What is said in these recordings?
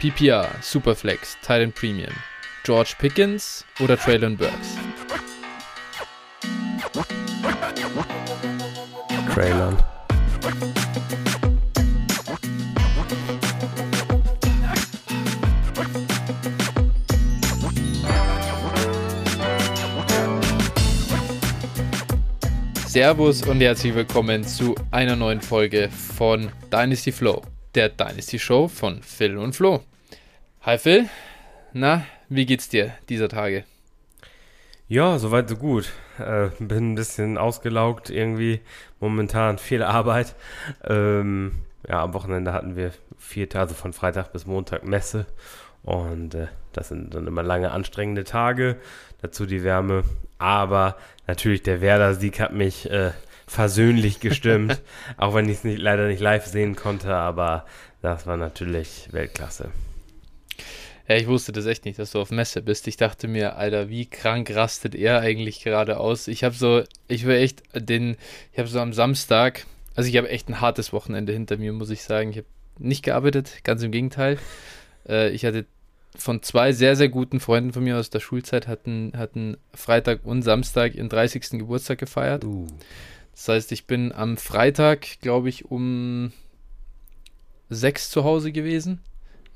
PPR, Superflex, Titan Premium, George Pickens oder Traylon Burks? Traylon. Servus und herzlich willkommen zu einer neuen Folge von Dynasty Flow, der Dynasty Show von Phil und Flo. Hi Phil, na, wie geht's dir dieser Tage? Ja, soweit so gut. Äh, bin ein bisschen ausgelaugt irgendwie. Momentan viel Arbeit. Ähm, ja, am Wochenende hatten wir vier Tage, also von Freitag bis Montag Messe. Und äh, das sind dann immer lange anstrengende Tage. Dazu die Wärme. Aber natürlich der Werder-Sieg hat mich äh, versöhnlich gestimmt. auch wenn ich es nicht, leider nicht live sehen konnte. Aber das war natürlich Weltklasse. Ja, ich wusste das echt nicht, dass du auf Messe bist. Ich dachte mir, Alter, wie krank rastet er eigentlich gerade aus? Ich habe so, ich war echt den, ich habe so am Samstag, also ich habe echt ein hartes Wochenende hinter mir, muss ich sagen. Ich habe nicht gearbeitet, ganz im Gegenteil. Äh, ich hatte von zwei sehr, sehr guten Freunden von mir aus der Schulzeit hatten, hatten Freitag und Samstag ihren 30. Geburtstag gefeiert. Uh. Das heißt, ich bin am Freitag, glaube ich, um sechs zu Hause gewesen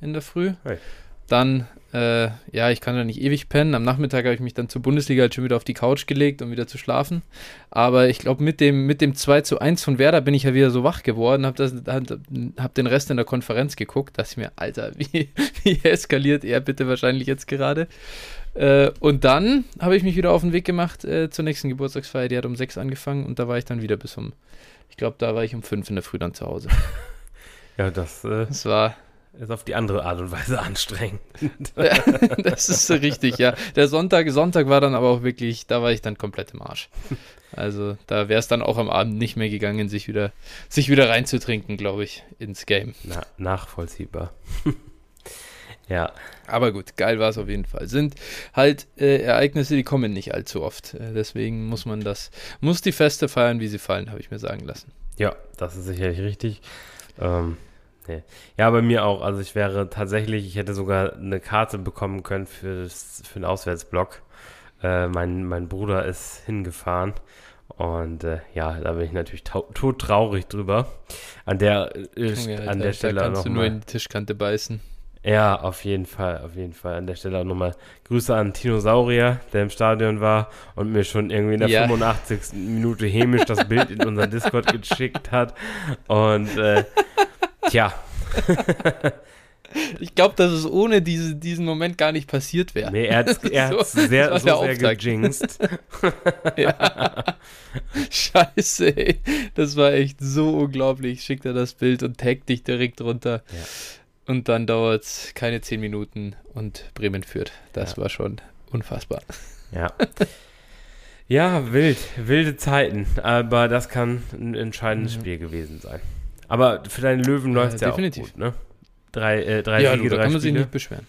in der Früh. Hey. Dann, äh, ja, ich kann ja nicht ewig pennen. Am Nachmittag habe ich mich dann zur Bundesliga halt schon wieder auf die Couch gelegt, um wieder zu schlafen. Aber ich glaube, mit dem, mit dem 2 zu 1 von Werder bin ich ja wieder so wach geworden, habe hab den Rest in der Konferenz geguckt, dachte ich mir, Alter, wie, wie eskaliert er bitte wahrscheinlich jetzt gerade? Äh, und dann habe ich mich wieder auf den Weg gemacht äh, zur nächsten Geburtstagsfeier. Die hat um 6 angefangen und da war ich dann wieder bis um, ich glaube, da war ich um 5 in der Früh dann zu Hause. Ja, das, äh, Das war, ist auf die andere Art und Weise anstrengend. Das ist so richtig, ja. Der Sonntag, Sonntag war dann aber auch wirklich, da war ich dann komplett im Arsch. Also da wäre es dann auch am Abend nicht mehr gegangen, sich wieder, sich wieder reinzutrinken, glaube ich, ins Game. Na, nachvollziehbar. ja, Aber gut, geil war es auf jeden Fall. Sind halt äh, Ereignisse, die kommen nicht allzu oft. Äh, deswegen muss man das, muss die Feste feiern, wie sie fallen, habe ich mir sagen lassen. ja, das ist sicherlich richtig. Ähm, nee. Ja, bei mir auch. Also ich wäre tatsächlich, ich hätte sogar eine Karte bekommen können für, für den Auswärtsblock. Äh, mein, mein Bruder ist hingefahren. Und äh, ja, da bin ich natürlich todtraurig drüber. An der, äh, Junge, Alter, an der da Stelle kannst noch du nur in die Tischkante beißen. Ja, auf jeden Fall, auf jeden Fall. An der Stelle auch nochmal Grüße an Tino Saurier, der im Stadion war und mir schon irgendwie in der Ja. 85. Minute hämisch das Bild in unseren Discord geschickt hat. Und äh, tja, Ich glaube, dass es ohne diese, diesen Moment gar nicht passiert wäre. nee, er hat er So, sehr, so sehr gejinxt. Ja. Scheiße, ey. Das war echt so unglaublich. Schickt er das Bild und taggt dich direkt runter. Ja. Und dann dauert es keine 10 Minuten und Bremen führt. Das Ja. war schon unfassbar. Ja. Ja, wild, wilde Zeiten. Aber das kann ein entscheidendes Ja. Spiel gewesen sein. Aber für deine Löwen Ja, läuft ja, definitiv. auch gut, ne? Drei, äh, drei ja, Siege, du, da drei kann man sich Spiele. nicht beschweren.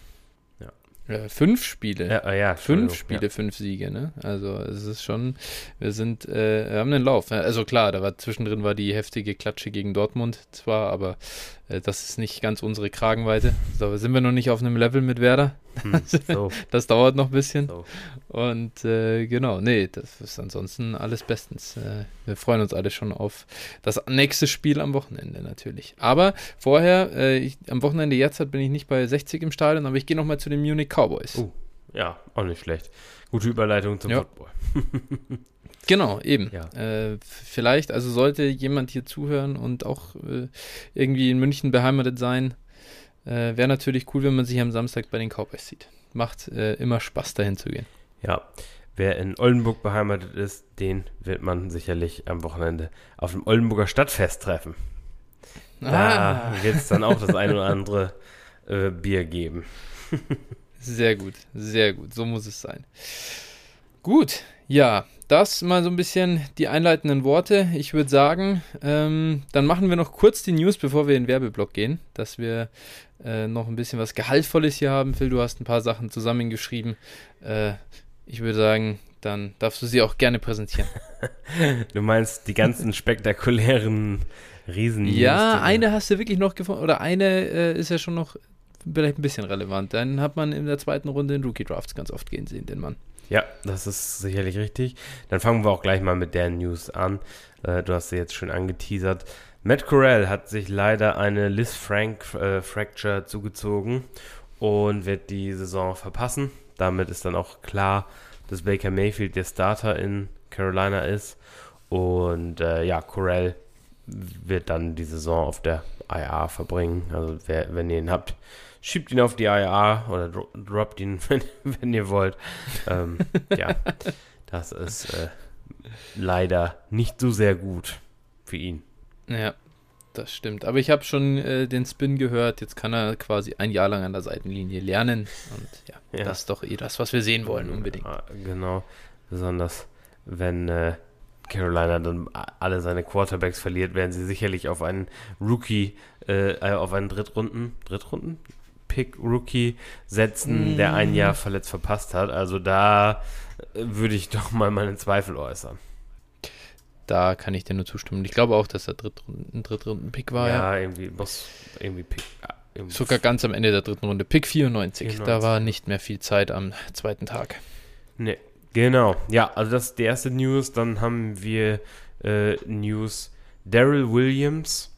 Ja. Fünf Spiele. Ja, äh, ja, Fünf Spiele, fünf Siege, ne? Also es ist schon, wir sind, äh, wir haben einen Lauf. Also klar, da war zwischendrin war die heftige Klatsche gegen Dortmund zwar, aber das ist nicht ganz unsere Kragenweite. So sind wir noch nicht auf einem Level mit Werder. Hm, so, Das dauert noch ein bisschen. so. Und äh, genau, nee, das ist ansonsten alles bestens. Äh, wir freuen uns alle schon auf das nächste Spiel am Wochenende natürlich. Aber vorher, äh, ich, am Wochenende jetzt bin ich nicht bei 60 im Stadion, aber ich gehe nochmal zu den Munich Cowboys. Oh. Ja, auch nicht schlecht. Gute Überleitung zum Ja. Football. Genau, eben. Ja. Äh, vielleicht, also sollte jemand hier zuhören und auch äh, irgendwie in München beheimatet sein, äh, wäre natürlich cool, wenn man sich am Samstag bei den Cowboys sieht. Macht äh, immer Spaß, dahin zu gehen. Ja, wer in Oldenburg beheimatet ist, den wird man sicherlich am Wochenende auf dem Oldenburger Stadtfest treffen. Da Ah, wird es dann auch das ein oder andere äh, Bier geben. sehr gut, sehr gut. So muss es sein. Gut, ja, das mal so ein bisschen die einleitenden Worte. Ich würde sagen, ähm, dann machen wir noch kurz die News, bevor wir in den Werbeblock gehen, dass wir äh, noch ein bisschen was Gehaltvolles hier haben. Phil, du hast ein paar Sachen zusammengeschrieben. Äh, ich würde sagen, dann darfst du sie auch gerne präsentieren. Du meinst die ganzen spektakulären Riesen. ja, eine hast du wirklich noch gefunden, oder eine äh, ist ja schon noch vielleicht ein bisschen relevant. Dann hat man in der zweiten Runde in Rookie Drafts ganz oft gehen sehen, den Mann. Ja, das ist sicherlich richtig. Dann fangen wir auch gleich mal mit der News an. Äh, du hast sie jetzt schön angeteasert. Matt Corral hat sich leider eine Liz Frank äh, Fracture zugezogen und wird die Saison verpassen. Damit ist dann auch klar, dass Baker Mayfield der Starter in Carolina ist. Und äh, ja, Corral wird dann die Saison auf der IA verbringen. Also wer, wenn ihr ihn habt, schiebt ihn auf die IA oder dro droppt ihn, wenn, wenn ihr wollt. Ähm, ja, das ist äh, leider nicht so sehr gut für ihn. Ja, das stimmt. Aber ich habe schon äh, den Spin gehört. Jetzt kann er quasi ein Jahr lang an der Seitenlinie lernen. Und ja, ja. das ist doch eh das, was wir sehen wollen, unbedingt. Ja, genau. Besonders wenn äh, Carolina dann alle seine Quarterbacks verliert, werden sie sicherlich auf einen Rookie, äh, äh auf einen Drittrunden, Drittrunden? Pick Rookie setzen, mm. der ein Jahr verletzt verpasst hat. Also da äh, würde ich doch mal meine Zweifel äußern. Da kann ich dir nur zustimmen. Ich glaube auch, dass der Drittrunden, ein Drittrunden-Pick war. Ja, ja, irgendwie muss irgendwie Pick. Ja, irgendwie Sogar ganz am Ende der dritten Runde. Pick 94. 94. Da war nicht mehr viel Zeit am zweiten Tag. Nee, Genau, ja, also das ist die erste News. Dann haben wir äh, News Daryl Williams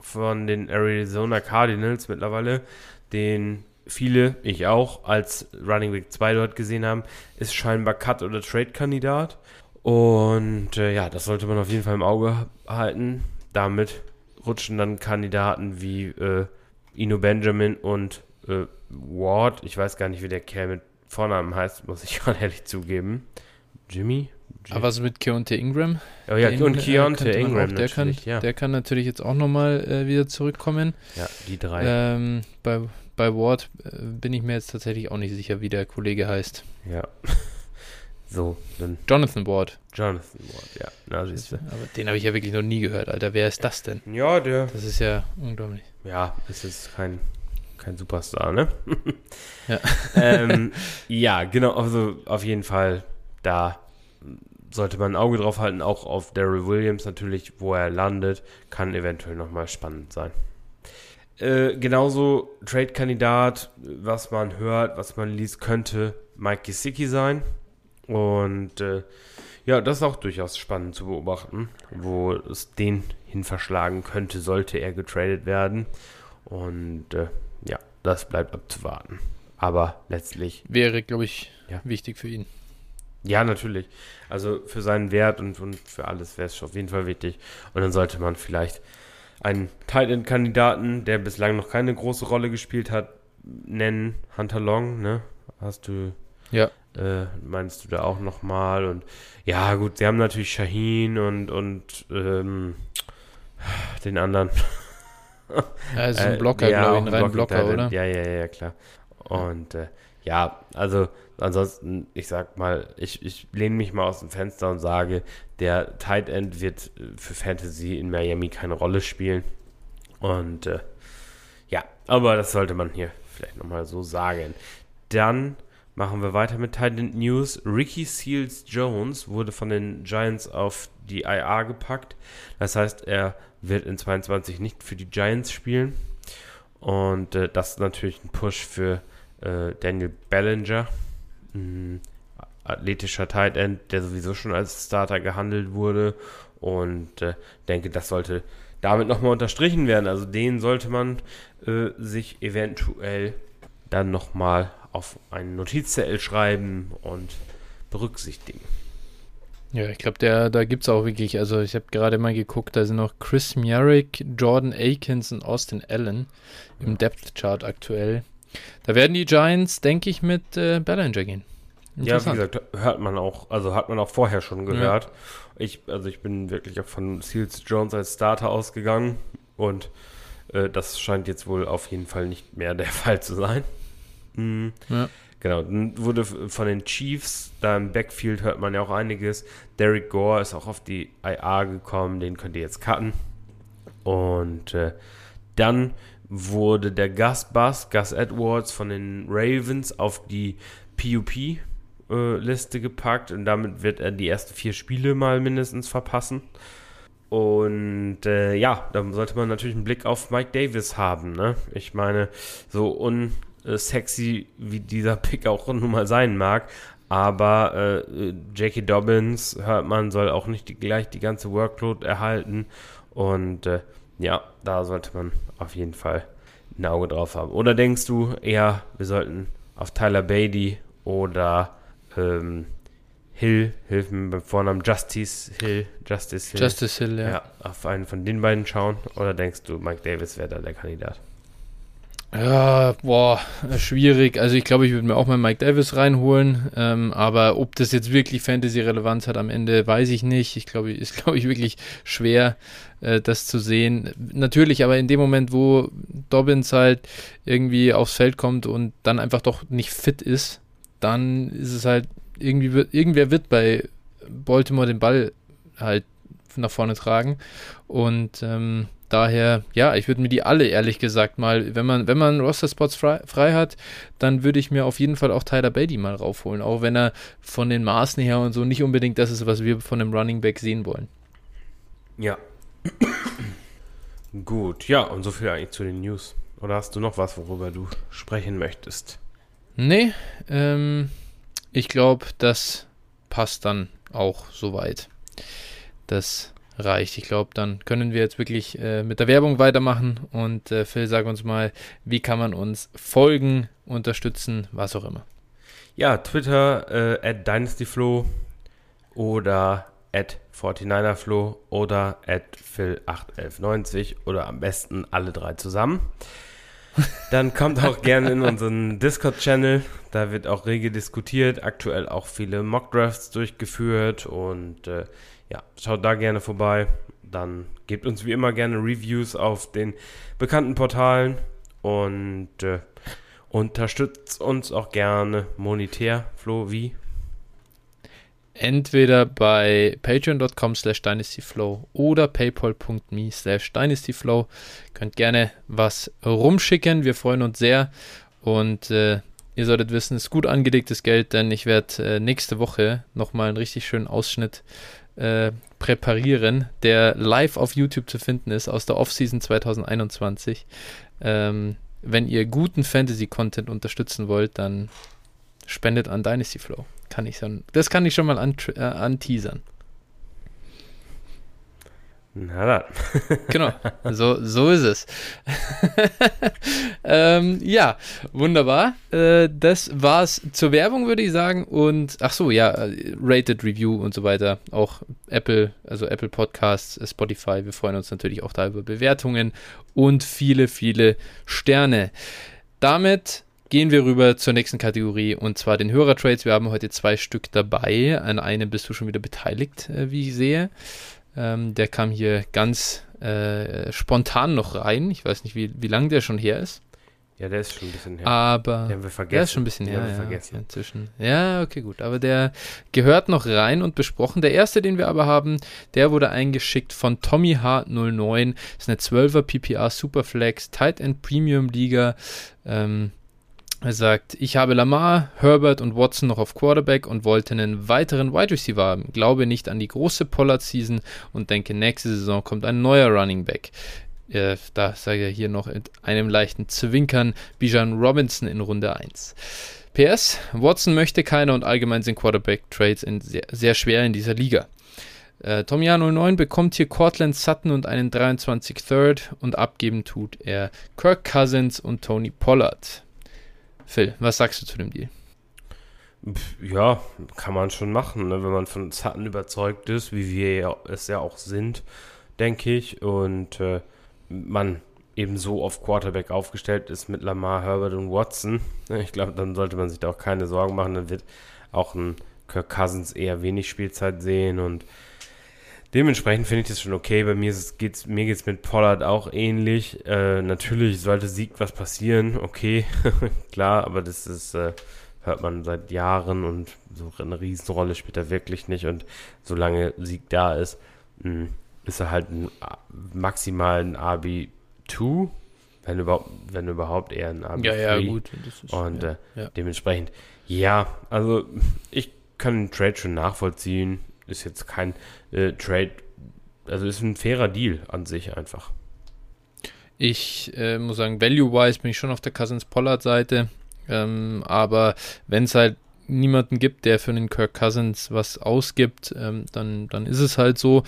von den Arizona Cardinals mittlerweile, den viele, ich auch, als Running Back 2 dort gesehen haben, ist scheinbar Cut- oder Trade-Kandidat. Und äh, ja, das sollte man auf jeden Fall im Auge halten. Damit rutschen dann Kandidaten wie äh, Ino Benjamin und äh, Ward. Ich weiß gar nicht, wie der Kerl mit Vornamen heißt, muss ich mal ehrlich zugeben. Jimmy? Aber was mit Keontae Ingram? Oh ja, Den, und äh, Keontae äh, Ingram auch, der kann, ja. Der kann natürlich jetzt auch nochmal äh, wieder zurückkommen. Ja, die drei. Ähm, bei, bei Ward äh, bin ich mir jetzt tatsächlich auch nicht sicher, wie der Kollege heißt. Ja. so, dann. Jonathan Ward. Jonathan Ward, ja. Na, siehst du. Aber den habe ich ja wirklich noch nie gehört, Alter. Wer ist das denn? Ja, der. Das ist ja unglaublich. Ja, es ist kein kein Superstar, ne? ja. ähm, ja, genau, also auf jeden Fall, da sollte man ein Auge drauf halten, auch auf Daryl Williams natürlich, wo er landet, kann eventuell nochmal spannend sein. Äh, genauso Trade-Kandidat, was man hört, was man liest, könnte Mike Gesicki sein. Und äh, ja, das ist auch durchaus spannend zu beobachten, wo es den hin verschlagen könnte, sollte er getradet werden. Und äh, ja, das bleibt abzuwarten. Aber letztlich. Wäre, glaube ich, ja. wichtig für ihn. Ja, natürlich. Also für seinen Wert und, und für alles wäre es auf jeden Fall wichtig. Und dann sollte man vielleicht einen Tight-End-Kandidaten, der bislang noch keine große Rolle gespielt hat, nennen. Hunter Long, ne? Hast du. Ja. Äh, meinst du da auch nochmal? Und ja, gut, sie haben natürlich Shaheen und, und ähm, den anderen. Ja, ist ein äh, Blocker, äh, ja, glaube ich, ein rein Blocker, Blocker, oder? Ja, ja, ja, klar. Und äh, ja, also ansonsten, ich sag mal, ich, ich lehne mich mal aus dem Fenster und sage, der Tight End wird äh, für Fantasy in Miami keine Rolle spielen. Und äh, ja, aber das sollte man hier vielleicht nochmal so sagen. Dann machen wir weiter mit Tight End News. Ricky Seals Jones wurde von den Giants auf die IA gepackt. Das heißt, er wird in 22 nicht für die Giants spielen. Und äh, das ist natürlich ein Push für äh, Daniel Bellinger, ein athletischer Tight End, der sowieso schon als Starter gehandelt wurde. Und äh, denke, das sollte damit nochmal unterstrichen werden. Also den sollte man äh, sich eventuell dann nochmal auf einen Notizzettel schreiben und berücksichtigen. Ja, ich glaube, da gibt es auch wirklich, also ich habe gerade mal geguckt, da sind noch Chris Miarek, Jordan Akins und Austin Allen im Depth Chart aktuell. Da werden die Giants, denke ich, mit äh, Bellinger gehen. Ja, wie gesagt, hört man auch, also hat man auch vorher schon gehört. Ja. Ich, also ich bin wirklich auch von Seals Jones als Starter ausgegangen und äh, das scheint jetzt wohl auf jeden Fall nicht mehr der Fall zu sein. Mhm. Ja. Genau, dann wurde von den Chiefs, da im Backfield hört man ja auch einiges. Derek Gore ist auch auf die IA gekommen, den könnt ihr jetzt cutten. Und äh, dann wurde der Gus Bus, Gus Edwards von den Ravens auf die PUP-Liste äh, gepackt und damit wird er die ersten vier Spiele mal mindestens verpassen. Und äh, ja, dann sollte man natürlich einen Blick auf Mike Davis haben. Ne? Ich meine, so unsexy wie dieser Pick auch nun mal sein mag, aber äh, Jackie Dobbins, hört man, soll auch nicht die, gleich die ganze Workload erhalten. Und äh, ja, da sollte man auf jeden Fall ein Auge drauf haben. Oder denkst du eher, wir sollten auf Tyler Beatty oder ähm, Hill, hilf mir beim Vornamen Justice Hill, Justice Hill. Justice Hill, ja. ja. Auf einen von den beiden schauen. Oder denkst du, Mike Davis wäre da der Kandidat? Ja, boah, schwierig. Also ich glaube, ich würde mir auch mal Mike Davis reinholen. Ähm, aber ob das jetzt wirklich Fantasy-Relevanz hat am Ende, weiß ich nicht. Ich glaube, ist, glaube ich, wirklich schwer, äh, das zu sehen. Natürlich, aber in dem Moment, wo Dobbins halt irgendwie aufs Feld kommt und dann einfach doch nicht fit ist, dann ist es halt irgendwie irgendwer wird bei Baltimore den Ball halt nach vorne tragen. Und ähm, daher, ja, ich würde mir die alle ehrlich gesagt mal, wenn man, wenn man Roster-Spots frei, frei, hat, dann würde ich mir auf jeden Fall auch Tyler Beatty mal raufholen. Auch wenn er von den Maßen her und so nicht unbedingt das ist, was wir von einem Running Back sehen wollen. Ja. Gut, ja, und so viel eigentlich zu den News. Oder hast du noch was, worüber du sprechen möchtest? Nee, ähm, ich glaube, das passt dann auch soweit. Das reicht. Ich glaube, dann können wir jetzt wirklich äh, mit der Werbung weitermachen und äh, Phil, sag uns mal, wie kann man uns folgen, unterstützen, was auch immer. Ja, Twitter äh, at DynastyFlow oder at 49erFlow oder at Phil81190 oder am besten alle drei zusammen. Dann kommt auch gerne in unseren Discord-Channel. Da wird auch rege diskutiert. Aktuell auch viele Mock-Drafts durchgeführt. Und äh, ja, schaut da gerne vorbei. Dann gebt uns wie immer gerne Reviews auf den bekannten Portalen. Und äh, unterstützt uns auch gerne monetär. Flo, wie? entweder bei patreon.com slash dynastyflow oder paypal.me slash dynastyflow. Könnt gerne was rumschicken, wir freuen uns sehr und äh, ihr solltet wissen, es ist gut angelegtes Geld, denn ich werde äh, nächste Woche nochmal einen richtig schönen Ausschnitt äh, präparieren, der live auf YouTube zu finden ist aus der Offseason 2021. Ähm, wenn ihr guten Fantasy-Content unterstützen wollt, dann spendet an Dynasty Flow. Kann ich schon, das kann ich schon mal äh, anteasern. Na dann. genau, so, so ist es. ähm, ja, wunderbar. Äh, das war's zur Werbung, würde ich sagen. Und ach so, ja, Rated Review und so weiter. Auch Apple, also Apple Podcasts, Spotify. Wir freuen uns natürlich auch da über Bewertungen und viele, viele Sterne. Damit Gehen wir rüber zur nächsten Kategorie und zwar den Hörertrades. Wir haben heute zwei Stück dabei. An einem bist du schon wieder beteiligt, äh, wie ich sehe. Ähm, der kam hier ganz äh, spontan noch rein. Ich weiß nicht, wie, wie lange der schon her ist. Ja, der ist schon ein bisschen her. Aber den haben wir vergessen. Der ist schon ein bisschen den her. Ja, vergessen. Okay, inzwischen. Ja, okay, gut. Aber der gehört noch rein und besprochen. Der erste, den wir aber haben, der wurde eingeschickt von Tommy H09. Das ist eine 12er PPR Superflex, Tight End Premium Liga. Ähm, er sagt, ich habe Lamar, Herbert und Watson noch auf Quarterback und wollte einen weiteren Wide Receiver haben. Glaube nicht an die große Pollard-Season und denke, nächste Saison kommt ein neuer Running Back. Äh, da sage ich hier noch mit einem leichten Zwinkern Bijan Robinson in Runde 1. PS, Watson möchte keine und allgemein sind Quarterback-Trades sehr, sehr schwer in dieser Liga. Äh, Tomja 09 bekommt hier Cortland Sutton und einen 23 Third und abgeben tut er Kirk Cousins und Tony Pollard. Phil, was sagst du zu dem Deal? Ja, kann man schon machen, ne? wenn man von Sutton überzeugt ist, wie wir es ja auch sind, denke ich. Und äh, man eben so auf Quarterback aufgestellt ist mit Lamar, Herbert und Watson. Ne? Ich glaube, dann sollte man sich da auch keine Sorgen machen. Dann wird auch ein Kirk Cousins eher wenig Spielzeit sehen und Dementsprechend finde ich das schon okay. Bei mir geht es mir geht's mit Pollard auch ähnlich. Äh, natürlich sollte Sieg was passieren, okay, klar, aber das ist, äh, hört man seit Jahren und so eine Riesenrolle spielt er wirklich nicht. Und solange Sieg da ist, mh, hm, ist er halt ein, maximal ein RB2, wenn überhaupt, wenn überhaupt eher ein RB3. Ja, ja, gut. Ist, und ja, äh, ja. dementsprechend, ja, also ich kann den Trade schon nachvollziehen ist jetzt kein äh, Trade, also ist ein fairer Deal an sich einfach. Ich äh, muss sagen, value-wise bin ich schon auf der Cousins-Pollard-Seite. Ähm, aber wenn es halt niemanden gibt, der für den Kirk Cousins was ausgibt, ähm, dann, dann ist es halt so.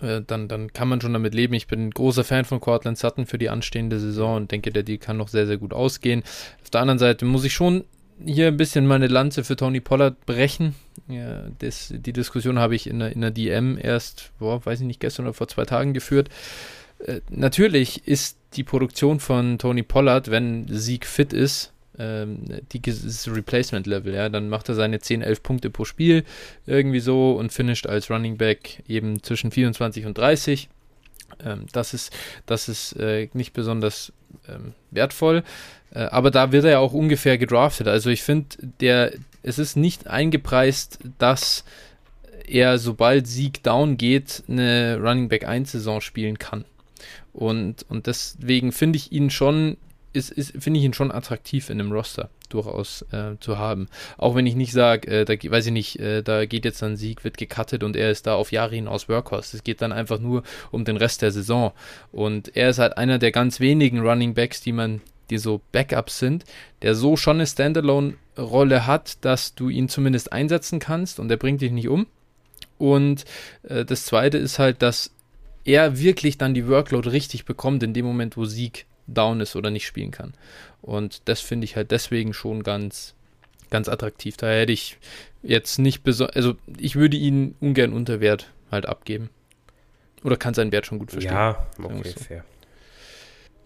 Äh, dann, dann kann man schon damit leben. Ich bin ein großer Fan von Cortland Sutton für die anstehende Saison und denke, der Deal kann noch sehr, sehr gut ausgehen. Auf der anderen Seite muss ich schon hier ein bisschen meine Lanze für Tony Pollard brechen. Ja, das, die Diskussion habe ich in der, in der DM erst, boah, weiß ich nicht, gestern oder vor zwei Tagen geführt. Äh, natürlich ist die Produktion von Tony Pollard, wenn Sieg fit ist, ähm, die, das Replacement-Level, ja, dann macht er seine 10, 11 Punkte pro Spiel irgendwie so und finisht als Running Back eben zwischen 24 und 30. Ähm, das ist, das ist äh, nicht besonders ähm, wertvoll, aber da wird er ja auch ungefähr gedraftet. Also ich finde, der, es ist nicht eingepreist, dass er, sobald Sieg down geht, eine Running Back 1 Saison spielen kann. Und, und deswegen finde ich ihn schon ist, ist finde ich ihn schon attraktiv in einem Roster durchaus äh, zu haben. Auch wenn ich nicht sage, äh, da weiß ich nicht, äh, da geht jetzt ein Sieg, wird gecuttet und er ist da auf Jahre hinaus Workhorse. Es geht dann einfach nur um den Rest der Saison. Und er ist halt einer der ganz wenigen Running Backs, die man, die so Backups sind, der so schon eine Standalone-Rolle hat, dass du ihn zumindest einsetzen kannst und er bringt dich nicht um. Und äh, das zweite ist halt, dass er wirklich dann die Workload richtig bekommt in dem Moment, wo Sieg down ist oder nicht spielen kann. Und das finde ich halt deswegen schon ganz, ganz attraktiv. Daher hätte ich jetzt nicht besonders, also ich würde ihn ungern unter Wert halt abgeben. Oder kann seinen Wert schon gut verstehen. Ja, okay, so. fair.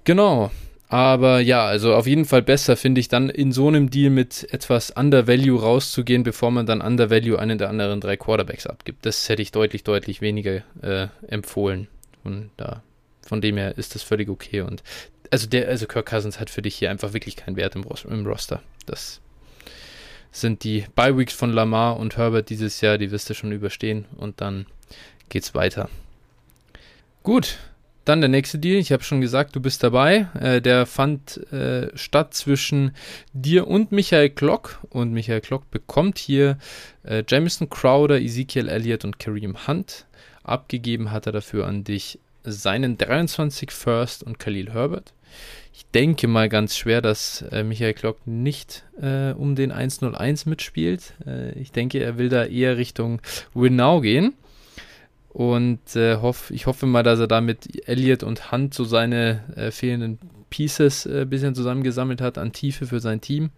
Genau. Aber ja, also auf jeden Fall besser finde ich dann in so einem Deal mit etwas Undervalue rauszugehen, bevor man dann Undervalue einen der anderen drei Quarterbacks abgibt. Das hätte ich deutlich, deutlich weniger äh, empfohlen. Und da, von dem her ist das völlig okay. Und also der, also Kirk Cousins hat für dich hier einfach wirklich keinen Wert im, im Roster. Das sind die Bye-Weeks von Lamar und Herbert dieses Jahr, die wirst du schon überstehen und dann geht's weiter. Gut, dann der nächste Deal. Ich habe schon gesagt, du bist dabei. Äh, der fand äh, statt zwischen dir und Michael Klock. Und Michael Klock bekommt hier äh, Jamison Crowder, Ezekiel Elliott und Kareem Hunt. Abgegeben hat er dafür an dich seinen 23 First und Khalil Herbert. Ich denke mal ganz schwer, dass äh, Michael Klock nicht äh, um den 101 mitspielt. Äh, ich denke, er will da eher Richtung Win Now gehen. Und äh, hoff, ich hoffe mal, dass er da mit Elliott und Hunt so seine äh, fehlenden Pieces ein äh, bisschen zusammengesammelt hat an Tiefe für sein Team.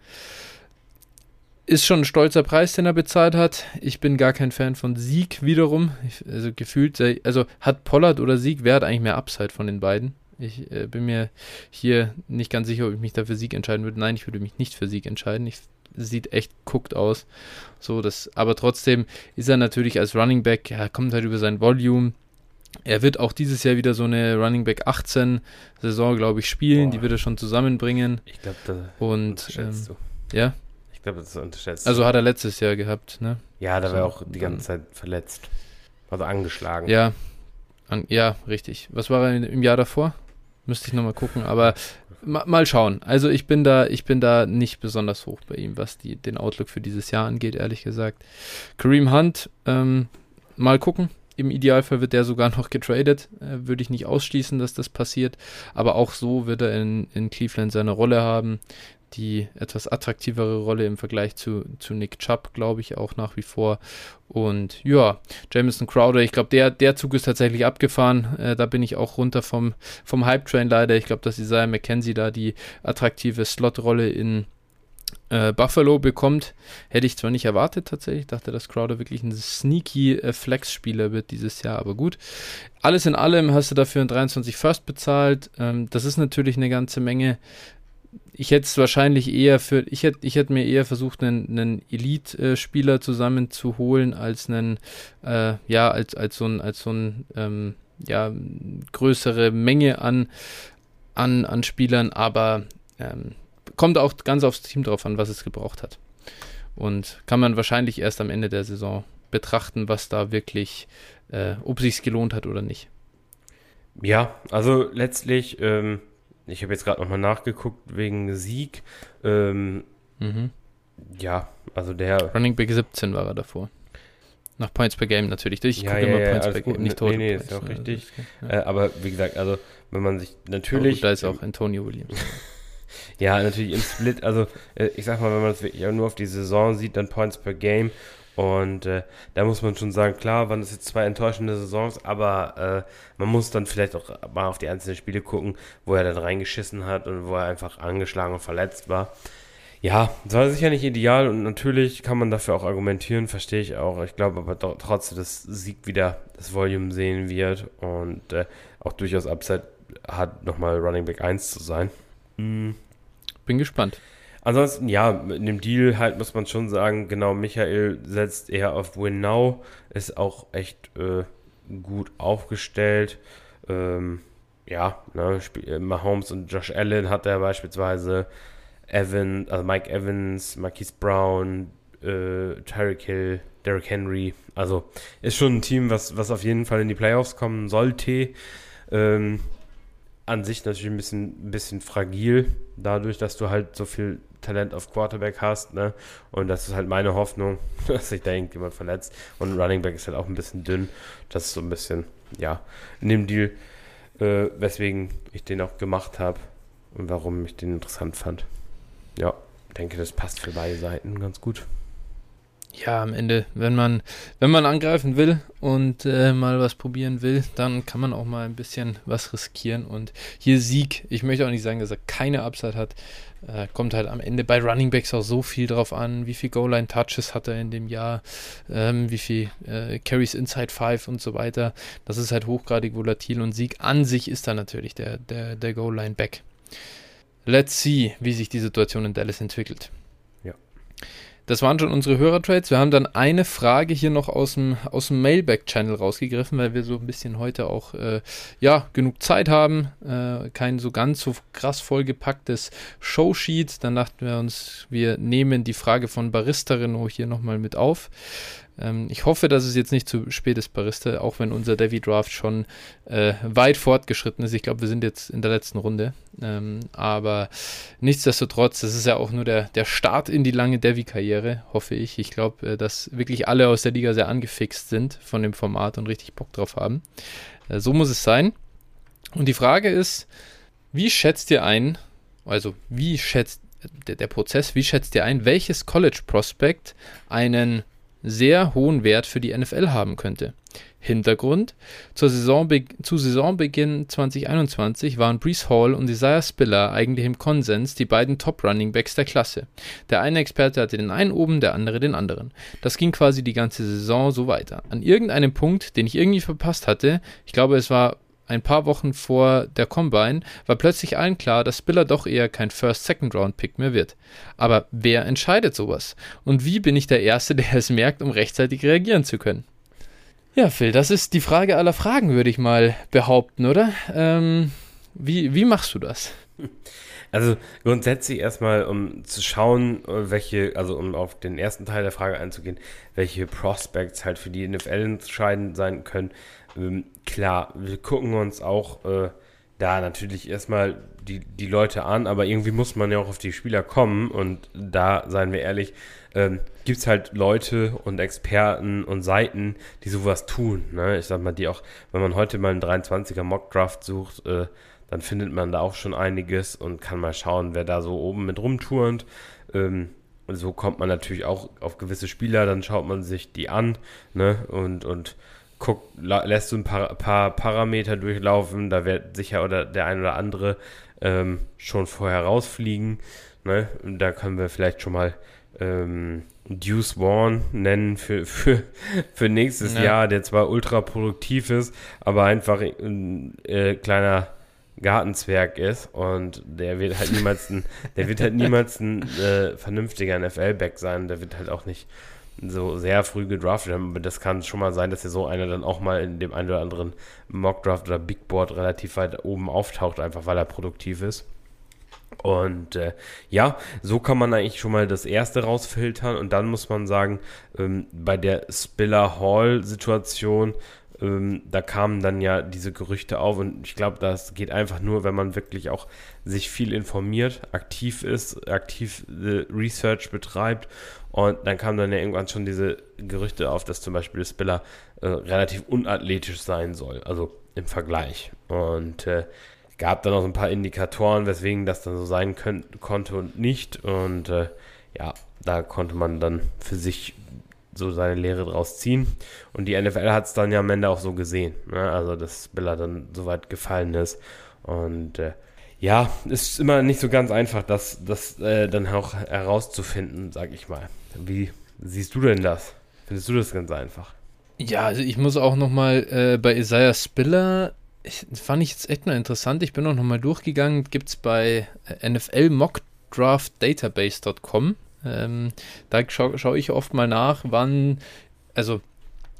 Ist schon ein stolzer Preis, den er bezahlt hat. Ich bin gar kein Fan von Sieg wiederum. Ich, also gefühlt, also hat Pollard oder Sieg, wer hat eigentlich mehr Upside von den beiden? Ich äh, bin mir hier nicht ganz sicher, ob ich mich dafür Sieg entscheiden würde. Nein, ich würde mich nicht für Sieg entscheiden. Ich, sieht echt guckt aus. So, das, aber trotzdem ist er natürlich als Running Back, er kommt halt über sein Volume. Er wird auch dieses Jahr wieder so eine Running Back 18 Saison, glaube ich, spielen. Boah. Die wird er schon zusammenbringen. Ich glaube, da und ähm, ja. Ich glaube, das unterschätzt. Also hat er letztes Jahr gehabt, ne? Ja, da war er auch die ganze Zeit verletzt. Also angeschlagen. Ja, an, ja, richtig. Was war er im Jahr davor? Müsste ich nochmal gucken, aber mal schauen. Also ich bin da, ich bin da nicht besonders hoch bei ihm, was die, den Outlook für dieses Jahr angeht, ehrlich gesagt. Kareem Hunt, ähm, mal gucken. Im Idealfall wird der sogar noch getradet. Äh, Würde ich nicht ausschließen, dass das passiert. Aber auch so wird er in, in Cleveland seine Rolle haben die etwas attraktivere Rolle im Vergleich zu, zu Nick Chubb, glaube ich, auch nach wie vor. Und ja, Jamison Crowder, ich glaube, der, der Zug ist tatsächlich abgefahren. Äh, da bin ich auch runter vom, vom Hype-Train leider. Ich glaube, dass Isaiah McKenzie da die attraktive Slot-Rolle in äh, Buffalo bekommt. Hätte ich zwar nicht erwartet tatsächlich, ich dachte, dass Crowder wirklich ein sneaky äh, Flex-Spieler wird dieses Jahr, aber gut. Alles in allem hast du dafür ein 23 First bezahlt. Ähm, das ist natürlich eine ganze Menge ich hätte es wahrscheinlich eher für, ich hätte, ich hätte mir eher versucht, einen, einen Elite-Spieler zusammenzuholen, als einen, äh, ja, als, als so ein, als so ein, ähm, ja, größere Menge an, an, an Spielern, aber ähm, kommt auch ganz aufs Team drauf an, was es gebraucht hat. Und kann man wahrscheinlich erst am Ende der Saison betrachten, was da wirklich, äh, ob sich's gelohnt hat oder nicht. Ja, also letztlich, ähm, ich habe jetzt gerade nochmal nachgeguckt wegen Sieg. Ähm, mhm. Ja, also der. Running Back 17 war er davor. Nach Points per Game natürlich. Ich Ja, gucke ja, immer ja, Points per. Game, nicht Nee, Total nee, Points. ist auch richtig. ja. Äh, aber wie gesagt, also wenn man sich natürlich. gut, da ist auch Antonio Williams. Ja, natürlich im Split, also äh, ich sag mal, wenn man das wirklich nur auf die Saison sieht, dann Points per Game. Und äh, da muss man schon sagen, klar, waren das jetzt zwei enttäuschende Saisons, aber äh, man muss dann vielleicht auch mal auf die einzelnen Spiele gucken, wo er dann reingeschissen hat und wo er einfach angeschlagen und verletzt war. Ja, das war sicher nicht ideal und natürlich kann man dafür auch argumentieren, verstehe ich auch. Ich glaube aber trotzdem, dass Sieg wieder das Volume sehen wird und äh, auch durchaus Upside hat, nochmal Running Back 1 zu sein. Mm. Bin gespannt. Ansonsten, ja, in dem Deal halt muss man schon sagen, genau, Michael setzt eher auf Win Now, ist auch echt äh, gut aufgestellt. Ähm, ja, ne, äh, Mahomes und Josh Allen hat er beispielsweise, Evan, also Mike Evans, Marquise Brown, äh, Tyreek Hill, Derrick Henry. Also ist schon ein Team, was, was auf jeden Fall in die Playoffs kommen sollte. Ähm, an sich natürlich ein bisschen, ein bisschen fragil, dadurch, dass du halt so viel Talent auf Quarterback hast, ne? Und das ist halt meine Hoffnung, dass sich da irgendjemand verletzt. Und Running Back ist halt auch ein bisschen dünn. Das ist so ein bisschen, ja, in dem Deal, äh, weswegen ich den auch gemacht habe und warum ich den interessant fand. Ja, denke, das passt für beide Seiten ganz gut. Ja, am Ende, wenn man, wenn man angreifen will und äh, mal was probieren will, dann kann man auch mal ein bisschen was riskieren. Und hier Sieg, ich möchte auch nicht sagen, dass er keine Upside hat. Äh, kommt halt am Ende bei Running Backs auch so viel drauf an, wie viel Goal-Line-Touches hat er in dem Jahr, ähm, wie viel äh, Carries Inside 5 und so weiter. Das ist halt hochgradig volatil und Sieg an sich ist da natürlich der, der, der Goal-Line-Back. Let's see, wie sich die Situation in Dallas entwickelt. Das waren schon unsere Hörertrades. Wir haben dann eine Frage hier noch aus dem, aus dem Mailback-Channel rausgegriffen, weil wir so ein bisschen heute auch äh, ja, genug Zeit haben. Äh, kein so ganz so krass vollgepacktes Showsheet. Dann dachten wir uns, wir nehmen die Frage von Barista Renault hier nochmal mit auf. Ähm, ich hoffe, dass es jetzt nicht zu spät ist, Barista, auch wenn unser Devi Draft schon äh, weit fortgeschritten ist. Ich glaube, wir sind jetzt in der letzten Runde. Ähm, aber nichtsdestotrotz, das ist ja auch nur der, der Start in die lange Devi-Karriere, hoffe ich. Ich glaube, äh, dass wirklich alle aus der Liga sehr angefixt sind von dem Format und richtig Bock drauf haben. Äh, so muss es sein. Und die Frage ist, wie schätzt ihr ein, also wie schätzt der, der Prozess, wie schätzt ihr ein, welches College Prospect einen sehr hohen Wert für die NFL haben könnte. Hintergrund: Saisonbe Zu Saisonbeginn 2021 waren Brees Hall und Isaiah Spiller eigentlich im Konsens die beiden Top-Running-Backs der Klasse. Der eine Experte hatte den einen oben, der andere den anderen. Das ging quasi die ganze Saison so weiter. An irgendeinem Punkt, den ich irgendwie verpasst hatte, ich glaube, es war ein paar Wochen vor der Combine war plötzlich allen klar, dass Spiller doch eher kein First-Second-Round-Pick mehr wird. Aber wer entscheidet sowas? Und wie bin ich der Erste, der es merkt, um rechtzeitig reagieren zu können? Ja, Phil, das ist die Frage aller Fragen, würde ich mal behaupten, oder? Ähm, wie, wie machst du das? Also grundsätzlich erstmal, um zu schauen, welche, also um auf den ersten Teil der Frage einzugehen, welche Prospects halt für die NFL entscheidend sein können. Ähm, klar, wir gucken uns auch äh, da natürlich erstmal die, die Leute an, aber irgendwie muss man ja auch auf die Spieler kommen und da, seien wir ehrlich, ähm, gibt es halt Leute und Experten und Seiten, die sowas tun. Ne? Ich sag mal, die auch, wenn man heute mal einen 23er Mock-Draft sucht, äh, dann findet man da auch schon einiges und kann mal schauen, wer da so oben mit rumturnt. Ähm, und so kommt man natürlich auch auf gewisse Spieler, dann schaut man sich die an ne? und, und guckt, lässt so ein paar, paar Parameter durchlaufen, da wird sicher oder der ein oder andere ähm, schon vorher rausfliegen. Ne? Da können wir vielleicht schon mal ähm, Deuce Vaughn nennen für, für, für nächstes Ja. Jahr, der zwar ultra produktiv ist, aber einfach ein äh, kleiner Gartenzwerg ist und der wird halt niemals ein, der wird halt niemals ein äh, vernünftiger NFL-Back sein. Der wird halt auch nicht so sehr früh gedraftet haben. Das kann schon mal sein, dass er so einer dann auch mal in dem einen oder anderen Mockdraft oder Big Board relativ weit oben auftaucht, einfach weil er produktiv ist. Und äh, ja, so kann man eigentlich schon mal das erste rausfiltern und dann muss man sagen, ähm, bei der Spiller Hall-Situation ähm, da kamen dann ja diese Gerüchte auf und ich glaube, das geht einfach nur, wenn man wirklich auch sich viel informiert, aktiv ist, aktiv äh, Research betreibt und dann kamen dann ja irgendwann schon diese Gerüchte auf, dass zum Beispiel Spiller äh, relativ unathletisch sein soll, also im Vergleich. Und äh, gab dann auch ein paar Indikatoren, weswegen das dann so sein könnt, konnte und nicht. Und äh, ja, da konnte man dann für sich so seine Lehre draus ziehen. Und die NFL hat es dann ja am Ende auch so gesehen. Ne? Also, dass Spiller dann so weit gefallen ist. Und äh, ja, ist immer nicht so ganz einfach, das, das äh, dann auch herauszufinden, sag ich mal. Wie siehst du denn das? Findest du das ganz einfach? Ja, also ich muss auch nochmal äh, bei Isaiah Spiller, ich, fand ich jetzt echt mal interessant, ich bin auch nochmal durchgegangen, gibt es bei äh, NFL mockdraftdatabase.com ähm, da schaue schau ich oft mal nach, wann, also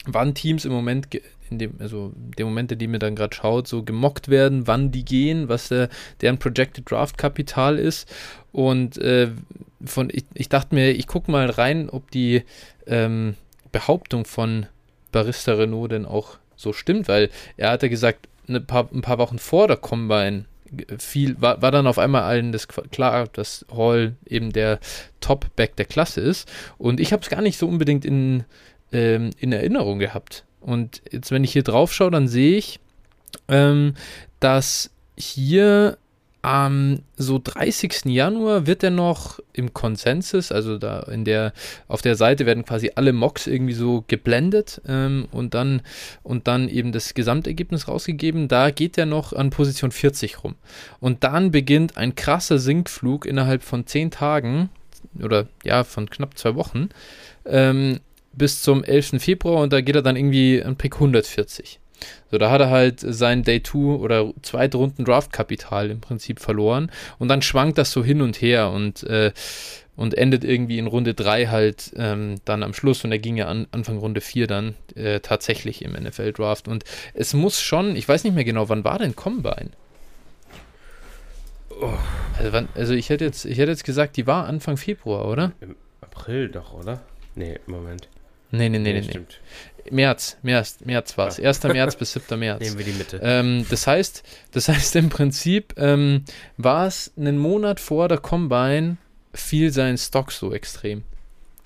wann Teams im Moment, in dem, also dem Moment, in dem mir dann gerade schaut, so gemockt werden, wann die gehen, was der, deren Projected Draft Kapital ist. Und äh, von, ich, ich, dachte mir, ich gucke mal rein, ob die ähm, Behauptung von Barista Renault denn auch so stimmt, weil er hatte gesagt, eine paar, ein paar Wochen vor der Combine viel, war, war dann auf einmal allen das klar, dass Hall eben der Top-Back der Klasse ist. Und ich habe es gar nicht so unbedingt in, ähm, in Erinnerung gehabt. Und jetzt, wenn ich hier drauf schaue, dann sehe ich, ähm, dass hier am so 30. Januar wird er noch im Konsensus, also da in der, auf der Seite werden quasi alle Mocks irgendwie so geblendet ähm, und dann und dann eben das Gesamtergebnis rausgegeben. Da geht er noch an Position 40 rum. Und dann beginnt ein krasser Sinkflug innerhalb von 10 Tagen oder ja, von knapp zwei Wochen ähm, bis zum 11. Februar und da geht er dann irgendwie an Pick 140. So, da hat er halt sein Day 2 oder Zweitrunden Draftkapital im Prinzip verloren und dann schwankt das so hin und her und, äh, und endet irgendwie in Runde 3 halt ähm, dann am Schluss und er ging ja an, Anfang Runde 4 dann äh, tatsächlich im NFL Draft und es muss schon, ich weiß nicht mehr genau, wann war denn Combine? Oh. Also, wann, also, ich hätte jetzt, ich hätte jetzt gesagt, die war Anfang Februar, oder? Im April doch, oder? Nee, Moment. Nee, nee, nee, nee. nee. März, März, März war es. 1. März bis 7. März. Nehmen wir die Mitte. Ähm, das heißt, das heißt im Prinzip ähm, war es einen Monat vor der Combine fiel sein Stock so extrem.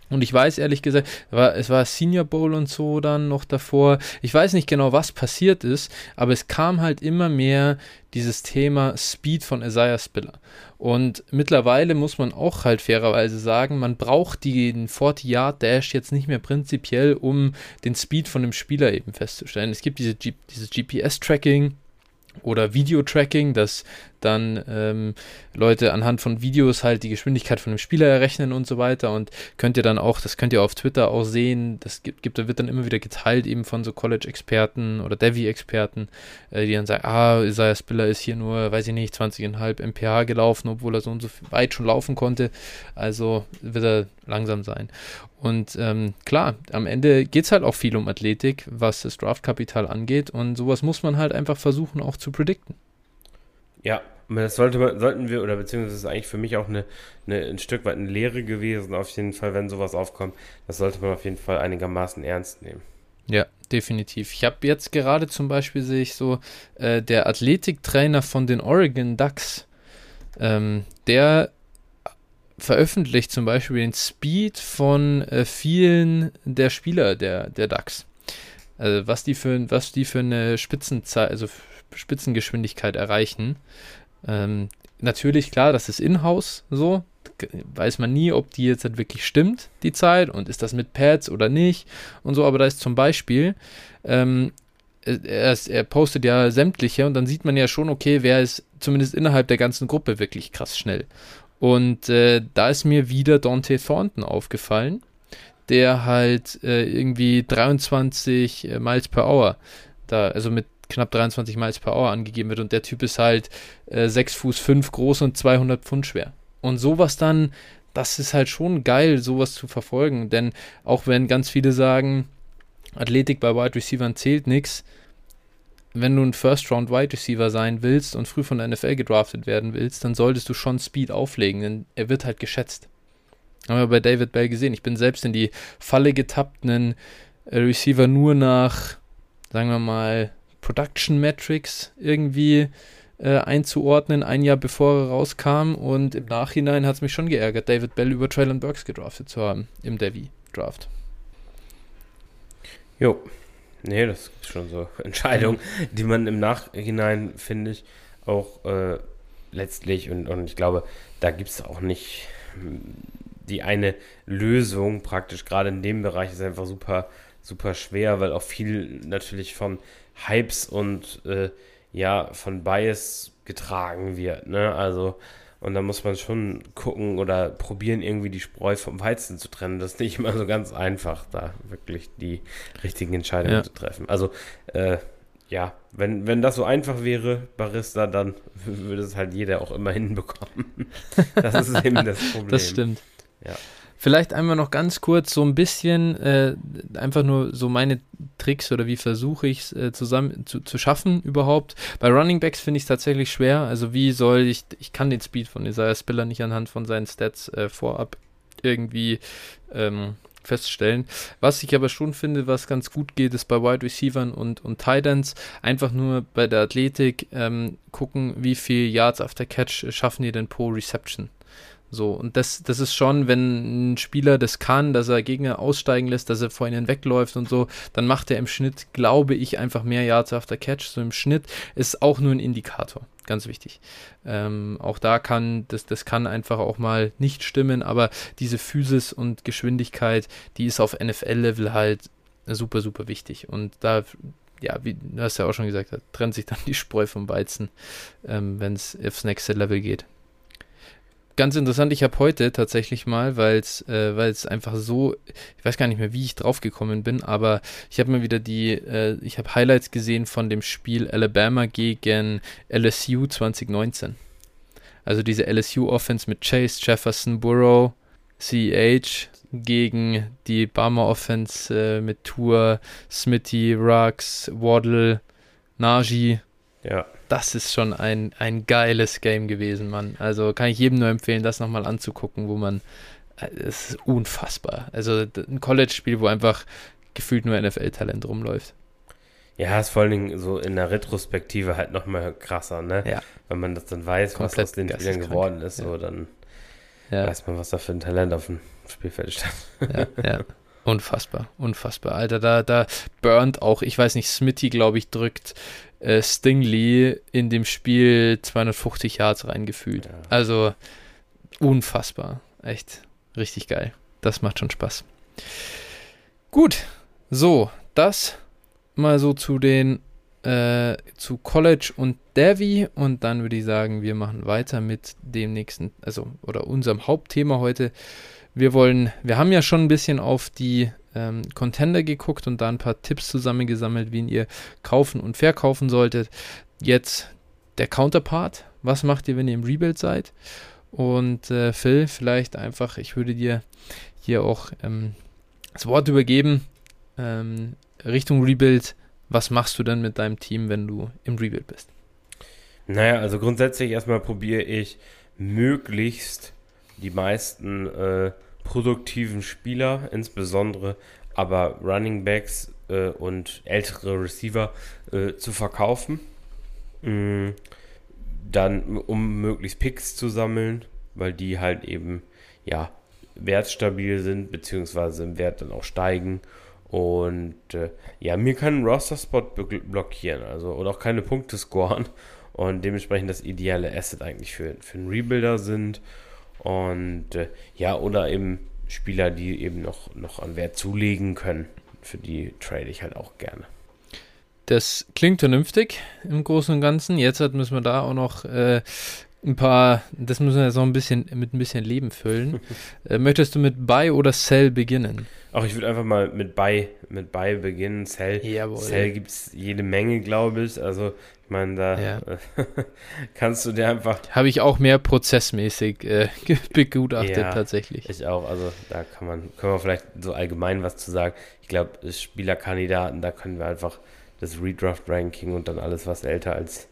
Und ich weiß ehrlich gesagt, war, es war Senior Bowl und so dann noch davor. Ich weiß nicht genau, was passiert ist, aber es kam halt immer mehr dieses Thema Speed von Isaiah Spiller. Und mittlerweile muss man auch halt fairerweise sagen, man braucht den 40-Yard-Dash jetzt nicht mehr prinzipiell, um den Speed von dem Spieler eben festzustellen. Es gibt diese dieses GPS-Tracking, oder Video-Tracking, dass dann ähm, Leute anhand von Videos halt die Geschwindigkeit von dem Spieler errechnen und so weiter und könnt ihr dann auch, das könnt ihr auf Twitter auch sehen, das gibt, gibt wird dann immer wieder geteilt eben von so College-Experten oder Devi-Experten, äh, die dann sagen, ah, Isaiah Spiller ist hier nur, weiß ich nicht, 20,5 mph gelaufen, obwohl er so und so weit schon laufen konnte, also wird er langsam sein. Und ähm, klar, am Ende geht es halt auch viel um Athletik, was das Draftkapital angeht. Und sowas muss man halt einfach versuchen auch zu predikten. Ja, das sollte sollten wir, oder beziehungsweise ist eigentlich für mich auch eine, eine, ein Stück weit eine Lehre gewesen, auf jeden Fall, wenn sowas aufkommt. Das sollte man auf jeden Fall einigermaßen ernst nehmen. Ja, definitiv. Ich habe jetzt gerade zum Beispiel, sehe ich so, äh, der Athletiktrainer von den Oregon Ducks, ähm, der veröffentlicht zum Beispiel den Speed von äh, vielen der Spieler der, der DAX. Also was die für, was die für eine Spitzenzeit, also Spitzengeschwindigkeit erreichen. Ähm, natürlich, klar, das ist in-house so. Weiß man nie, ob die jetzt halt wirklich stimmt, die Zeit, und ist das mit Pads oder nicht und so. Aber da ist zum Beispiel, ähm, er, er, postet ja sämtliche und dann sieht man ja schon, okay, wer ist zumindest innerhalb der ganzen Gruppe wirklich krass schnell. Und äh, da ist mir wieder Dante Thornton aufgefallen, der halt äh, irgendwie 23 äh, Miles per Hour, da, also mit knapp 23 Miles per Hour angegeben wird. Und der Typ ist halt äh, 6 Fuß 5 groß und 200 Pfund schwer. Und sowas dann, das ist halt schon geil, sowas zu verfolgen. Denn auch wenn ganz viele sagen, Athletik bei Wide Receivers zählt nichts, wenn du ein First-Round Wide Receiver sein willst und früh von der NFL gedraftet werden willst, dann solltest du schon Speed auflegen, denn er wird halt geschätzt. Haben wir bei David Bell gesehen. Ich bin selbst in die Falle getappt, einen Receiver nur nach sagen wir mal, Production Metrics irgendwie äh, einzuordnen, ein Jahr bevor er rauskam. Und im Nachhinein hat es mich schon geärgert, David Bell über Traylon Burks gedraftet zu haben im Devi-Draft. Jo. Nee, das ist schon so Entscheidungen, die man im Nachhinein, finde ich, auch äh, letztlich und, und ich glaube, da gibt es auch nicht hm, die eine Lösung praktisch, gerade in dem Bereich ist einfach super, super schwer, weil auch viel natürlich von Hypes und äh, ja, von Bias getragen wird, ne? Also und da muss man schon gucken oder probieren, irgendwie die Spreu vom Weizen zu trennen. Das ist nicht immer so ganz einfach, da wirklich die richtigen Entscheidungen ja. zu treffen. Also, äh, ja, wenn, wenn das so einfach wäre, Barista, dann würde es halt jeder auch immer hinbekommen. Das ist eben das Problem. Das stimmt. Ja. Vielleicht einmal noch ganz kurz so ein bisschen, äh, einfach nur so meine Tricks oder wie versuche ich es äh, zusammen zu, zu schaffen überhaupt. Bei Running Backs finde ich es tatsächlich schwer. Also wie soll ich, ich kann den Speed von Isaiah Spiller nicht anhand von seinen Stats äh, vorab irgendwie ähm, feststellen. Was ich aber schon finde, was ganz gut geht, ist bei Wide Receivers und, und Tight Ends einfach nur bei der Athletik ähm, gucken, wie viel Yards after Catch schaffen die denn pro Reception. So, und das, das ist schon, wenn ein Spieler das kann, dass er Gegner aussteigen lässt, dass er vor ihnen wegläuft und so, dann macht er im Schnitt, glaube ich, einfach mehr Yards after Catch. So im Schnitt ist auch nur ein Indikator. Ganz wichtig. Ähm, auch da kann, das, das kann einfach auch mal nicht stimmen, aber diese Physis und Geschwindigkeit, die ist auf NFL-Level halt super, super wichtig. Und da ja, wie du hast ja auch schon gesagt, da trennt sich dann die Spreu vom Weizen, ähm, wenn es aufs nächste Level geht ganz interessant, ich habe heute tatsächlich mal, weil es äh, einfach so, ich weiß gar nicht mehr, wie ich drauf gekommen bin, aber ich habe mir wieder die, äh, ich habe Highlights gesehen von dem Spiel Alabama gegen LSU 2019. Also diese LSU-Offense mit Chase, Jefferson, Burrow, CEH gegen die Bama Offense äh, mit Tour, Smitty, Rux, Waddle, Najee. Ja das ist schon ein, ein geiles Game gewesen, Mann. Also kann ich jedem nur empfehlen, das nochmal anzugucken, wo man, äh, es ist unfassbar. Also ein College-Spiel, wo einfach gefühlt nur NFL-Talent rumläuft. Ja, ist vor allen Dingen so in der Retrospektive halt nochmal krasser, ne? Ja. Wenn man das dann weiß, Komplett was aus den Spielern geworden ist, ja. so dann ja. weiß man, was da für ein Talent auf dem Spielfeld stand. Ja, ja. Unfassbar, unfassbar. Alter, da, da burnt auch, ich weiß nicht, Smitty, glaube ich, drückt äh, Stingley in dem Spiel 250 Yards reingefühlt. Ja. Also unfassbar. Echt richtig geil. Das macht schon Spaß. Gut, so, das mal so zu den äh, zu College und Devi und dann würde ich sagen, wir machen weiter mit dem nächsten, also oder unserem Hauptthema heute. Wir wollen, wir haben ja schon ein bisschen auf die ähm, Contender geguckt und da ein paar Tipps zusammengesammelt, wie ihr kaufen und verkaufen solltet. Jetzt der Counterpart. Was macht ihr, wenn ihr im Rebuild seid? Und äh, Phil, vielleicht einfach, ich würde dir hier auch ähm, das Wort übergeben. Ähm, Richtung Rebuild, was machst du dann mit deinem Team, wenn du im Rebuild bist? Naja, also grundsätzlich erstmal probiere ich möglichst die meisten äh, produktiven Spieler, insbesondere aber Running Backs äh, und ältere Receiver äh, zu verkaufen. Mhm. Dann, um möglichst Picks zu sammeln, weil die halt eben, ja, wertstabil sind, beziehungsweise im Wert dann auch steigen. Und äh, ja, mir kann ein Roster-Spot blockieren, also oder auch keine Punkte scoren. Und dementsprechend das ideale Asset eigentlich für, für einen Rebuilder sind. Und äh, ja, oder eben Spieler, die eben noch, noch an Wert zulegen können. Für die trade ich halt auch gerne. Das klingt vernünftig im Großen und Ganzen. Jetzt müssen wir da auch noch äh, ein paar, das müssen wir jetzt noch ein bisschen mit ein bisschen Leben füllen. äh, möchtest du mit Buy oder Sell beginnen? Ach, ich würde einfach mal mit Buy, mit Buy beginnen. Sell, Jawohl. Sell gibt es jede Menge, glaube ich. Also ich meine, da ja. kannst du dir einfach. Habe ich auch mehr prozessmäßig äh, begutachtet, ja, tatsächlich. Ich auch. Also da kann man, können wir vielleicht so allgemein was zu sagen. Ich glaube, Spielerkandidaten, da können wir einfach das Redraft-Ranking und dann alles, was älter als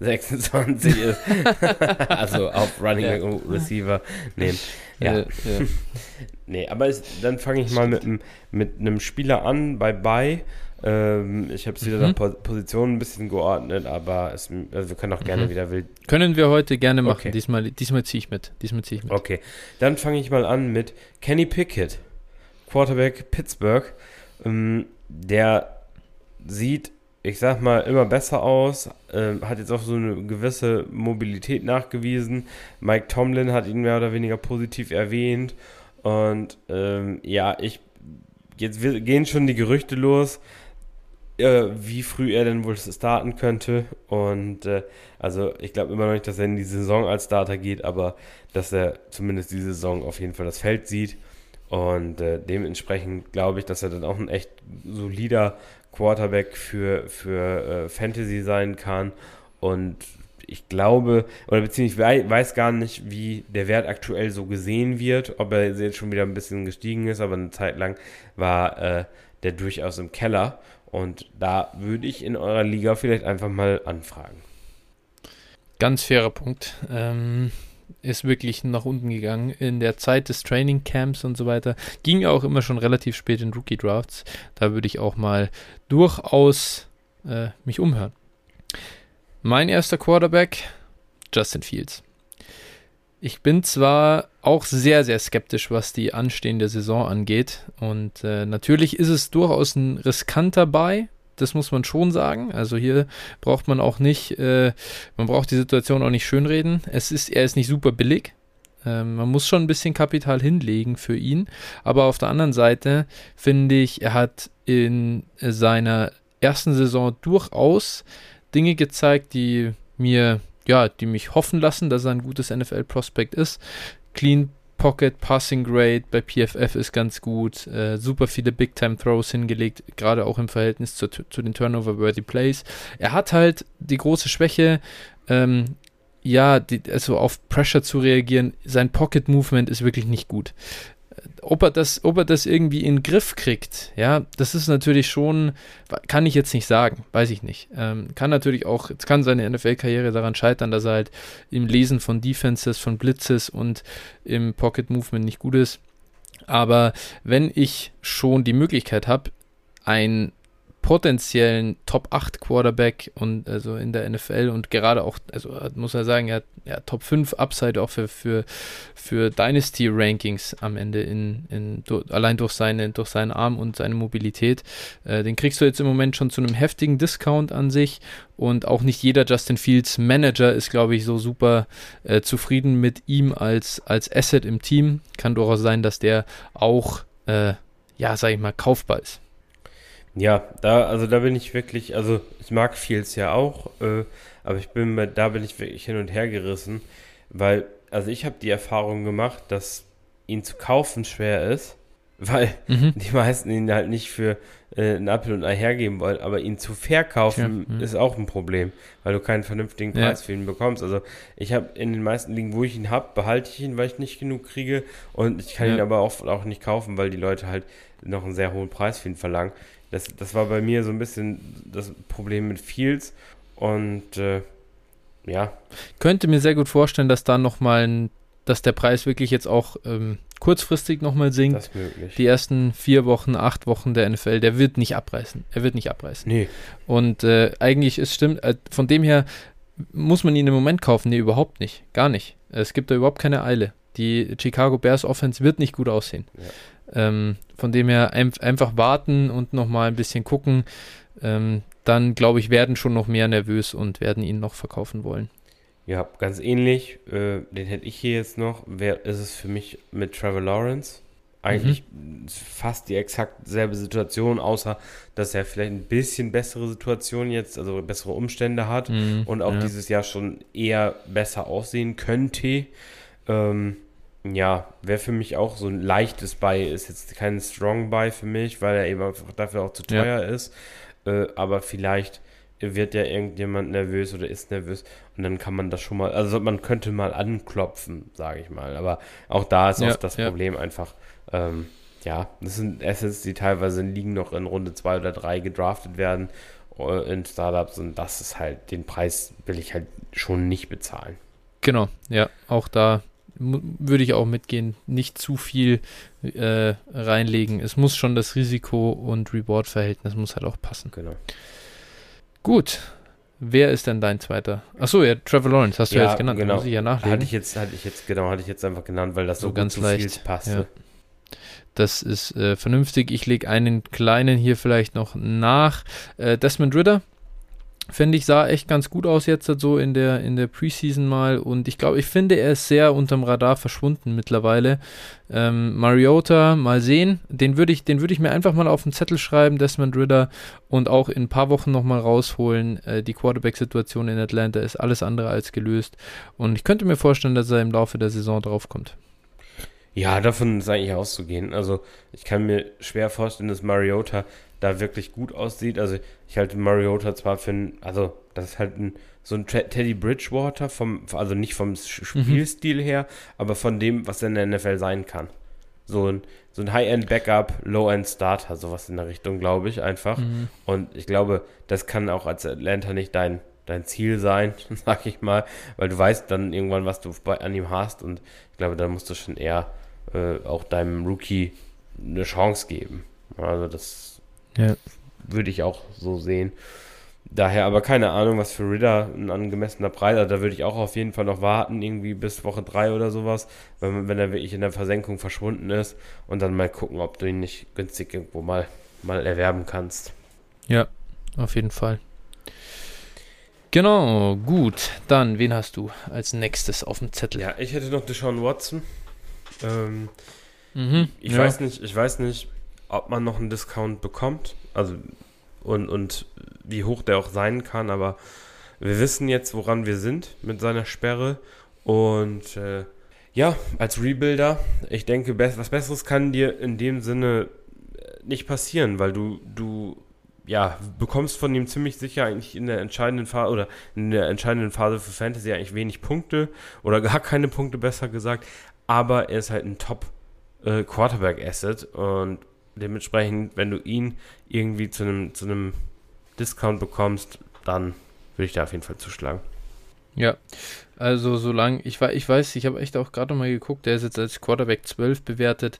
26 ist. also auf Running ja. Receiver nehmen. Ja. ja. nee, aber es, dann fange ich mal mit, mit einem Spieler an bei Buy. Ähm, ich habe es wieder Mhm. nach Po- Positionen ein bisschen geordnet, aber es, also wir können auch gerne Mhm. wieder wild. Können wir heute gerne machen. Okay. Diesmal, diesmal ziehe ich mit. Diesmal ziehe ich mit. Okay, dann fange ich mal an mit Kenny Pickett, Quarterback Pittsburgh. Ähm, der sieht, ich sag mal, immer besser aus, ähm, hat jetzt auch so eine gewisse Mobilität nachgewiesen. Mike Tomlin hat ihn mehr oder weniger positiv erwähnt. Und ähm, ja, ich jetzt gehen schon die Gerüchte los, äh, wie früh er denn wohl starten könnte. Und äh, also ich glaube immer noch nicht, dass er in die Saison als Starter geht, aber dass er zumindest diese Saison auf jeden Fall das Feld sieht. Und äh, dementsprechend glaube ich, dass er dann auch ein echt solider Quarterback für, für äh, Fantasy sein kann. Und ich glaube, oder beziehungsweise ich wei- weiß gar nicht, wie der Wert aktuell so gesehen wird, ob er jetzt schon wieder ein bisschen gestiegen ist, aber eine Zeit lang war äh, der durchaus im Keller. Und da würde ich in eurer Liga vielleicht einfach mal anfragen. Ganz fairer Punkt. Ähm, ist wirklich nach unten gegangen. In der Zeit des Training Camps und so weiter ging auch immer schon relativ spät in Rookie Drafts. Da würde ich auch mal durchaus äh, mich umhören. Mein erster Quarterback, Justin Fields. Ich bin zwar auch sehr, sehr skeptisch, was die anstehende Saison angeht. Und äh, natürlich ist es durchaus ein riskanter Buy. Das muss man schon sagen. Also hier braucht man auch nicht, äh, man braucht die Situation auch nicht schönreden. Es ist, er ist nicht super billig. Ähm, man muss schon ein bisschen Kapital hinlegen für ihn. Aber auf der anderen Seite finde ich, er hat in seiner ersten Saison durchaus Dinge gezeigt, die mir, ja, die mich hoffen lassen, dass er ein gutes NFL-Prospect ist. Clean Pocket Passing Grade bei PFF ist ganz gut. Äh, super viele Big Time Throws hingelegt, gerade auch im Verhältnis zu, zu den Turnover-Worthy Plays. Er hat halt die große Schwäche, ähm, ja, die, also auf Pressure zu reagieren. Sein Pocket Movement ist wirklich nicht gut. Ob er das, ob er das irgendwie in den Griff kriegt, ja, das ist natürlich schon, kann ich jetzt nicht sagen, weiß ich nicht. Ähm, kann natürlich auch, jetzt kann seine NFL-Karriere daran scheitern, dass er halt im Lesen von Defenses, von Blitzes und im Pocket Movement nicht gut ist. Aber wenn ich schon die Möglichkeit habe, einen potenziellen Top 8 Quarterback und also in der NFL und gerade auch, also muss er sagen, er hat ja, Top 5 Upside auch für, für, für Dynasty Rankings am Ende in, in allein durch seine, durch seinen Arm und seine Mobilität. Äh, den kriegst du jetzt im Moment schon zu einem heftigen Discount an sich und auch nicht jeder Justin Fields Manager ist, glaube ich, so super äh, zufrieden mit ihm als, als Asset im Team. Kann durchaus sein, dass der auch, äh, ja, sag ich mal, kaufbar ist. Ja, da, also da bin ich wirklich, also ich mag Fields ja auch, äh, aber ich bin da bin ich wirklich hin und her gerissen, weil, also ich habe die Erfahrung gemacht, dass ihn zu kaufen schwer ist, weil Mhm. die meisten ihn halt nicht für äh, einen Apfel und ein Ei hergeben wollen, aber ihn zu verkaufen Ja, mhm. ist auch ein Problem, weil du keinen vernünftigen Ja. Preis für ihn bekommst. Also ich habe in den meisten Ligen, wo ich ihn habe, behalte ich ihn, weil ich nicht genug kriege und ich kann Ja. ihn aber auch, auch nicht kaufen, weil die Leute halt noch einen sehr hohen Preis für ihn verlangen. Das, das war bei mir so ein bisschen das Problem mit Fields und äh, ja, Könnte mir sehr gut vorstellen, dass da nochmal ein, dass der Preis wirklich jetzt auch ähm, kurzfristig nochmal sinkt. das ist möglich. Die ersten vier Wochen, acht Wochen der NFL, der wird nicht abreißen. Er wird nicht abreißen. nee, Und äh, eigentlich ist stimmt, äh, von dem her muss man ihn im Moment kaufen. Nee, überhaupt nicht. Gar nicht. Es gibt da überhaupt keine Eile. Die Chicago Bears Offense wird nicht gut aussehen. Ähm, von dem her ein, einfach warten und nochmal ein bisschen gucken. Ähm, dann, glaube ich, werden schon noch mehr nervös und werden ihn noch verkaufen wollen. ja, ganz ähnlich, äh, den hätte ich hier jetzt noch, wer ist es für mich mit Trevor Lawrence? Eigentlich fast die exakt selbe Situation, außer dass er vielleicht ein bisschen bessere Situation jetzt, also bessere Umstände hat. Mhm, und auch ja. dieses Jahr schon eher besser aussehen könnte. Ähm, ja, wäre für mich auch so ein leichtes Buy, ist jetzt kein Strong Buy für mich, weil er eben einfach dafür auch zu Ja. teuer ist. Äh, aber vielleicht wird ja irgendjemand nervös oder ist nervös und dann kann man das schon mal, also man könnte mal anklopfen, sage ich mal. Aber auch da ist Ja, oft das ja. Problem einfach, ähm, ja, das sind Assets, die teilweise liegen noch in Runde 2 oder 3 gedraftet werden äh, in Startups und das ist halt, den Preis will ich halt schon nicht bezahlen. Genau, ja, auch da würde ich auch mitgehen, nicht zu viel äh, reinlegen. Es muss schon das Risiko- und Reward-Verhältnis muss halt auch passen. Genau. Gut. Wer ist denn dein zweiter? Achso, ja, Trevor Lawrence, hast du ja, jetzt genannt. Genau. Muss ich ja nachlegen. Hatte ich jetzt, hatte ich jetzt, genau, hatte ich jetzt einfach genannt, weil das so, So ganz zu leicht, viel passte. ja. Das ist äh, vernünftig. Ich lege einen kleinen hier vielleicht noch nach. Äh, Desmond Ritter, finde ich, sah echt ganz gut aus jetzt so in der, in der Preseason mal. Und ich glaube, ich finde, er ist sehr unterm Radar verschwunden mittlerweile. Ähm, Mariota, mal sehen. Den würde ich, den würde ich mir einfach mal auf den Zettel schreiben, Desmond Ritter, und auch in ein paar Wochen nochmal rausholen. Äh, die Quarterback-Situation in Atlanta ist alles andere als gelöst. Und ich könnte mir vorstellen, dass er im Laufe der Saison drauf kommt. Ja, davon ist eigentlich auszugehen. Also ich kann mir schwer vorstellen, dass Mariota da wirklich gut aussieht. Also ich halte Mariota zwar für ein, also das ist halt ein, so ein Teddy Bridgewater vom, also nicht vom Sch- Spielstil her, aber von dem, was er in der NFL sein kann. So ein, so ein High-End-Backup, Low-End-Starter, sowas in der Richtung, glaube ich einfach. Mhm. Und ich glaube, das kann auch als Atlanta nicht dein, dein Ziel sein, sag ich mal, weil du weißt dann irgendwann, was du bei, an ihm hast und ich glaube, da musst du schon eher äh, auch deinem Rookie eine Chance geben. Also das Ja. würde ich auch so sehen. Daher aber keine Ahnung, was für Ritter ein angemessener Preis, also da würde ich auch auf jeden Fall noch warten, irgendwie bis Woche 3 oder sowas, wenn, wenn er wirklich in der Versenkung verschwunden ist und dann mal gucken, ob du ihn nicht günstig irgendwo mal, mal erwerben kannst. Ja, auf jeden Fall. Genau, gut. Dann, wen hast du als nächstes auf dem Zettel? Ja, ich hätte noch Deshaun Watson. Ähm, Mhm, ich ja. weiß nicht, ich weiß nicht, ob man noch einen Discount bekommt. Also und, und wie hoch der auch sein kann, aber wir wissen jetzt, woran wir sind mit seiner Sperre. Und äh, ja, als Rebuilder, ich denke, was Besseres kann dir in dem Sinne äh, nicht passieren, weil du, du ja, bekommst von ihm ziemlich sicher eigentlich in der entscheidenden Phase oder in der entscheidenden Phase für Fantasy eigentlich wenig Punkte oder gar keine Punkte, besser gesagt. Aber er ist halt ein Top äh, und dementsprechend, wenn du ihn irgendwie zu einem zu Discount bekommst, dann würde ich da auf jeden Fall zuschlagen. Ja, also solange, ich, ich weiß, ich habe echt auch gerade mal geguckt, der ist jetzt als Quarterback 12 bewertet.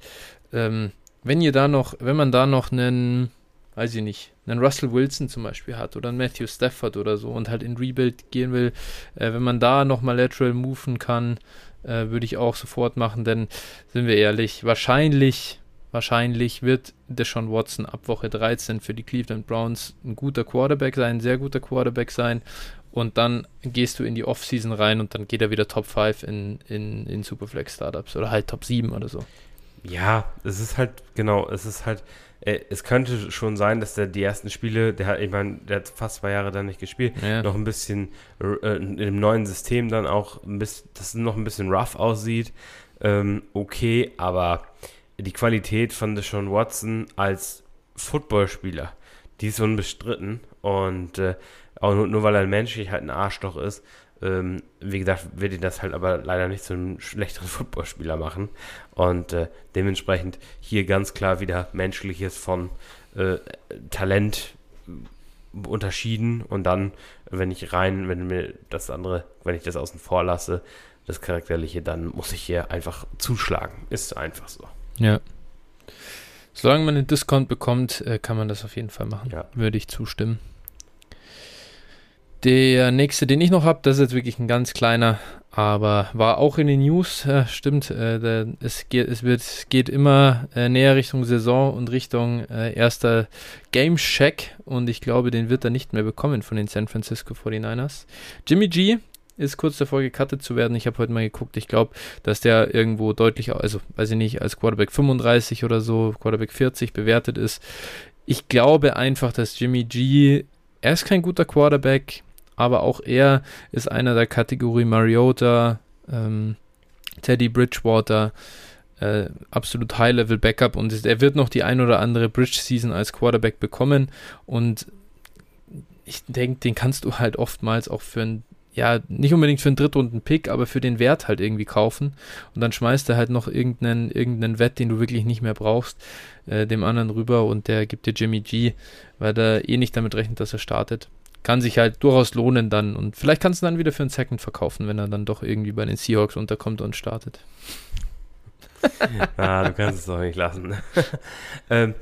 Ähm, wenn ihr da noch, wenn man da noch einen, weiß ich nicht, einen Russell Wilson zum Beispiel hat oder einen Matthew Stafford oder so und halt in Rebuild gehen will, äh, wenn man da noch mal lateral moven kann, äh, würde ich auch sofort machen, denn sind wir ehrlich, wahrscheinlich, wahrscheinlich wird Deshaun Watson ab Woche 13 für die Cleveland Browns ein guter Quarterback sein, ein sehr guter Quarterback sein und dann gehst du in die Offseason rein und dann geht er wieder Top 5 in, in, in Superflex Startups oder halt Top 7 oder so. Ja, es ist halt, genau, es ist halt, äh, es könnte schon sein, dass der die ersten Spiele, der hat, ich meine, der hat fast zwei Jahre dann nicht gespielt, Ja. noch ein bisschen äh, in dem neuen System dann auch ein bisschen, dass es noch ein bisschen rough aussieht. Ähm, okay, aber die Qualität von Deshaun Watson als Footballspieler, die ist unbestritten und äh, auch nur, nur weil er menschlich halt ein Arschloch ist, ähm, wie gesagt, wird ihn das halt aber leider nicht zu einem schlechteren Footballspieler machen. Und äh, dementsprechend hier ganz klar wieder Menschliches von äh, Talent äh, unterschieden. Und dann, wenn ich rein, wenn mir das andere, wenn ich das außen vor lasse, das Charakterliche, dann muss ich hier einfach zuschlagen. Ist einfach so. Ja. Solange man einen Discount bekommt, äh, kann man das auf jeden Fall machen. Ja. Würde ich zustimmen. Der nächste, den ich noch habe, das ist jetzt wirklich ein ganz kleiner, aber war auch in den News, äh, stimmt. Äh, es, geht, es wird, es geht immer äh, näher Richtung Saison und Richtung äh, erster Game Check und ich glaube, den wird er nicht mehr bekommen von den San Francisco 49ers. Jimmy G ist kurz davor gecuttet zu werden. Ich habe heute mal geguckt. Ich glaube, dass der irgendwo deutlich, also weiß ich nicht, als Quarterback 35 oder so, Quarterback 40 bewertet ist. Ich glaube einfach, dass Jimmy G, er ist kein guter Quarterback, aber auch er ist einer der Kategorie Mariota, ähm, Teddy Bridgewater, äh, absolut High-Level Backup und er wird noch die ein oder andere Bridge-Season als Quarterback bekommen und ich denke, den kannst du halt oftmals auch für ein ja, nicht unbedingt für einen Drittrunden-Pick, aber für den Wert halt irgendwie kaufen. Und dann schmeißt er halt noch irgendeinen, irgendeinen Wett, den du wirklich nicht mehr brauchst, äh, dem anderen rüber und der gibt dir Jimmy G, weil der eh nicht damit rechnet, dass er startet. kann sich halt durchaus lohnen dann. Und vielleicht kannst du dann wieder für einen Second verkaufen, wenn er dann doch irgendwie bei den Seahawks unterkommt und startet. ah, du kannst es doch nicht lassen. ähm,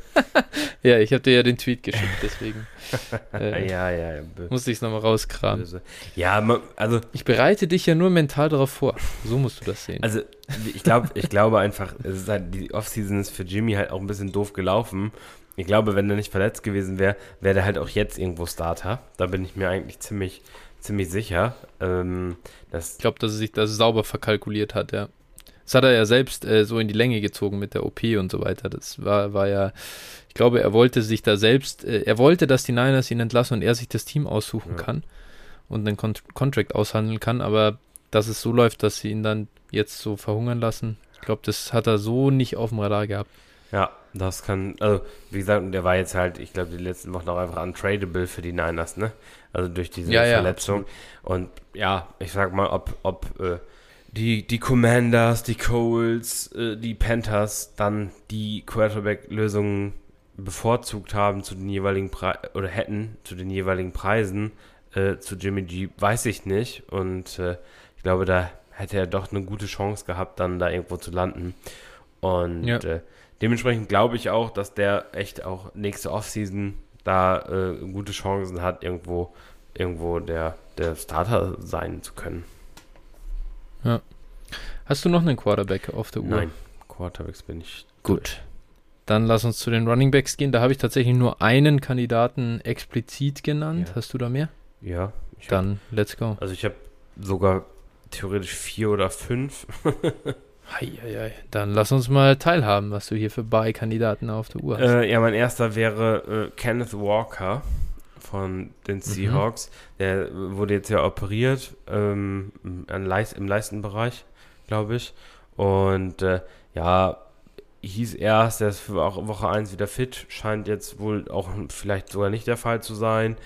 ja, ich habe dir ja den Tweet geschickt, deswegen. Äh, ja, ja, ja. Musste ich es nochmal rauskramen. Böse. Ja, man, also. Ich bereite dich ja nur mental darauf vor. So musst du das sehen. Also, ich, glaub, ich glaube einfach, es ist halt, die Offseason ist für Jimmy halt auch ein bisschen doof gelaufen. Ich glaube, wenn er nicht verletzt gewesen wäre, wäre der halt auch jetzt irgendwo Starter. Da bin ich mir eigentlich ziemlich, ziemlich sicher. Ähm, dass ich glaube, dass er sich das sauber verkalkuliert hat, ja. Das hat er ja selbst äh, so in die Länge gezogen mit der OP und so weiter. Das war, war ja, ich glaube, er wollte sich da selbst, äh, er wollte, dass die Niners ihn entlassen und er sich das Team aussuchen ja. kann und einen Con Contract aushandeln kann, aber dass es so läuft, dass sie ihn dann jetzt so verhungern lassen, ich glaube, das hat er so nicht auf dem Radar gehabt. Ja, das kann, also wie gesagt, der war jetzt halt, ich glaube, die letzten Wochen auch einfach untradable für die Niners, ne? Also durch diese ja, Verletzung. Ja, und ja, ich sag mal, ob, ob äh, die, die Commanders, die Coles, äh, die Panthers dann die Quarterback-Lösungen bevorzugt haben zu den jeweiligen Pre oder hätten zu den jeweiligen Preisen äh, zu Jimmy G, weiß ich nicht. Und äh, ich glaube, da hätte er doch eine gute Chance gehabt, dann da irgendwo zu landen. Und ja. Äh, dementsprechend glaube ich auch, dass der echt auch nächste Offseason da äh, gute Chancen hat, irgendwo, irgendwo der, der Starter sein zu können. Hast du noch einen Quarterback auf der Uhr? Nein, Quarterbacks bin ich. Gut. Durch. Dann lass uns zu den Running Backs gehen. Da habe ich tatsächlich nur einen Kandidaten explizit genannt. Ja. Hast du da mehr? Ja. Dann hab, let's go. Also ich habe sogar theoretisch vier oder fünf. Heieiei. Dann lass uns mal teilhaben, was du hier für Buy-Kandidaten auf der Uhr hast. Äh, ja, mein erster wäre äh, Kenneth Walker von den mhm. Seahawks. Mhm. Der wurde jetzt ja operiert ähm, Leist, im Leistenbereich, glaube ich. Und äh, ja, hieß erst, er ist für Woche 1 wieder fit, scheint jetzt wohl auch vielleicht sogar nicht der Fall zu sein.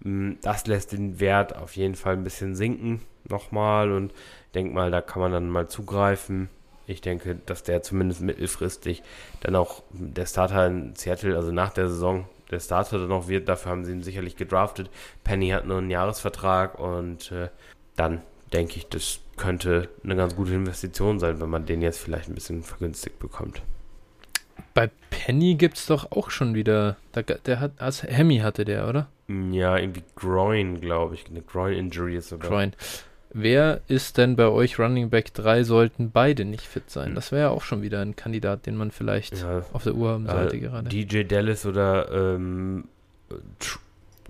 Mm, das lässt den Wert auf jeden Fall ein bisschen sinken nochmal und denk mal, da kann man dann mal zugreifen. Ich denke, dass der zumindest mittelfristig dann auch der Starter in Seattle, also nach der Saison, der Starter dann auch wird. Dafür haben sie ihn sicherlich gedraftet. Penny hat nur einen Jahresvertrag und äh, dann denke ich, das könnte eine ganz gute Investition sein, wenn man den jetzt vielleicht ein bisschen vergünstigt bekommt. Bei Penny gibt es doch auch schon wieder, der, der hat, als Hemi hatte der, oder? Ja, irgendwie Groin, glaube ich. Eine Groin-Injury ist sogar. Groin. Wer ist denn bei euch Running Back 3? Sollten beide nicht fit sein? Das wäre ja auch schon wieder ein Kandidat, den man vielleicht ja, auf der Uhr haben sollte äh, gerade. DJ Dallas oder ähm,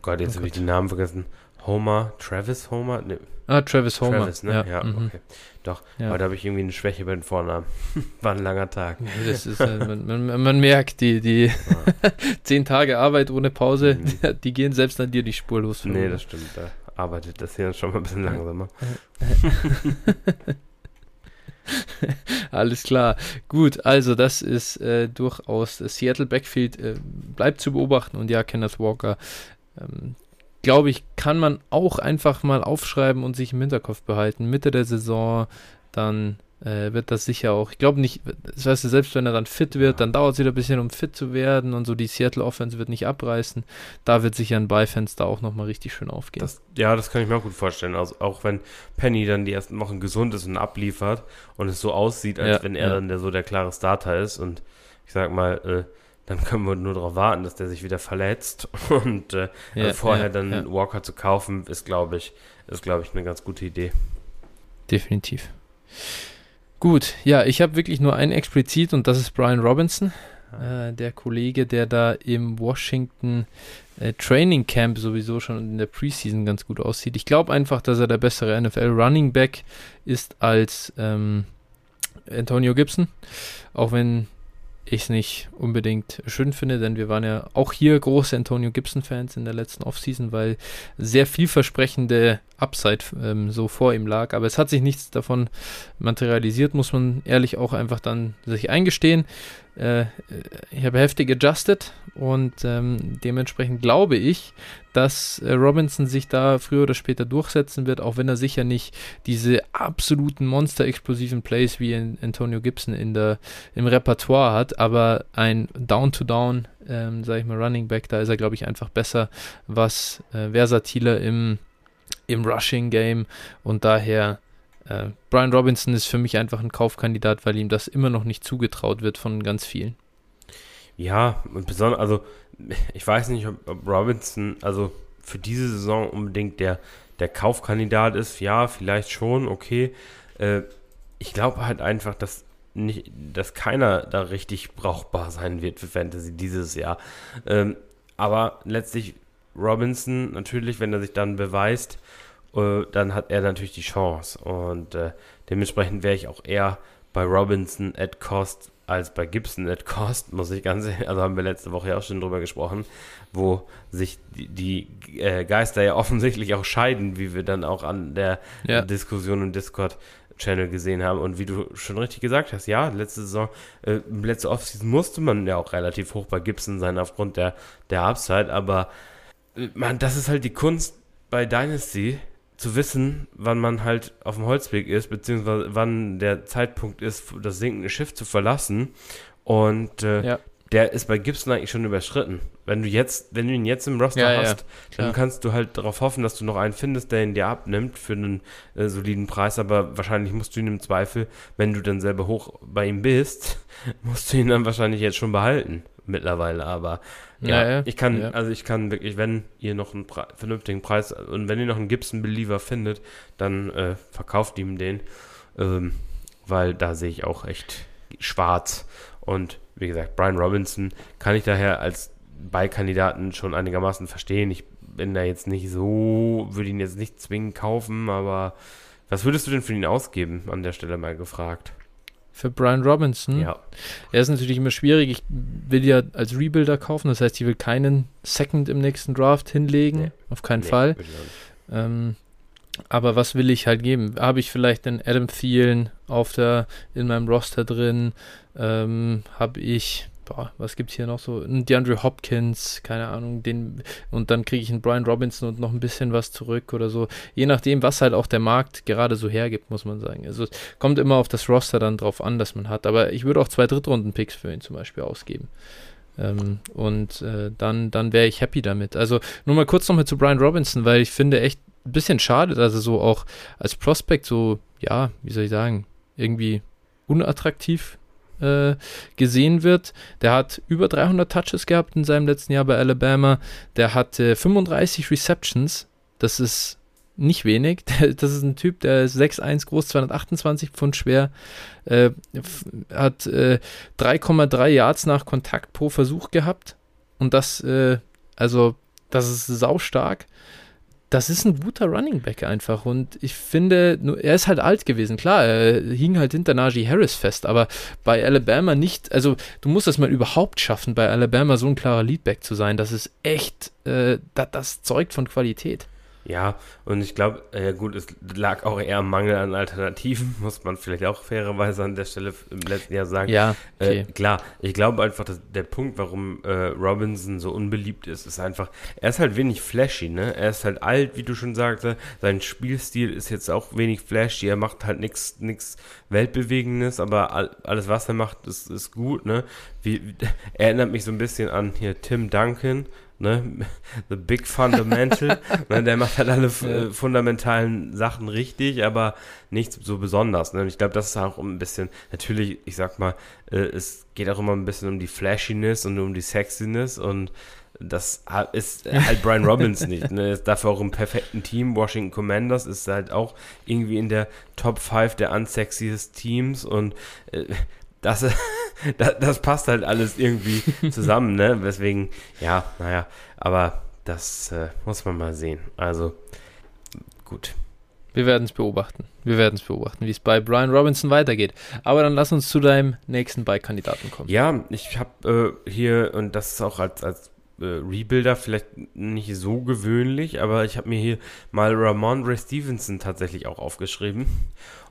Gott, jetzt oh habe ich den Namen vergessen. Homer, Travis Homer? Nee. Ah, Travis Homer. Travis, ne? Ja, ja mhm. okay. Doch, ja. da habe ich irgendwie eine Schwäche bei den Vornamen. War ein langer Tag. Das ist, äh, man, man, man, merkt, die, die zehn Tage Arbeit ohne Pause, mhm. die gehen selbst an dir die Spur los. Nee, das stimmt. Da arbeitet das hier schon mal ein bisschen langsamer. Alles klar. Gut, also das ist äh, durchaus Seattle Backfield äh, bleibt zu beobachten und ja, Kenneth Walker, ähm, glaube ich, kann man auch einfach mal aufschreiben und sich im Hinterkopf behalten. Mitte der Saison dann äh, wird das sicher auch. Ich glaube nicht, das heißt, selbst wenn er dann fit wird, dann dauert es wieder ein bisschen, um fit zu werden und so die Seattle Offense wird nicht abreißen. Da wird sicher ein Beifenster auch nochmal richtig schön aufgehen. Das, ja, das kann ich mir auch gut vorstellen. Also auch wenn Penny dann die ersten Wochen gesund ist und abliefert und es so aussieht, als ja, wenn er ja. dann der, so der klare Starter ist und ich sag mal, äh, dann können wir nur darauf warten, dass der sich wieder verletzt und äh, ja, also vorher dann Walker zu kaufen, ist glaube ich, ist glaube ich eine ganz gute Idee. Definitiv. Gut, ja, ich habe wirklich nur einen explizit und das ist Brian Robinson, äh, der Kollege, der da im Washington äh, Training Camp sowieso schon in der Preseason ganz gut aussieht. Ich glaube einfach, dass er der bessere NFL Running Back ist als ähm, Antonio Gibson, auch wenn ich es nicht unbedingt schön finde, denn wir waren ja auch hier große Antonio Gibson-Fans in der letzten Offseason, weil sehr vielversprechende Upside ähm, so vor ihm lag. Aber es hat sich nichts davon materialisiert, muss man ehrlich auch einfach dann sich eingestehen. Äh, ich habe heftig adjusted und ähm, dementsprechend glaube ich, dass äh, Robinson sich da früher oder später durchsetzen wird, auch wenn er sicher nicht diese absoluten monster-explosiven Plays wie in Antonio Gibson in der, im Repertoire hat, aber ein Down-to-Down, ähm, sage ich mal, Running Back, da ist er, glaube ich, einfach besser, was äh, versatiler im im Rushing Game und daher äh, Brian Robinson ist für mich einfach ein Kaufkandidat, weil ihm das immer noch nicht zugetraut wird von ganz vielen. Ja, und besonders, also ich weiß nicht, ob, ob, Robinson, also für diese Saison unbedingt der, der Kaufkandidat ist. Ja, vielleicht schon, okay. Äh, ich glaube halt einfach, dass nicht, dass keiner da richtig brauchbar sein wird für Fantasy dieses Jahr. Ähm, aber letztlich Robinson, natürlich, wenn er sich dann beweist, äh, dann hat er natürlich die Chance. Und äh, dementsprechend wäre ich auch eher bei Robinson at Cost als bei Gibson at Cost, muss ich ganz ehrlich, also haben wir letzte Woche ja auch schon drüber gesprochen, wo sich die, die äh, Geister ja offensichtlich auch scheiden, wie wir dann auch an der ja. Diskussion im Discord Channel gesehen haben. Und wie du schon richtig gesagt hast, ja, letzte Saison, äh, letzte Offseason musste man ja auch relativ hoch bei Gibson sein aufgrund der, der Upside, aber man, das ist halt die Kunst bei Dynasty, zu wissen, wann man halt auf dem Holzweg ist, beziehungsweise wann der Zeitpunkt ist, das sinkende Schiff zu verlassen. Und äh, ja. der ist bei Gibson eigentlich schon überschritten. Wenn du jetzt, wenn du ihn jetzt im Roster ja, hast, ja, dann kannst du halt darauf hoffen, dass du noch einen findest, der ihn dir abnimmt für einen äh, soliden Preis, aber wahrscheinlich musst du ihn im Zweifel, wenn du dann selber hoch bei ihm bist, musst du ihn dann wahrscheinlich jetzt schon behalten mittlerweile, aber ja, ja, ja. ich kann, ja. also ich kann wirklich, wenn ihr noch einen Pre vernünftigen Preis und wenn ihr noch einen Gibson-Believer findet, dann äh, verkauft ihm den, ähm, weil da sehe ich auch echt schwarz und wie gesagt, Brian Robinson kann ich daher als Beikandidaten schon einigermaßen verstehen. Ich bin da jetzt nicht so, würde ihn jetzt nicht zwingend kaufen, aber was würdest du denn für ihn ausgeben, an der Stelle mal gefragt? Für Brian Robinson. Ja. Er ist natürlich immer schwierig. Ich will ja als Rebuilder kaufen, das heißt, ich will keinen Second im nächsten Draft hinlegen. Nee. Auf keinen nee, Fall. Ähm, aber was will ich halt geben? Habe ich vielleicht den Adam Thielen auf der, in meinem Roster drin? Ähm, Habe ich boah, was gibt es hier noch so? Ein DeAndre Hopkins, keine Ahnung, den, und dann kriege ich einen Brian Robinson und noch ein bisschen was zurück oder so. Je nachdem, was halt auch der Markt gerade so hergibt, muss man sagen. Also es kommt immer auf das Roster dann drauf an, das man hat. Aber ich würde auch zwei Drittrunden-Picks für ihn zum Beispiel ausgeben. Ähm, und äh, dann, dann wäre ich happy damit. Also nur mal kurz nochmal zu Brian Robinson, weil ich finde echt ein bisschen schade, dass er so auch als Prospect so, ja, wie soll ich sagen, irgendwie unattraktiv äh, gesehen wird. Der hat über 300 Touches gehabt in seinem letzten Jahr bei Alabama. Der hatte 35 Receptions. Das ist nicht wenig. Das ist ein Typ, der ist 6'1 groß, 228 Pfund schwer, äh, hat äh, 3,3 Yards nach Kontakt pro Versuch gehabt. Und das, äh, also, das ist saustark. stark das ist ein guter Running Back einfach. Und ich finde, er ist halt alt gewesen. Klar, er hing halt hinter Najee Harris fest, aber bei Alabama nicht. Also, du musst es mal überhaupt schaffen, bei Alabama so ein klarer Leadback zu sein. Das ist echt, äh, das, das zeugt von Qualität. Ja, und ich glaube, ja gut, es lag auch eher am Mangel an Alternativen, muss man vielleicht auch fairerweise an der Stelle im letzten Jahr sagen. Ja, äh, okay. Äh, klar, ich glaube einfach, dass der Punkt, warum äh, Robinson so unbeliebt ist, ist einfach, er ist halt wenig flashy, ne? Er ist halt alt, wie du schon sagte, sein Spielstil ist jetzt auch wenig flashy, er macht halt nichts nix Weltbewegendes, aber all, alles, was er macht, ist, ist gut, ne? Wie, er erinnert mich so ein bisschen an hier Tim Duncan, ne? The Big Fundamental. ne? Der macht halt alle ja. fundamentalen Sachen richtig, aber nichts so besonders. Ne? Und ich glaube, das ist auch ein bisschen, natürlich, ich sag mal, äh, es geht auch immer ein bisschen um die Flashiness und um die Sexiness und das ist halt Brian Robbins nicht. Ne? Ist dafür auch im perfekten Team. Washington Commanders ist halt auch irgendwie in der Top 5 der unsexiest Teams und äh, das, das, das, passt halt alles irgendwie zusammen, ne? Weswegen, ja, naja, aber das äh, muss man mal sehen. Also, gut. Wir werden es beobachten. Wir werden es beobachten, wie es bei Brian Robinson weitergeht. Aber dann lass uns zu deinem nächsten Bike-Kandidaten kommen. Ja, ich habe äh, hier, und das ist auch als, als äh, Rebuilder vielleicht nicht so gewöhnlich, aber ich habe mir hier mal Ramondre Stevenson tatsächlich auch aufgeschrieben.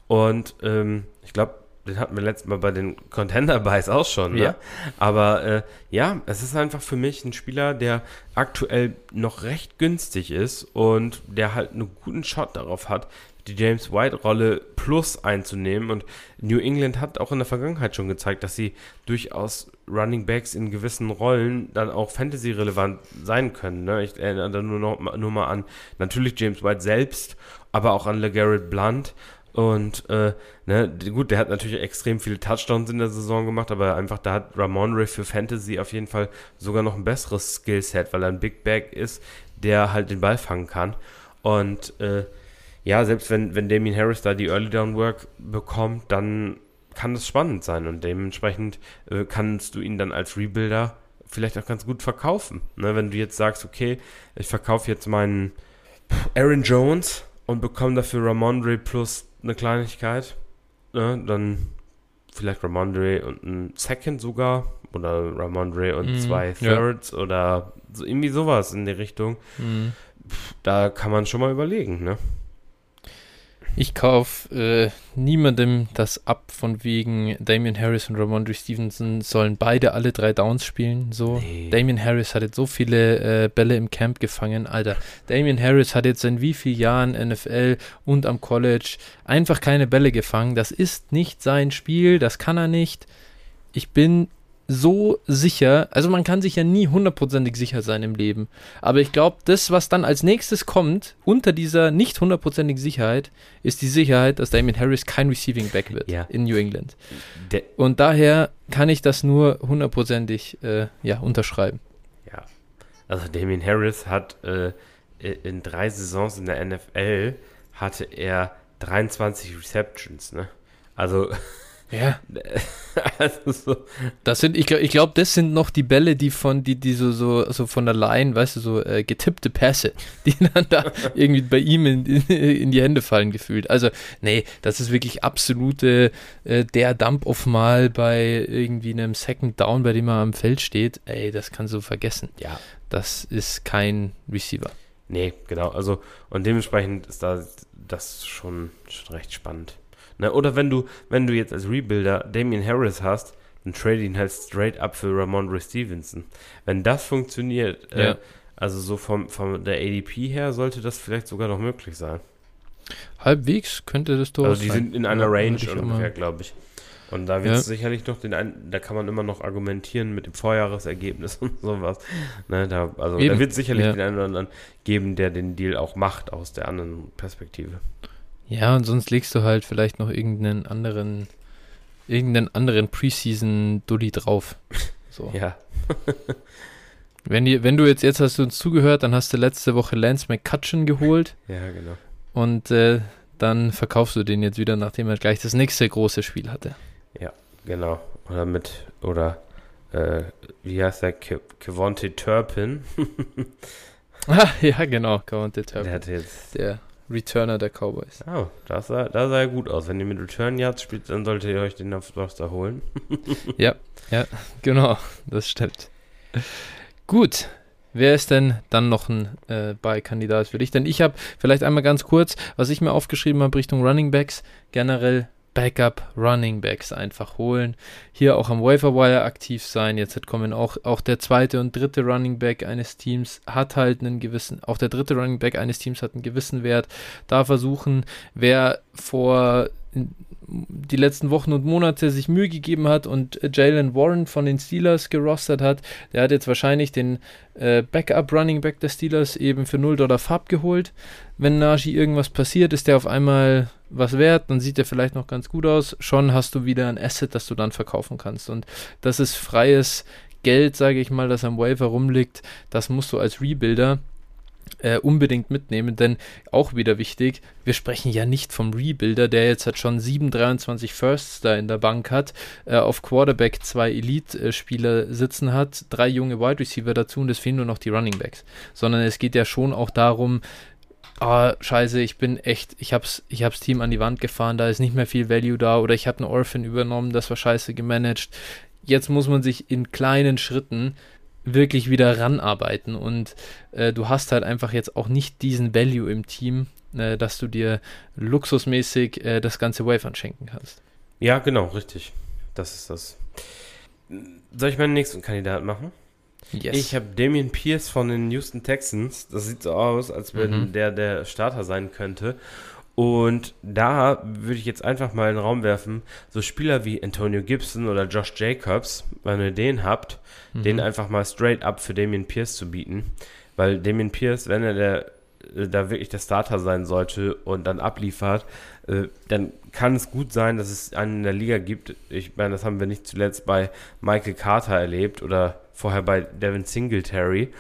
Und ähm, ich glaube, den hatten wir letztes Mal bei den Contender Buys auch schon. Ne? Ja. Aber äh, ja, es ist einfach für mich ein Spieler, der aktuell noch recht günstig ist und der halt einen guten Shot darauf hat, die James White-Rolle plus einzunehmen. Und New England hat auch in der Vergangenheit schon gezeigt, dass sie durchaus Running Backs in gewissen Rollen dann auch Fantasy-relevant sein können. Ne? Ich erinnere da nur, noch, nur mal an natürlich James White selbst, aber auch an LeGarrette Blunt. Und äh, ne, gut, der hat natürlich extrem viele Touchdowns in der Saison gemacht, aber einfach da hat Ramon für Fantasy auf jeden Fall sogar noch ein besseres Skillset, weil er ein Big Back ist, der halt den Ball fangen kann. Und äh, ja, selbst wenn, wenn Damien Harris da die Early Down Work bekommt, dann kann das spannend sein und dementsprechend äh, kannst du ihn dann als Rebuilder vielleicht auch ganz gut verkaufen. Ne, wenn du jetzt sagst, okay, ich verkaufe jetzt meinen Aaron Jones und bekomme dafür Ramondre plus eine Kleinigkeit, ne, dann vielleicht Ramondre und ein Second sogar oder Ramondre und mm, zwei Thirds ja. oder so, irgendwie sowas in die Richtung. Mm. Da kann man schon mal überlegen, ne? Ich kaufe äh, niemandem das ab, von wegen Damian Harris und Ramondre Stevenson sollen beide alle drei Downs spielen. So, nee. Damian Harris hat jetzt so viele äh, Bälle im Camp gefangen, Alter. Damian Harris hat jetzt in wie vielen Jahren NFL und am College einfach keine Bälle gefangen. Das ist nicht sein Spiel, das kann er nicht. Ich bin so sicher, also man kann sich ja nie hundertprozentig sicher sein im Leben, aber ich glaube, das, was dann als nächstes kommt, unter dieser nicht hundertprozentigen Sicherheit, ist die Sicherheit, dass Damien Harris kein Receiving Back wird ja. in New England. De Und daher kann ich das nur hundertprozentig äh, ja, unterschreiben. Ja, also Damien Harris hat äh, in drei Saisons in der NFL hatte er 23 Receptions, ne? Also Ja. also so. Das sind, ich, ich glaube, das sind noch die Bälle, die von, die, die so, so, so von der Line, weißt du, so äh, getippte Pässe, die dann da irgendwie bei ihm in, in, die Hände fallen gefühlt. Also, nee, das ist wirklich absolute, äh, der Dump-Off mal bei irgendwie einem Second Down, bei dem er am Feld steht. Ey, das kannst du vergessen. Ja. Das ist kein Receiver. Nee, genau. Also, und dementsprechend ist da das schon, schon recht spannend. Ne? Oder wenn du, wenn du jetzt als Rebuilder Damian Harris hast, dann trade ihn halt straight up für Ramondre Stevenson. Wenn das funktioniert, äh, ja. äh, also so vom, vom der ADP her, sollte das vielleicht sogar noch möglich sein. Halbwegs könnte das doch Also die sein. sind in einer ja, Range ungefähr, glaube ich. Und da wird es ja. sicherlich noch den einen, da kann man immer noch argumentieren mit dem Vorjahresergebnis und sowas. Ne, da, also Eben. da wird es sicherlich ja. den einen oder anderen geben, der den Deal auch macht aus der anderen Perspektive. Ja, und sonst legst du halt vielleicht noch irgendeinen anderen, irgendeinen anderen Preseason-Dulli drauf. So. Ja. wenn, die, wenn du jetzt, jetzt hast du uns zugehört, dann hast du letzte Woche Lance McCutcheon geholt. Ja, genau. Und äh, dann verkaufst du den jetzt wieder, nachdem er gleich das nächste große Spiel hatte. Ja, genau. Oder mit, oder äh, wie heißt der? Kevonte Turpin. ah, ja, genau, Kevonte Turpin. Der hat jetzt. Der Returner der Cowboys. Oh, das sah, das sah ja gut aus. Wenn ihr mit Return Yards spielt, dann solltet ihr euch den Roster holen. ja, ja, genau, das stimmt. Gut, Wer ist denn dann noch ein äh, Beikandidat für dich? Denn ich habe vielleicht einmal ganz kurz, was ich mir aufgeschrieben habe Richtung Running Backs, generell Backup Running Backs einfach holen. Hier auch am Waiver aktiv sein. Jetzt kommen auch, auch der zweite und dritte Running Back eines Teams hat halt einen gewissen, auch der dritte Running Back eines Teams hat einen gewissen Wert. Da versuchen, wer vor die letzten Wochen und Monate sich Mühe gegeben hat und Jalen Warren von den Steelers gerostert hat, der hat jetzt wahrscheinlich den äh, Backup Running Back der Steelers eben für 0 Dollar Farb geholt. Wenn Najee irgendwas passiert, ist der auf einmal was wert, dann sieht der vielleicht noch ganz gut aus. Schon hast du wieder ein Asset, das du dann verkaufen kannst. Und das ist freies Geld, sage ich mal, das am Waiver rumliegt. Das musst du als Rebuilder äh, unbedingt mitnehmen, denn auch wieder wichtig, wir sprechen ja nicht vom Rebuilder, der jetzt halt schon 7, 23 Firsts da in der Bank hat, äh, auf Quarterback zwei Elite-Spieler sitzen hat, drei junge Wide Receiver dazu und es fehlen nur noch die Running Backs, sondern es geht ja schon auch darum, ah, scheiße, ich bin echt, ich hab's, ich hab's Team an die Wand gefahren, da ist nicht mehr viel Value da oder ich habe einen Orphan übernommen, das war scheiße gemanagt. Jetzt muss man sich in kleinen Schritten wirklich wieder ranarbeiten. Und äh, du hast halt einfach jetzt auch nicht diesen Value im Team, äh, dass du dir luxusmäßig äh, das ganze Wave schenken kannst. Ja, genau, richtig. Das ist das. Soll ich meinen nächsten Kandidat machen? Yes. Ich habe Damian Pierce von den Houston Texans. Das sieht so aus, als wenn Mhm. der der Starter sein könnte. Und da würde ich jetzt einfach mal in den Raum werfen, so Spieler wie Antonio Gibson oder Josh Jacobs, wenn ihr den habt, Mhm. den einfach mal straight up für Damian Pierce zu bieten. Weil Damian Pierce, wenn er der, da wirklich der Starter sein sollte und dann abliefert, äh, dann kann es gut sein, dass es einen in der Liga gibt. Ich meine, das haben wir nicht zuletzt bei Michael Carter erlebt oder vorher bei Devin Singletary,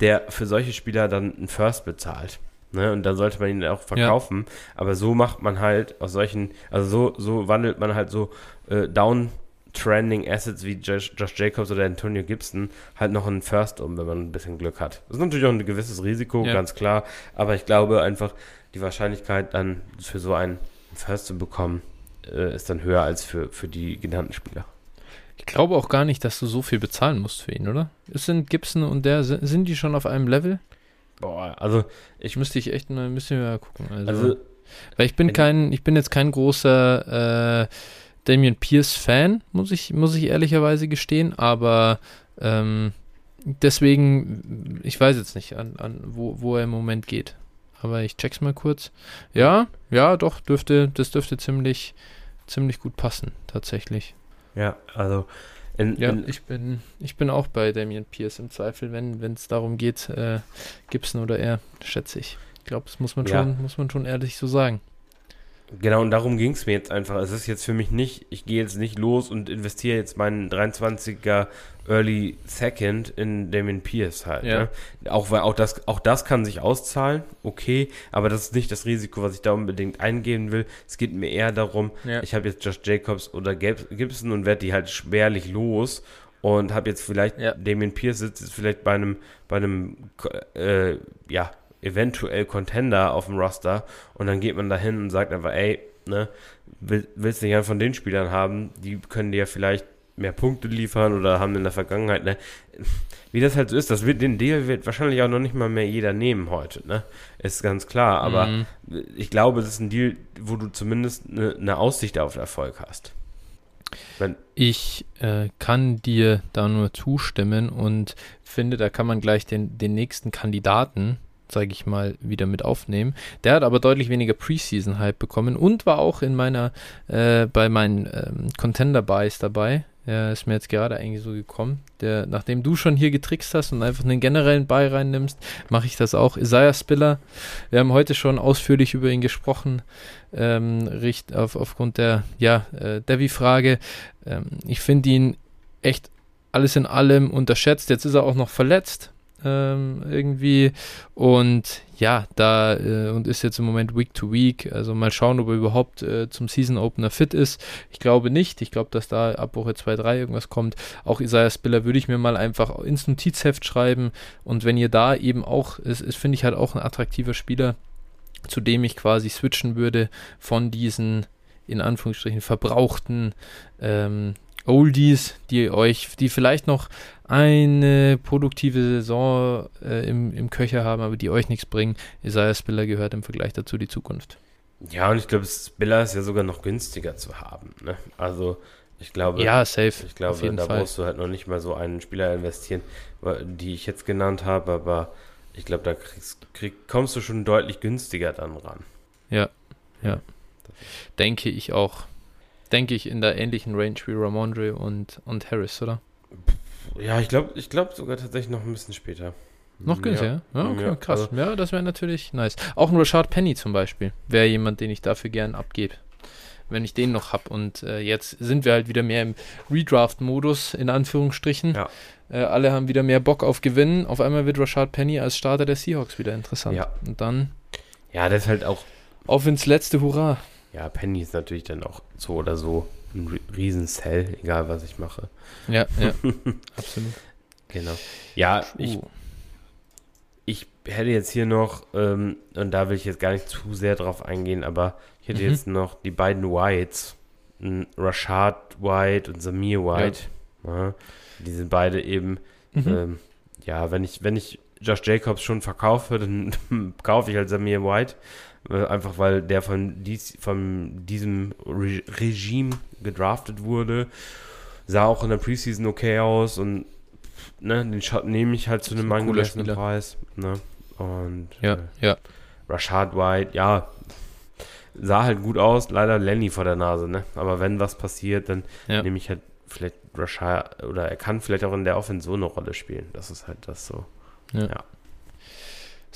der für solche Spieler dann einen First bezahlt. Ne? Und dann sollte man ihn auch verkaufen. Aber so macht man halt aus solchen, also so, so wandelt man halt so äh, down-trending Assets wie Josh, Josh Jacobs oder Antonio Gibson halt noch einen First um, wenn man ein bisschen Glück hat. Das ist natürlich auch ein gewisses Risiko, Ja. ganz klar. Aber ich glaube einfach, die Wahrscheinlichkeit dann für so einen First zu bekommen, äh, ist dann höher als für, für die genannten Spieler. Ich glaube auch gar nicht, dass du so viel bezahlen musst für ihn, oder? Es sind Gibson und der, sind, die schon auf einem Level? Boah, also Ich müsste ich echt mal, müssen wir mal gucken. Also, Also, weil ich bin kein, ich bin jetzt kein großer äh, Damian Pierce Fan, muss ich, muss ich ehrlicherweise gestehen, aber ähm, deswegen, ich weiß jetzt nicht, an, an wo, wo er im Moment geht. Aber ich check's mal kurz. Ja, ja, doch, dürfte, das dürfte ziemlich, ziemlich gut passen, tatsächlich. Ja, also in, Ja, in, ich bin, ich bin auch bei Damian Pierce im Zweifel, wenn es darum geht, äh, Gibson oder er, schätze ich. Ich glaube, das muss man Ja. schon, muss man schon ehrlich so sagen. Genau, und darum ging es mir jetzt einfach. Es ist jetzt für mich nicht, ich gehe jetzt nicht los und investiere jetzt meinen 23er Early Second in Damien Pierce halt. Ja. Ne? Auch weil auch das, auch das kann sich auszahlen, okay, aber das ist nicht das Risiko, was ich da unbedingt eingehen will. Es geht mir eher darum, Ja. ich habe jetzt Josh Jacobs oder Gib- Gibson und werde die halt schwerlich los und habe jetzt vielleicht Ja. Damien Pierce sitzt jetzt vielleicht bei einem bei einem äh, ja eventuell Contender auf dem Roster und dann geht man da hin und sagt einfach ey ne will, willst du nicht einen von den Spielern haben die können dir vielleicht mehr Punkte liefern oder haben in der Vergangenheit ne wie das halt so ist das wird den Deal wird wahrscheinlich auch noch nicht mal mehr jeder nehmen heute ne ist ganz klar aber Mhm. ich glaube, das ist ein Deal, wo du zumindest eine, eine Aussicht auf Erfolg hast. Wenn, Ich äh, kann dir da nur zustimmen und finde, da kann man gleich den, den nächsten Kandidaten, sage ich mal, wieder mit aufnehmen. Der hat aber deutlich weniger Preseason-Hype bekommen und war auch in meiner, äh, bei meinen ähm, Contender-Buys dabei. Er ist mir jetzt gerade eigentlich so gekommen. Der, nachdem du schon hier getrickst hast und einfach einen generellen Buy reinnimmst, mache ich das auch. Isaiah Spiller, wir haben heute schon ausführlich über ihn gesprochen, ähm, richt auf, aufgrund der ja, äh, Devi-Frage. Ähm, ich finde ihn echt alles in allem unterschätzt. Jetzt ist er auch noch verletzt ähm, irgendwie und ja, da äh, und ist jetzt im Moment Week to Week. Also mal schauen, ob er überhaupt äh, zum Season Opener fit ist. Ich glaube nicht. Ich glaube, dass da ab Woche 2, 3 irgendwas kommt. Auch Isaiah Spiller würde ich mir mal einfach ins Notizheft schreiben und wenn ihr da eben auch, es ist, finde ich halt auch ein attraktiver Spieler, zu dem ich quasi switchen würde von diesen in Anführungsstrichen verbrauchten ähm, Oldies, die euch, die vielleicht noch eine produktive Saison äh, im, im Köcher haben, aber die euch nichts bringen. Isaiah Spiller gehört im Vergleich dazu die Zukunft. ja, und ich glaube, Spiller ist ja sogar noch günstiger zu haben. Ne? Also, ich glaube, Ja, safe. ich glaube da Fall. brauchst du halt noch nicht mal so einen Spieler investieren, die ich jetzt genannt habe, aber ich glaube, da kriegst, krieg, kommst du schon deutlich günstiger dann ran. Denke ich auch. Denke ich in der ähnlichen Range wie Ramondre und, und Harris, oder? Ja, ich glaube ich glaub sogar tatsächlich noch ein bisschen später. Noch günstiger? Ja, ja okay, Ja, krass. also- ja, das wäre natürlich nice. Auch ein Rashad Penny zum Beispiel wäre jemand, den ich dafür gern abgebe. Wenn ich den noch habe. Und äh, jetzt sind wir halt wieder mehr im Redraft-Modus, in Anführungsstrichen. Ja. Äh, alle haben wieder mehr Bock auf Gewinnen. Auf einmal wird Rashad Penny als Starter der Seahawks wieder interessant. Ja. Und dann Ja, das ist halt auch auf ins letzte Hurra. Ja, Penny ist natürlich dann auch so oder so ein Ri- Riesen-Sell, egal was ich mache. Ja, ja, absolut. Genau. Ja, ich, ich hätte jetzt hier noch, ähm, und da will ich jetzt gar nicht zu sehr drauf eingehen, aber ich hätte Mhm. jetzt noch die beiden Whites, Rashad White und Samir White. Ja. die sind beide eben Mhm. ähm, ja, wenn ich, wenn ich Josh Jacobs schon verkaufe, dann kaufe ich halt Samir White. Äh, einfach weil der von, dies, von diesem Re Regime gedraftet wurde. Sah auch in der Preseason okay aus und ne, den nehme ich halt zu einem angemessenen Preis. Ne? Und ja, äh, ja. Rashad White, ja, sah halt gut aus, leider Lenny vor der Nase, ne? Aber wenn was passiert, dann ja. nehme ich halt vielleicht Rashad oder er kann vielleicht auch in der Offense so eine Rolle spielen. Das ist halt das so. Ja. ja.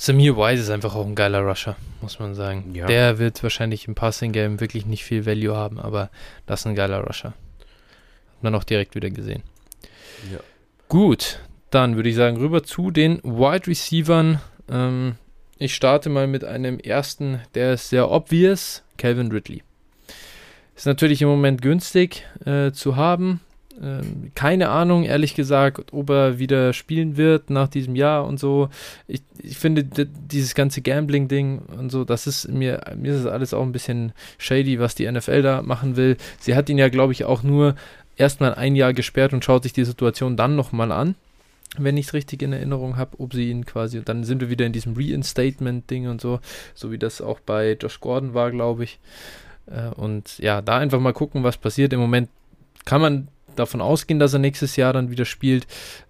Samir Wise ist einfach auch ein geiler Rusher, muss man sagen. Ja. Der wird wahrscheinlich im Passing Game wirklich nicht viel Value haben, aber das ist ein geiler Rusher. Hat man auch direkt wieder gesehen. Ja. Gut, dann würde ich sagen, rüber zu den Wide Receivern. Ähm, ich starte mal mit einem ersten, der ist sehr obvious, Calvin Ridley. Ist natürlich im Moment günstig äh, zu haben. Ähm, keine Ahnung, ehrlich gesagt, ob er wieder spielen wird nach diesem Jahr und so. Ich, ich finde, dieses ganze Gambling-Ding und so, das ist mir, mir ist das alles auch ein bisschen shady, was die NFL da machen will. Sie hat ihn ja, glaube ich, auch nur erstmal ein Jahr gesperrt und schaut sich die Situation dann nochmal an wenn ich es richtig in Erinnerung habe, ob sie ihn quasi, dann sind wir wieder in diesem Reinstatement-Ding und so, so wie das auch bei Josh Gordon war, glaube ich. Äh, und ja, da einfach mal gucken, was passiert. Im Moment kann man davon ausgehen, dass er nächstes Jahr dann wieder spielt.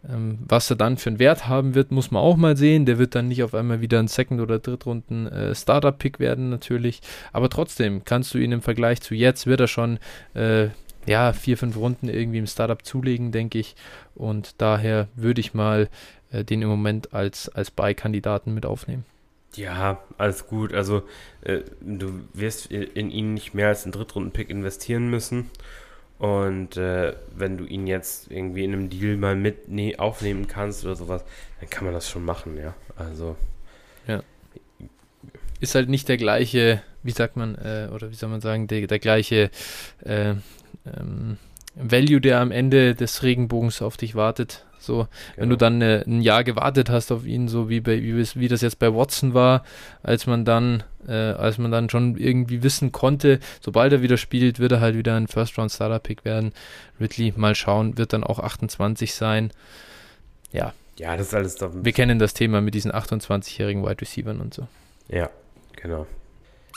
Ähm, was er dann für einen Wert haben wird, muss man auch mal sehen. Der wird dann nicht auf einmal wieder ein Second- oder Drittrunden äh, Startup-Pick werden, natürlich. Aber trotzdem kannst du ihn im Vergleich zu jetzt, wird er schon äh, ja, vier, fünf Runden irgendwie im Startup zulegen, denke ich. Und daher würde ich mal äh, den im Moment als, als Buy-Kandidaten mit aufnehmen. Ja, alles gut. Also äh, du wirst in ihn nicht mehr als einen Drittrunden-Pick investieren müssen. Und äh, wenn du ihn jetzt irgendwie in einem Deal mal mit aufnehmen kannst oder sowas, dann kann man das schon machen, ja. Also. Ja. Ist halt nicht der gleiche, wie sagt man, äh, oder wie soll man sagen, der, der gleiche äh, ähm, Value, der am Ende des Regenbogens auf dich wartet. So, genau. wenn du genau. dann äh, ein Jahr gewartet hast auf ihn, so wie, bei, wie, wie das jetzt bei Watson war, als man dann, äh, als man dann schon irgendwie wissen konnte, sobald er wieder spielt, wird er halt wieder ein First-Round-Starter-Pick werden. Ridley, mal schauen, wird dann auch 28 sein. Ja. Ja, das ist alles doch Wir kennen das Thema mit diesen 28-jährigen Wide Receivers und so. Ja, genau.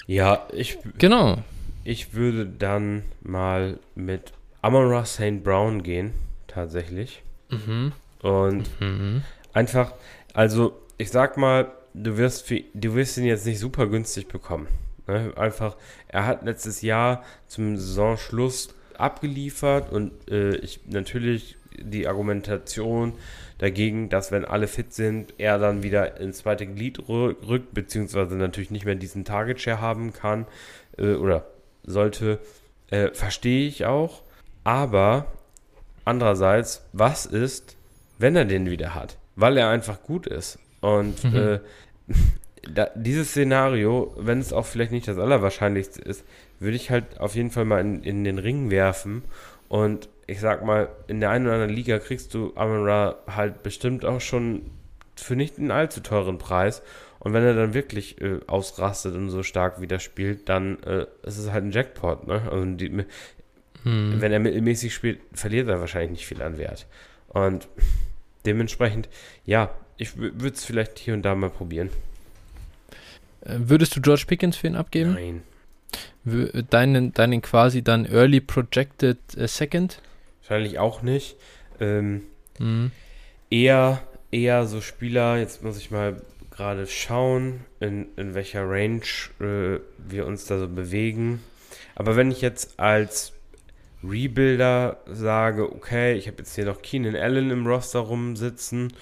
Ja, ich. Genau. Ich würde dann mal mit Amon St. Brown gehen, tatsächlich. Mhm. Und mhm. einfach, also ich sag mal, du wirst, für, du wirst ihn jetzt nicht super günstig bekommen. Ne? Einfach, er hat letztes Jahr zum Saisonschluss abgeliefert und äh, ich natürlich die Argumentation dagegen, dass wenn alle fit sind, er dann wieder ins zweite Glied rückt, beziehungsweise natürlich nicht mehr diesen Target Share haben kann äh, oder sollte, äh, verstehe ich auch. Aber andererseits, was ist, wenn er den wieder hat? Weil er einfach gut ist. Und mhm. äh, da, dieses Szenario, wenn es auch vielleicht nicht das Allerwahrscheinlichste ist, würde ich halt auf jeden Fall mal in, in den Ring werfen. Und ich sag mal, in der einen oder anderen Liga kriegst du Amon halt bestimmt auch schon für nicht einen allzu teuren Preis. Und wenn er dann wirklich äh, ausrastet und so stark wieder spielt, dann äh, ist es halt ein Jackpot. Ne? Also die, hm. wenn er mittelmäßig spielt, verliert er wahrscheinlich nicht viel an Wert. Und dementsprechend, ja, ich würde es vielleicht hier und da mal probieren. Äh, würdest du George Pickens für ihn abgeben? Nein. Deinen, deinen quasi dann Early Projected uh, Second? Wahrscheinlich auch nicht. Ähm, mhm. Eher, eher so Spieler, jetzt muss ich mal gerade schauen, in, in welcher Range äh, wir uns da so bewegen. Aber wenn ich jetzt als Rebuilder sage, okay, ich habe jetzt hier noch Keenan Allen im Roster rumsitzen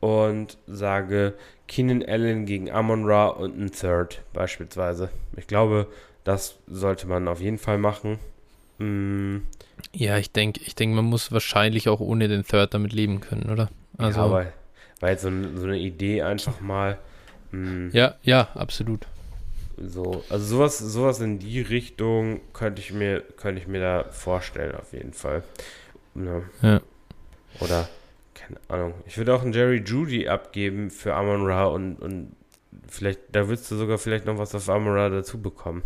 und sage Keenan Allen gegen Amon Ra und ein Third beispielsweise. Ich glaube, das sollte man auf jeden Fall machen. Mm. Ja, ich denke, ich denke, man muss wahrscheinlich auch ohne den Third damit leben können, oder? Also, ja, war jetzt so, so eine Idee einfach mal. Mh, hm. ja, ja, absolut. So, also sowas, sowas in die Richtung könnte ich mir, könnte ich mir da vorstellen, auf jeden Fall. Ja. ja. Oder, keine Ahnung. Ich würde auch einen Jerry Judy abgeben für Amon Ra und, und vielleicht, da würdest du sogar vielleicht noch was auf Amon Ra dazu bekommen.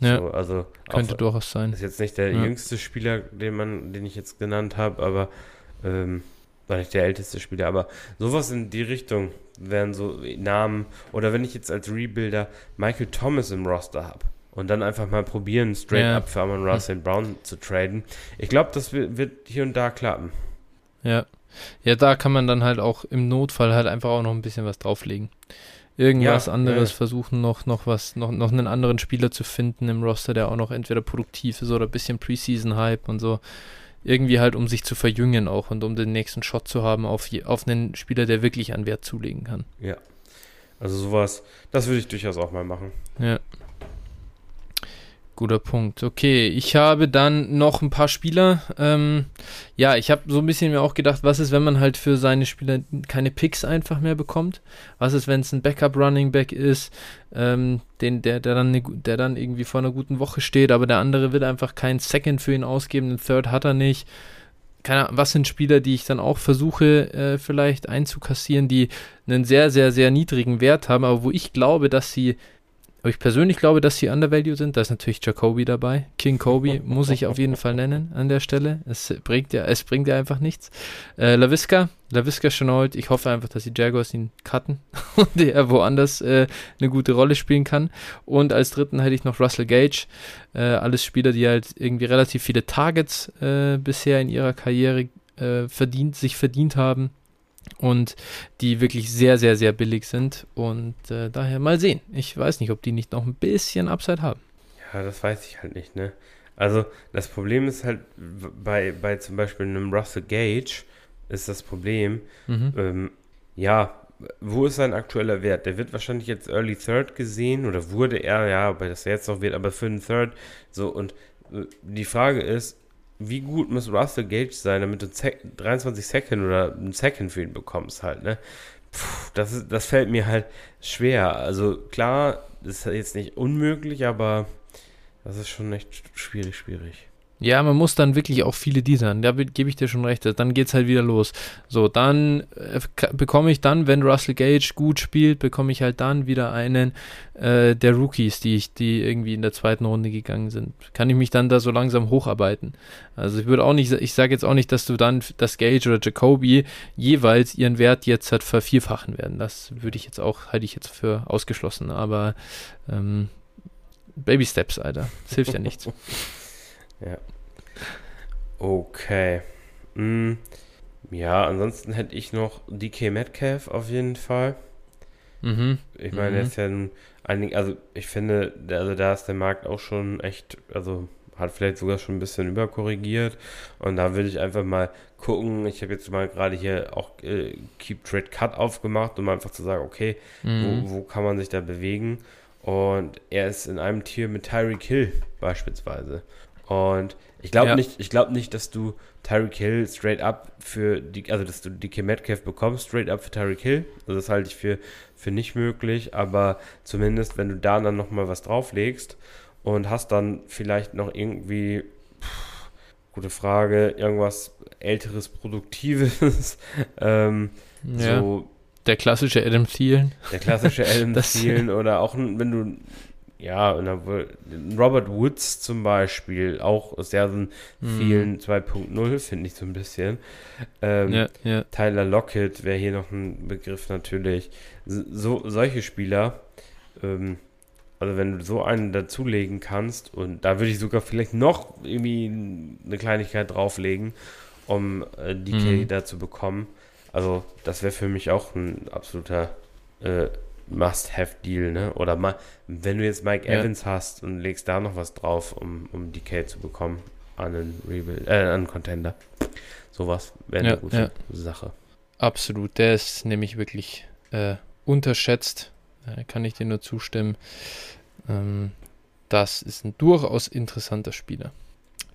Ja. So, also könnte auch, durchaus sein. Ist jetzt nicht der ja. jüngste Spieler, den man, den ich jetzt genannt habe, aber ähm, war nicht der älteste Spieler, aber sowas in die Richtung wären so Namen. Oder wenn ich jetzt als Rebuilder Michael Thomas im Roster habe und dann einfach mal probieren, straight ja. up für Amon Russell hm. Brown zu traden. Ich glaube, das wird, wird hier und da klappen. Ja. Ja, da kann man dann halt auch im Notfall halt einfach auch noch ein bisschen was drauflegen. Irgendwas ja, anderes ja. versuchen, noch, noch was, noch, noch einen anderen Spieler zu finden im Roster, der auch noch entweder produktiv ist oder ein bisschen Preseason-Hype und so irgendwie halt, um sich zu verjüngen auch und um den nächsten Shot zu haben auf, auf einen Spieler, der wirklich an Wert zulegen kann. Ja. Also sowas, das würde ich durchaus auch mal machen. Ja. Guter Punkt. Okay, ich habe dann noch ein paar Spieler. Ähm, ja, ich habe so ein bisschen mir auch gedacht, was ist, wenn man halt für seine Spieler keine Picks einfach mehr bekommt? Was ist, wenn es ein Backup Running Back ist, ähm, den, der, der, dann, der dann irgendwie vor einer guten Woche steht, aber der andere will einfach keinen Second für ihn ausgeben, den Third hat er nicht. Keine Ahnung, was sind Spieler, die ich dann auch versuche, äh, vielleicht einzukassieren, die einen sehr, sehr, sehr niedrigen Wert haben, aber wo ich glaube, dass sie aber ich persönlich glaube, dass sie undervalue sind. Da ist natürlich Jacoby dabei. King Kobe muss ich auf jeden Fall nennen an der Stelle. Es bringt ja, es bringt ja einfach nichts. Äh, LaVisca, LaVisca Chenault. Ich hoffe einfach, dass die Jaguars ihn cutten und er woanders äh, eine gute Rolle spielen kann. Und als dritten hätte ich noch Russell Gage. Äh, alles Spieler, die halt irgendwie relativ viele Targets äh, bisher in ihrer Karriere äh, verdient, sich verdient haben und die wirklich sehr, sehr, sehr billig sind. Und äh, daher mal sehen. Ich weiß nicht, ob die nicht noch ein bisschen Upside haben. Ja, das weiß ich halt nicht, ne? Also, das Problem ist halt bei, bei zum Beispiel einem Russell Gage ist das Problem, mhm. ähm, ja, wo ist sein aktueller Wert? Der wird wahrscheinlich jetzt Early Third gesehen oder wurde er, ja, weil das jetzt noch wird, aber für den Third so und äh, die Frage ist, wie gut muss Russell Gage sein, damit du 23 Second oder einen Second für ihn bekommst halt, ne? Puh, das, ist, das fällt mir halt schwer. Also klar, ist jetzt nicht unmöglich, aber das ist schon echt schwierig, schwierig. Ja, man muss dann wirklich auch viele designen. Da gebe ich dir schon recht. Dann geht es halt wieder los. So, dann äh, bekomme ich dann, wenn Russell Gage gut spielt, bekomme ich halt dann wieder einen äh, der Rookies, die ich, die irgendwie in der zweiten Runde gegangen sind. Kann ich mich dann da so langsam hocharbeiten. Also ich würde auch nicht, ich sage jetzt auch nicht, dass du dann das Gage oder Jacoby jeweils ihren Wert jetzt halt vervierfachen werden. Das würde ich jetzt auch, halte ich jetzt für ausgeschlossen. Aber ähm, Baby Steps, Alter. Das hilft ja nichts. Ja. Okay. Hm. Ja, ansonsten hätte ich noch DK Metcalf auf jeden Fall. Mhm. Ich meine, mhm. der ist ja ein, einig, also ich finde, also da ist der Markt auch schon echt, also hat vielleicht sogar schon ein bisschen überkorrigiert. Und da würde ich einfach mal gucken. Ich habe jetzt mal gerade hier auch äh, Keep Trade Cut aufgemacht, um einfach zu sagen, okay, mhm. wo, wo kann man sich da bewegen? Und er ist in einem Tier mit Tyreek Hill beispielsweise. Und ich glaube ja. nicht, ich glaube nicht, dass du Tyreek Hill straight up für die, also dass du DK Metcalf bekommst, straight up für Tyreek Hill. Also das halte ich für, für nicht möglich, aber zumindest, wenn du da dann nochmal was drauflegst und hast dann vielleicht noch irgendwie, pff, gute Frage, irgendwas älteres, Produktives, ähm, ja. so der klassische Adam Thielen. Der klassische Adam Thielen oder auch wenn du ja, Robert Woods zum Beispiel, auch aus der mhm. vielen 2.0, finde ich so ein bisschen. Ähm, ja, ja. Tyler Lockett wäre hier noch ein Begriff natürlich. So, solche Spieler, ähm, also wenn du so einen dazulegen kannst, und da würde ich sogar vielleicht noch irgendwie eine Kleinigkeit drauflegen, um äh, DK mhm. da zu bekommen. Also das wäre für mich auch ein absoluter äh, Must-Have-Deal, ne? Oder mal, wenn du jetzt Mike ja. Evans hast und legst da noch was drauf, um, um DK zu bekommen an einen Rebuild, äh, an einen Contender. Sowas wäre eine ja, gute ja. Sache. Absolut, der ist nämlich wirklich äh, unterschätzt. Äh, kann ich dir nur zustimmen. Ähm, das ist ein durchaus interessanter Spieler.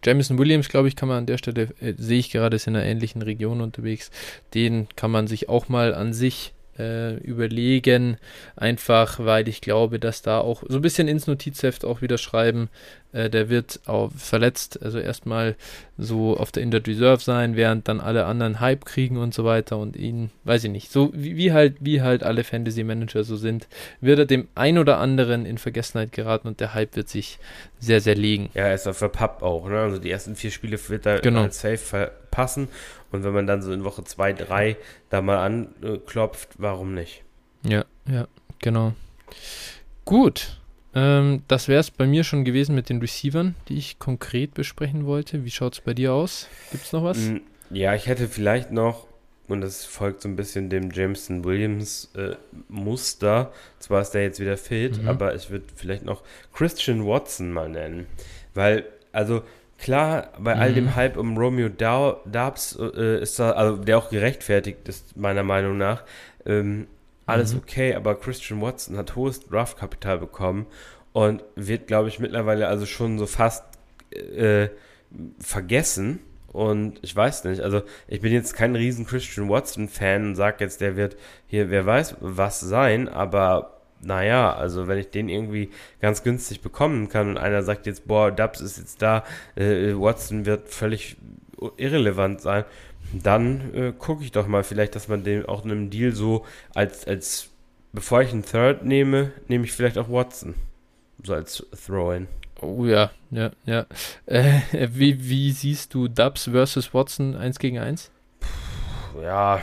Jameson Williams, glaube ich, kann man an der Stelle, äh, sehe ich gerade, ist in einer ähnlichen Region unterwegs. Den kann man sich auch mal an sich äh, überlegen, einfach weil ich glaube, dass da auch so ein bisschen ins Notizheft auch wieder schreiben, äh, der wird auch verletzt, also erstmal so auf der Injured Reserve sein, während dann alle anderen Hype kriegen und so weiter und ihn, weiß ich nicht, so wie, wie halt, wie halt alle Fantasy Manager so sind, wird er dem ein oder anderen in Vergessenheit geraten und der Hype wird sich sehr, sehr legen. Ja, er ist der Pub auch, ne? Also die ersten vier Spiele wird er genau. als safe verpassen Und wenn man dann so in Woche 2, 3 da mal anklopft, warum nicht? Ja, ja, genau. Gut. Ähm, das wäre es bei mir schon gewesen mit den Receivern, die ich konkret besprechen wollte. Wie schaut es bei dir aus? Gibt es noch was? Ja, ich hätte vielleicht noch, und das folgt so ein bisschen dem Jameson Williams äh, Muster, zwar ist der jetzt wieder fit, mhm. aber ich würde vielleicht noch Christian Watson mal nennen. Weil, also klar, bei mhm. all dem Hype um Romeo Dubs äh, ist da, also der auch gerechtfertigt ist, meiner Meinung nach, ähm, alles mhm. okay, aber Christian Watson hat hohes Draftkapital bekommen und wird, glaube ich, mittlerweile also schon so fast äh, vergessen. Und ich weiß nicht, also ich bin jetzt kein riesen Christian Watson-Fan und sage jetzt, der wird hier, wer weiß, was sein, aber naja, also wenn ich den irgendwie ganz günstig bekommen kann und einer sagt jetzt, boah, Dubs ist jetzt da, äh, Watson wird völlig irrelevant sein, dann äh, gucke ich doch mal vielleicht, dass man den auch in einem Deal so als, als bevor ich einen Third nehme, nehme ich vielleicht auch Watson. So als Throw-In. Oh ja, ja, ja. Äh, wie, wie siehst du Dubs versus Watson 1 gegen 1? Ja,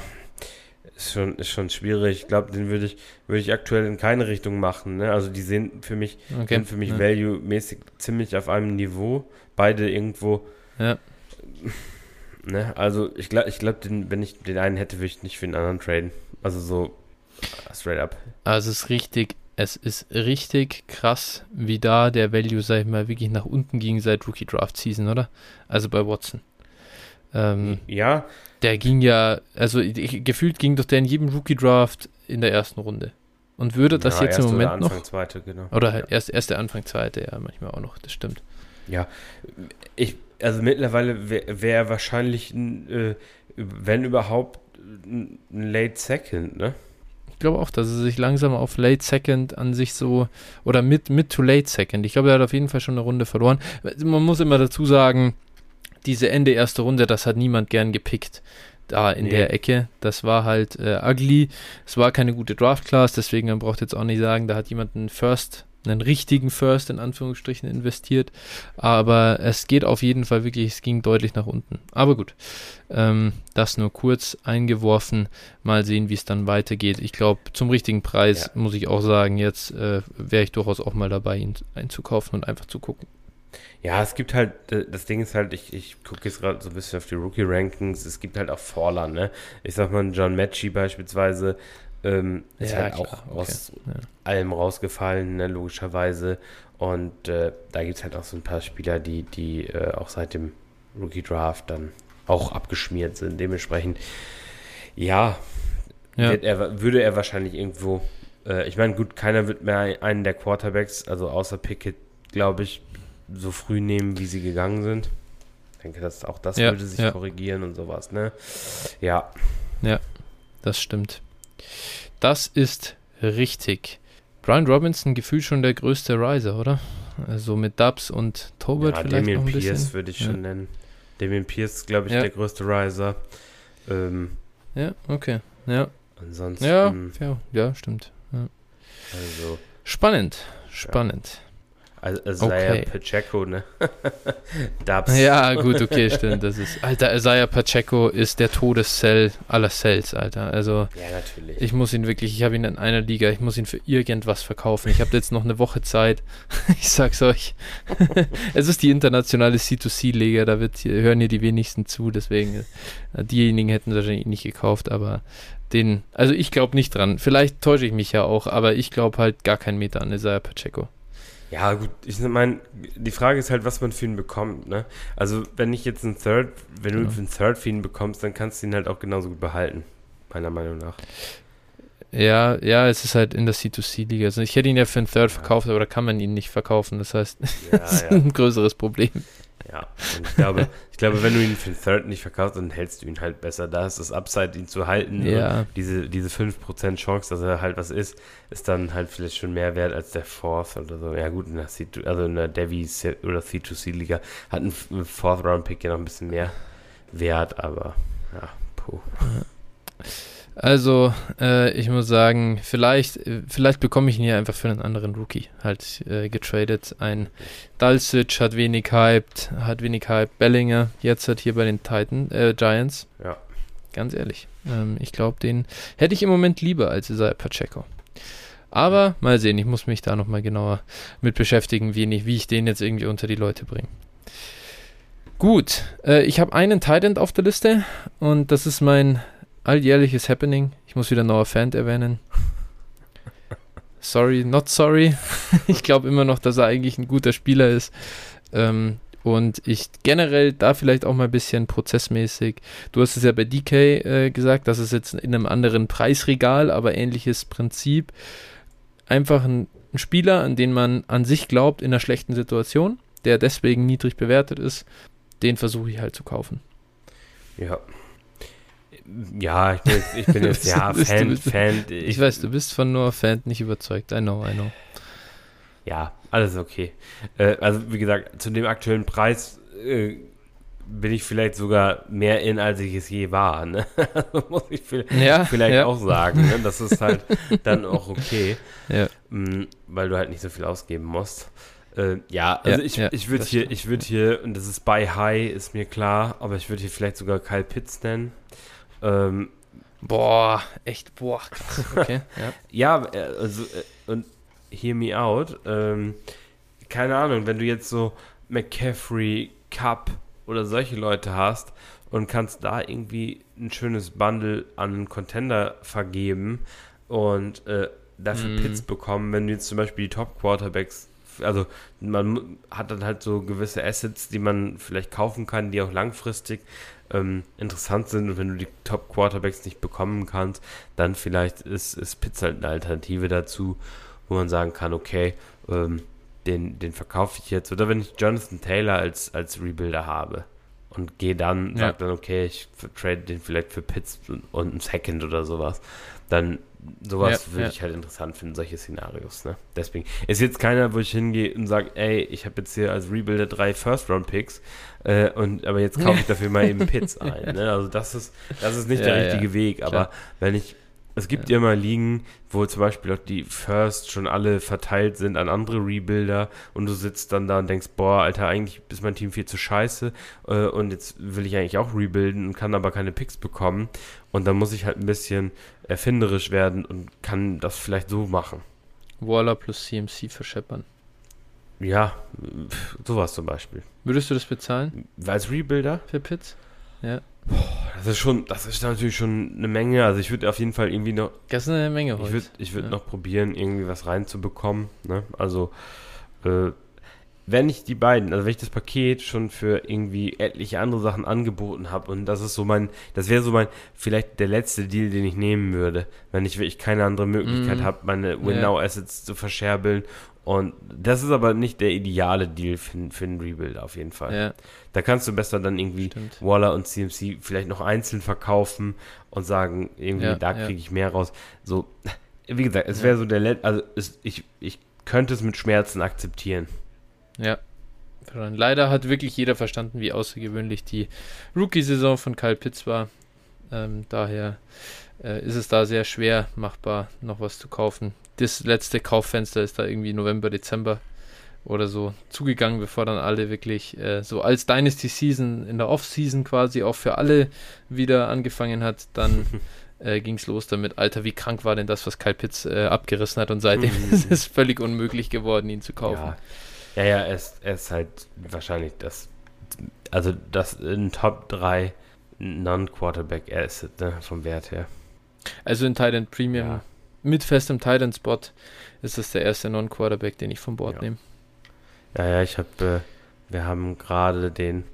ist schon, ist schon schwierig. Ich glaube, den würde ich, würde ich aktuell in keine Richtung machen. Ne? Also die sehen für mich, okay. sind für mich ja. value-mäßig ziemlich auf einem Niveau. Beide irgendwo. Ja. Ne? Also ich glaube, ich glaub, wenn ich den einen hätte, würde ich nicht für den anderen traden. Also so straight up. Also es ist richtig, es ist richtig krass, wie da der Value, sag ich mal, wirklich nach unten ging seit Rookie Draft Season, oder? Also bei Watson. Ähm, ja. Der ging ja, also gefühlt ging doch der in jedem Rookie Draft in der ersten Runde. Und würde das ja, jetzt im Moment oder Anfang noch. Zweite, genau. Oder halt ja. erst, erst der Anfang zweite, ja, manchmal auch noch, das stimmt. Ja, ich, also mittlerweile wäre wär er wahrscheinlich, äh, wenn überhaupt, ein Late Second, ne? Ich glaube auch, dass er sich langsam auf Late Second an sich so, oder mit, mit to Late Second. Ich glaube, er hat auf jeden Fall schon eine Runde verloren. Man muss immer dazu sagen, diese Ende erste Runde, das hat niemand gern gepickt. Da in nee. der Ecke. Das war halt äh, ugly. Es war keine gute Draft Class, deswegen man braucht jetzt auch nicht sagen, da hat jemand einen First einen richtigen First in Anführungsstrichen investiert. Aber es geht auf jeden Fall wirklich, es ging deutlich nach unten. Aber gut, ähm, das nur kurz eingeworfen. Mal sehen, wie es dann weitergeht. Ich glaube, zum richtigen Preis ja. muss ich auch sagen, jetzt äh, wäre ich durchaus auch mal dabei, ihn einzukaufen und einfach zu gucken. Ja, es gibt halt, das Ding ist halt, ich, ich gucke jetzt gerade so ein bisschen auf die Rookie-Rankings, es gibt halt auch Faller, ne? Ich sag mal, John Matchy beispielsweise ähm, ist ja, halt klar. auch okay. aus ja. allem rausgefallen, ne, logischerweise. Und äh, da gibt es halt auch so ein paar Spieler, die, die äh, auch seit dem Rookie Draft dann auch abgeschmiert sind. Dementsprechend, ja, ja. Er, würde er wahrscheinlich irgendwo, äh, ich meine, gut, keiner wird mehr einen der Quarterbacks, also außer Pickett, glaube ich, so früh nehmen, wie sie gegangen sind. Ich denke, dass auch das ja, würde sich ja. korrigieren und sowas, ne? Ja. Ja, das stimmt. Das ist richtig. Brian Robinson gefühlt schon der größte Riser, oder? Also mit Dubs und Tobert ja, vielleicht Damien noch ein Pierce würde ich ja. schon nennen. Damien Pierce, glaube ich, ja. der größte Riser. Ähm, ja, okay. Ja. Ansonsten. Ja, ja, ja stimmt. Also. Spannend, spannend. Also Isaiah okay. Pacheco, ne? Dubs. Ja, gut, okay, stimmt. Das ist, Alter, Isaiah Pacheco ist der Todescell aller Cells, Alter. Also, ja, natürlich. ich muss ihn wirklich, ich habe ihn in einer Liga, ich muss ihn für irgendwas verkaufen. Ich habe jetzt noch eine Woche Zeit. ich sag's euch. es ist die internationale C2C-Liga, da wird, hören hier die wenigsten zu, deswegen, äh, diejenigen hätten wahrscheinlich nicht gekauft, aber den, also ich glaube nicht dran. Vielleicht täusche ich mich ja auch, aber ich glaube halt gar keinen Meter an Isaiah Pacheco. Ja, gut, ich meine, die Frage ist halt, was man für ihn bekommt, ne? Also, wenn ich jetzt einen Third, wenn genau. du einen Third für ihn bekommst, dann kannst du ihn halt auch genauso gut behalten, meiner Meinung nach. Ja, ja, es ist halt in der C2C-Liga. Also ich hätte ihn ja für einen Third verkauft, aber da kann man ihn nicht verkaufen. Das heißt, ja, das ist ja. ein größeres Problem. Ja, und ich glaube, ich glaube, wenn du ihn für den Third nicht verkaufst, dann hältst du ihn halt besser. Da ist das Upside, ihn zu halten. Ja. diese, diese 5% Chance, dass er halt was ist, ist dann halt vielleicht schon mehr wert als der Fourth oder so. Ja, gut, in der, C also in der Devi oder C2C-Liga hat ein Fourth-Round-Pick ja noch ein bisschen mehr Wert, aber ja, puh. Also, äh, ich muss sagen, vielleicht, vielleicht bekomme ich ihn hier einfach für einen anderen Rookie halt äh, getradet. Ein Dulcich hat wenig hyped, hat wenig hype. Bellinger, jetzt hat hier bei den Titan, äh, Giants. Ja. Ganz ehrlich. Ähm, ich glaube, den hätte ich im Moment lieber als Isaiah Pacheco. Aber mal sehen, ich muss mich da nochmal genauer mit beschäftigen, wie, nicht, wie ich den jetzt irgendwie unter die Leute bringe. Gut, äh, ich habe einen Titan auf der Liste und das ist mein alljährliches Happening. Ich muss wieder Noah Fant erwähnen. Sorry, not sorry. ich glaube immer noch, dass er eigentlich ein guter Spieler ist. Ähm, und ich generell da vielleicht auch mal ein bisschen prozessmäßig. Du hast es ja bei DK äh, gesagt, das ist jetzt in einem anderen Preisregal, aber ähnliches Prinzip. Einfach ein, ein Spieler, an den man an sich glaubt in einer schlechten Situation, der deswegen niedrig bewertet ist, den versuche ich halt zu kaufen. Ja, ja, ich bin jetzt, ich bin jetzt ja, bist, Fan, bist, Fan. Ich, ich, weiß, du bist von Noah Fan nicht überzeugt. I know, I know. Ja, alles okay. Äh, also, wie gesagt, zu dem aktuellen Preis äh, bin ich vielleicht sogar mehr in, als ich es je war. Ne? Also muss ich vielleicht, ja, vielleicht ja. auch sagen. Ne? Das ist halt dann auch okay. Ja. Mh, mm, weil du halt nicht so viel ausgeben musst. Äh, ja, also ich, ich würde hier, ich würde hier, und das ist bei High, ist mir klar, aber ich würde hier vielleicht sogar Kyle Pitts nennen. Ähm, boah, echt, boah. Okay, ja. ja, äh, also, äh, und hear me out. Ähm, keine Ahnung, wenn du jetzt so McCaffrey, Cup oder solche Leute hast und kannst da irgendwie ein schönes Bundle an einen Contender vergeben und äh, dafür mm. Pits bekommen, wenn du jetzt zum Beispiel die Top-Quarterbacks also man hat dann halt so gewisse Assets, die man vielleicht kaufen kann, die auch langfristig ähm, interessant sind und wenn du die Top Quarterbacks nicht bekommen kannst, dann vielleicht ist, ist Pitts halt eine Alternative dazu, wo man sagen kann, okay, ähm, den, den verkaufe ich jetzt. Oder wenn ich Jonathan Taylor als, als Rebuilder habe und gehe dann, ja. sag dann, okay, ich trade den vielleicht für Pitts und, und ein Second oder sowas, dann sowas ja, würde ja. ich halt interessant finden, solche Szenarios. Ne? Deswegen ist jetzt keiner, wo ich hingehe und sage, ey, ich habe jetzt hier als Rebuilder drei First-Round-Picks, äh, und aber jetzt kaufe ich dafür mal eben Pits ein. Ne? Also das ist, das ist nicht der richtige Weg. Aber wenn ich es gibt ja. immer Ligen, wo zum Beispiel auch die First schon alle verteilt sind an andere Rebuilder und du sitzt dann da und denkst, boah, Alter, eigentlich ist mein Team viel zu scheiße äh, und jetzt will ich eigentlich auch rebuilden und kann aber keine Picks bekommen und dann muss ich halt ein bisschen erfinderisch werden und kann das vielleicht so machen. Waller plus CMC verscheppern. Ja, sowas zum Beispiel. Würdest du das bezahlen? Als Rebuilder? Für Pits? Ja. Das ist schon, das ist natürlich schon eine Menge. Also ich würde auf jeden Fall irgendwie noch. Das ist eine Menge heute. Ich würde ich würd ja. noch probieren, irgendwie was reinzubekommen. Ne? Also, äh, wenn ich die beiden, also wenn ich das Paket schon für irgendwie etliche andere Sachen angeboten habe und das ist so mein, das wäre so mein, vielleicht der letzte Deal, den ich nehmen würde, wenn ich wirklich keine andere Möglichkeit mm. habe, meine Win-Now-Assets zu verscherbeln und das ist aber nicht der ideale Deal für, für einen Rebuild auf jeden Fall. Ja. Da kannst du besser dann irgendwie Stimmt. Waller und CMC vielleicht noch einzeln verkaufen und sagen, irgendwie, ja, da kriege ich mehr raus. So, wie gesagt, es wäre so der letzte, also es, ich, ich könnte es mit Schmerzen akzeptieren. Ja. Leider hat wirklich jeder verstanden, wie außergewöhnlich die Rookie-Saison von Kyle Pitts war. Ähm, daher äh, ist es da sehr schwer machbar, noch was zu kaufen das letzte Kauffenster ist da irgendwie November, Dezember oder so zugegangen, bevor dann alle wirklich äh, so als Dynasty Season in der Off-Season quasi auch für alle wieder angefangen hat, dann äh, ging es los damit, Alter, wie krank war denn das, was Kyle Pitts äh, abgerissen hat und seitdem ist es völlig unmöglich geworden, ihn zu kaufen. Ja, ja, ja er, ist, er ist halt wahrscheinlich das, also das in Top 3 Non-Quarterback Asset ne, vom Wert her. Also in Titan Premium ja mit festem Titan-Spot ist das der erste Non-Quarterback, den ich vom Board ja. nehme. Ja, ja, ich habe, äh, wir haben gerade den,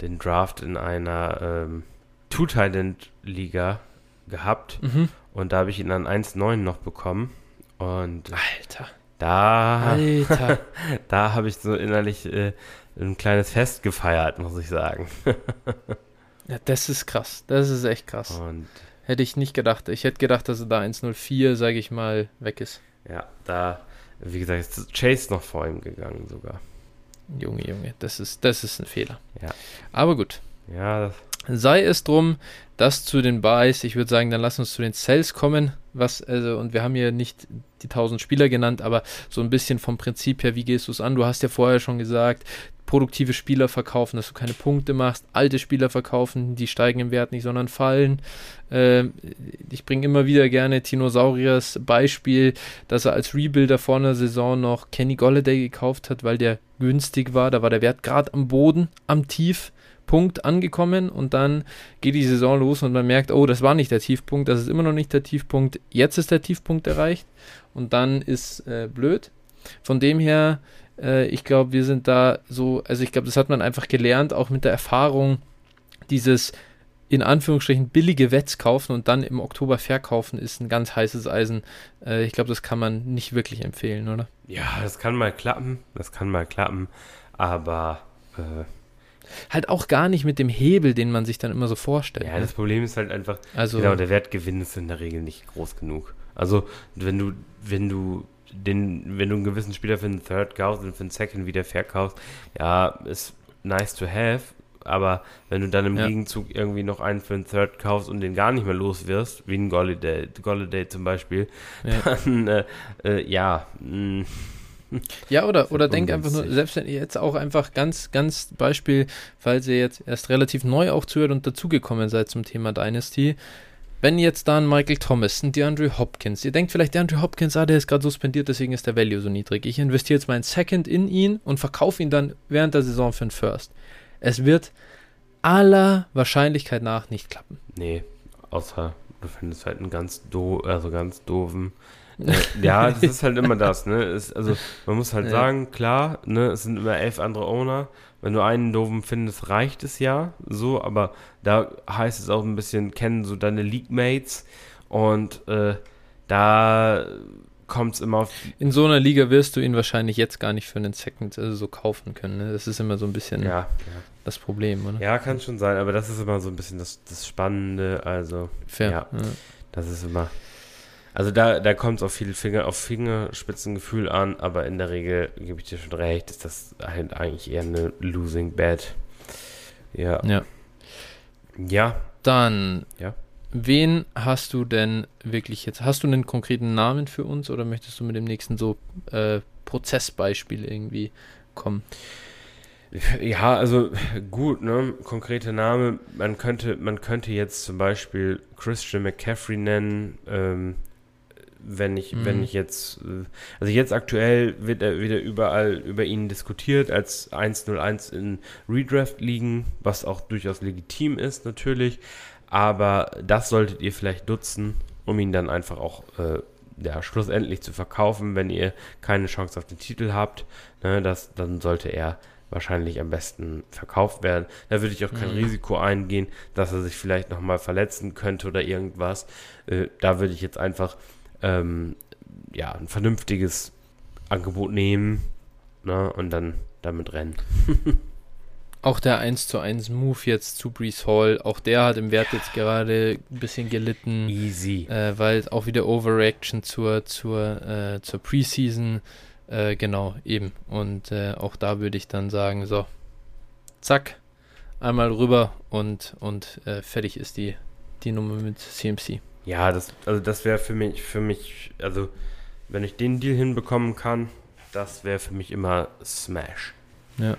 den Draft in einer ähm, Two-Titan-Liga gehabt mhm. und da habe ich ihn an 1,9 noch bekommen und Alter. Da, Alter. da habe ich so innerlich äh, ein kleines Fest gefeiert, muss ich sagen. ja, das ist krass. Das ist echt krass. Und Hätte ich nicht gedacht. Ich hätte gedacht, dass er da 1.04, sage ich mal, weg ist. Ja, da, wie gesagt, ist Chase noch vor ihm gegangen sogar. Junge, Junge, das ist, das ist ein Fehler. Ja. Aber gut. Ja. Sei es drum, dass zu den Buys, ich würde sagen, dann lass uns zu den Cells kommen, was, also, und wir haben hier nicht die 1000 Spieler genannt, aber so ein bisschen vom Prinzip her, wie gehst du es an? Du hast ja vorher schon gesagt, produktive Spieler verkaufen, dass du keine Punkte machst, alte Spieler verkaufen, die steigen im Wert nicht, sondern fallen. Äh, ich bringe immer wieder gerne Tinosauriers Beispiel, dass er als Rebuilder vor einer Saison noch Kenny Golladay gekauft hat, weil der günstig war. Da war der Wert gerade am Boden, am Tiefpunkt angekommen und dann geht die Saison los und man merkt, oh, das war nicht der Tiefpunkt, das ist immer noch nicht der Tiefpunkt, jetzt ist der Tiefpunkt erreicht und dann ist äh, blöd. Von dem her äh, ich glaube, wir sind da so, also ich glaube, das hat man einfach gelernt, auch mit der Erfahrung, dieses in Anführungsstrichen billige Wets kaufen und dann im Oktober verkaufen, ist ein ganz heißes Eisen. Äh, ich glaube, das kann man nicht wirklich empfehlen, oder? Ja, das kann mal klappen, das kann mal klappen, aber äh, halt auch gar nicht mit dem Hebel, den man sich dann immer so vorstellt. Ja, ne? das Problem ist halt einfach, also, genau, der Wertgewinn ist in der Regel nicht groß genug. Also, wenn du, wenn du den, wenn du einen gewissen Spieler für einen Third kaufst und für einen Second wieder verkaufst, ja, ist nice to have, aber wenn du dann im ja. Gegenzug irgendwie noch einen für einen Third kaufst und den gar nicht mehr los wirst, wie ein Golladay, Golladay zum Beispiel, ja. dann, äh, äh, ja, mh, mm. Ja, oder, oder denk einfach nur, selbst wenn ihr jetzt auch einfach ganz, ganz Beispiel, falls ihr jetzt erst relativ neu auch zuhört und dazugekommen seid zum Thema Dynasty, wenn jetzt da ein Michael Thomas, ein DeAndre Hopkins, ihr denkt vielleicht, DeAndre Hopkins, ah, der ist gerade suspendiert, deswegen ist der Value so niedrig. Ich investiere jetzt meinen Second in ihn und verkaufe ihn dann während der Saison für einen First. Es wird aller Wahrscheinlichkeit nach nicht klappen. Nee, außer du findest halt einen ganz do also ganz doofen. Ja, das ist halt immer das, ne? Es, also man muss halt ja. sagen, klar, ne, es sind immer elf andere Owner wenn du einen doofen findest, reicht es ja so, aber da heißt es auch ein bisschen, kennen so deine League-Mates und äh, da kommt es immer auf. In so einer Liga wirst du ihn wahrscheinlich jetzt gar nicht für einen Second also so kaufen können. Ne? Das ist immer so ein bisschen ja, ja. das Problem, oder? Ja, kann schon sein, aber das ist immer so ein bisschen das, das Spannende. Also, Fair. Ja, ja. das ist immer. Also da, da kommt es auf viel Finger, auf Fingerspitzengefühl an, aber in der Regel gebe ich dir schon recht, ist das halt eigentlich eher eine Losing Bad. Ja. Ja. Ja. Dann, ja. wen hast du denn wirklich jetzt? Hast du einen konkreten Namen für uns oder möchtest du mit dem nächsten so äh, Prozessbeispiel irgendwie kommen? Ja, also gut, ne? Konkrete Name. Man könnte, man könnte jetzt zum Beispiel Christian McCaffrey nennen. Ähm, wenn ich, mhm. wenn ich jetzt, äh, also jetzt aktuell wird er wieder überall über ihn diskutiert als 101 in Redraft liegen, was auch durchaus legitim ist natürlich, aber das solltet ihr vielleicht nutzen, um ihn dann einfach auch äh, ja, schlussendlich zu verkaufen, wenn ihr keine Chance auf den Titel habt, ne, das, dann sollte er wahrscheinlich am besten verkauft werden. Da würde ich auch kein mhm. Risiko eingehen, dass er sich vielleicht nochmal verletzen könnte oder irgendwas. Äh, da würde ich jetzt einfach ähm, ja, ein vernünftiges Angebot nehmen ne, und dann damit rennen. auch der 1 zu 1 Move jetzt zu Brees Hall, auch der hat im Wert ja. jetzt gerade ein bisschen gelitten. Easy. Äh, weil auch wieder Overreaction zur, zur, äh, zur Preseason. Äh, genau, eben. Und äh, auch da würde ich dann sagen, so, zack, einmal rüber und, und äh, fertig ist die, die Nummer mit CMC. Ja, das, also das wäre für mich, für mich, also wenn ich den Deal hinbekommen kann, das wäre für mich immer Smash. Ja.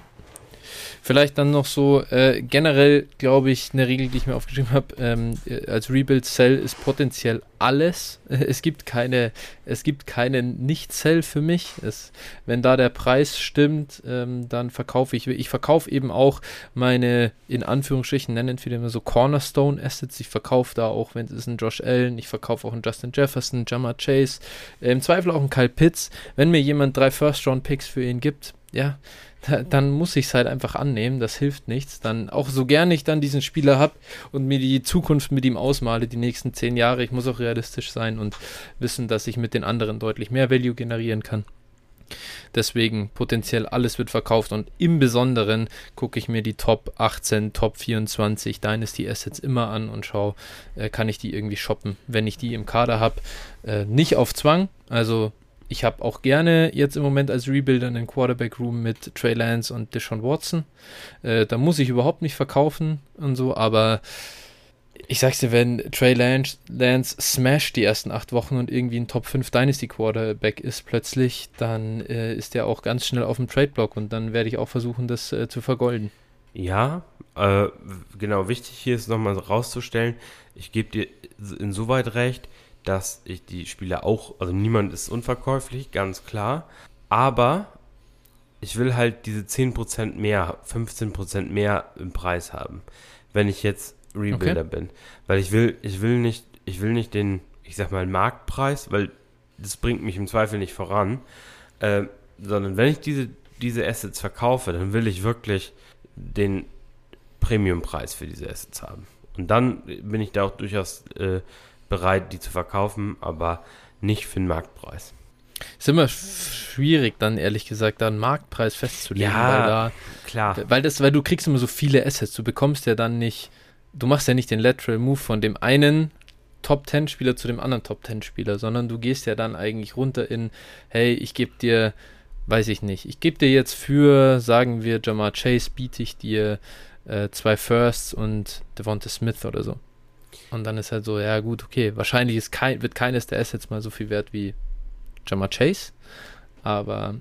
Vielleicht dann noch so äh, generell, glaube ich, eine Regel, die ich mir aufgeschrieben habe, ähm, äh, als Rebuild Cell ist potenziell alles. Es gibt keine, es gibt keine Nicht-Cell für mich. Es, wenn da der Preis stimmt, ähm, dann verkaufe ich. Ich verkaufe eben auch meine, in Anführungsstrichen nennen viele immer so Cornerstone Assets. Ich verkaufe da auch, wenn es ist ein Josh Allen, ich verkaufe auch einen Justin Jefferson, Jammer Chase, äh, im Zweifel auch einen Kyle Pitts. Wenn mir jemand drei First-Round-Picks für ihn gibt, ja, dann muss ich es halt einfach annehmen, das hilft nichts. Dann auch so gern ich dann diesen Spieler habe und mir die Zukunft mit ihm ausmale, die nächsten zehn Jahre, ich muss auch realistisch sein und wissen, dass ich mit den anderen deutlich mehr Value generieren kann. Deswegen potenziell alles wird verkauft und im Besonderen gucke ich mir die Top 18, Top 24 Dynasty Assets immer an und schaue, äh, kann ich die irgendwie shoppen, wenn ich die im Kader habe. Äh, nicht auf Zwang, also ich habe auch gerne jetzt im Moment als Rebuilder einen Quarterback-Room mit Trey Lance und Deshaun Watson. Äh, da muss ich überhaupt nicht verkaufen und so, aber ich sag's dir, wenn Trey Lance, Lance smasht die ersten acht Wochen und irgendwie ein Top 5 Dynasty Quarterback ist plötzlich, dann äh, ist der auch ganz schnell auf dem Trade-Block und dann werde ich auch versuchen, das äh, zu vergolden. Ja, äh, genau, wichtig hier ist nochmal rauszustellen, ich gebe dir insoweit recht, dass ich die Spieler auch, also niemand ist unverkäuflich, ganz klar, aber ich will halt diese 10% mehr, 15% mehr im Preis haben. Wenn ich jetzt Rebuilder okay. bin. Weil ich will, ich will nicht, ich will nicht den, ich sag mal, Marktpreis, weil das bringt mich im Zweifel nicht voran. Äh, sondern wenn ich diese, diese Assets verkaufe, dann will ich wirklich den Premiumpreis für diese Assets haben. Und dann bin ich da auch durchaus äh, bereit, die zu verkaufen, aber nicht für den Marktpreis. Ist immer schwierig, dann ehrlich gesagt, da einen Marktpreis festzulegen. Ja, weil da, klar. Weil, das, weil du kriegst immer so viele Assets. Du bekommst ja dann nicht du machst ja nicht den Lateral Move von dem einen Top 10 Spieler zu dem anderen Top 10 Spieler, sondern du gehst ja dann eigentlich runter in, hey, ich gebe dir, weiß ich nicht, ich gebe dir jetzt für, sagen wir, Jamar Chase, biete ich dir äh, zwei Firsts und Devonta Smith oder so. Und dann ist halt so, ja gut, okay, wahrscheinlich ist kein, wird keines der Assets mal so viel wert wie Jamar Chase, aber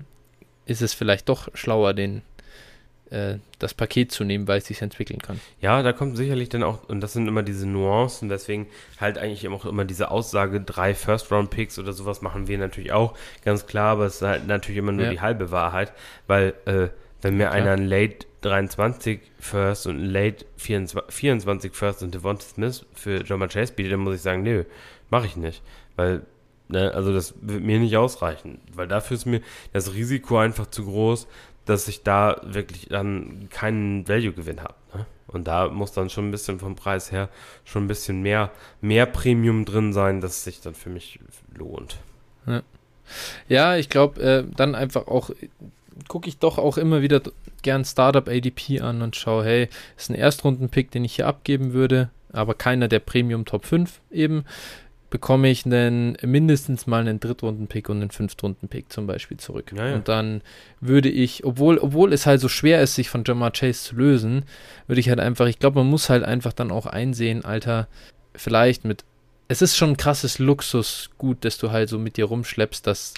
ist es vielleicht doch schlauer, den äh, das Paket zu nehmen, weil es sich entwickeln kann. Ja, da kommt sicherlich dann auch, und das sind immer diese Nuancen, deswegen halt eigentlich auch immer diese Aussage, drei First-Round-Picks oder sowas machen wir natürlich auch, ganz klar, aber es ist halt natürlich immer nur ja. die halbe Wahrheit, weil äh, wenn mir ja, einer ein Late 23 First und ein Late 24, 24 First und Devonta Smith für John Chase bietet, dann muss ich sagen, nö, mache ich nicht, weil Ne, also das wird mir nicht ausreichen, weil dafür ist mir das Risiko einfach zu groß, dass ich da wirklich dann keinen Value-Gewinn habe. Ne? Und da muss dann schon ein bisschen vom Preis her schon ein bisschen mehr, mehr Premium drin sein, dass es sich dann für mich lohnt. Ja, ja ich glaube, äh, dann einfach auch, gucke ich doch auch immer wieder gern Startup ADP an und schaue, hey, ist ein Erstrunden-Pick, den ich hier abgeben würde, aber keiner der Premium Top 5 eben bekomme ich einen, mindestens mal einen Drittrunden-Pick und einen Fünftrunden-Pick zum Beispiel zurück. Ja, ja. Und dann würde ich, obwohl, obwohl es halt so schwer ist, sich von Jamar Chase zu lösen, würde ich halt einfach, ich glaube, man muss halt einfach dann auch einsehen, Alter, vielleicht mit, es ist schon ein krasses Luxusgut, dass du halt so mit dir rumschleppst, dass,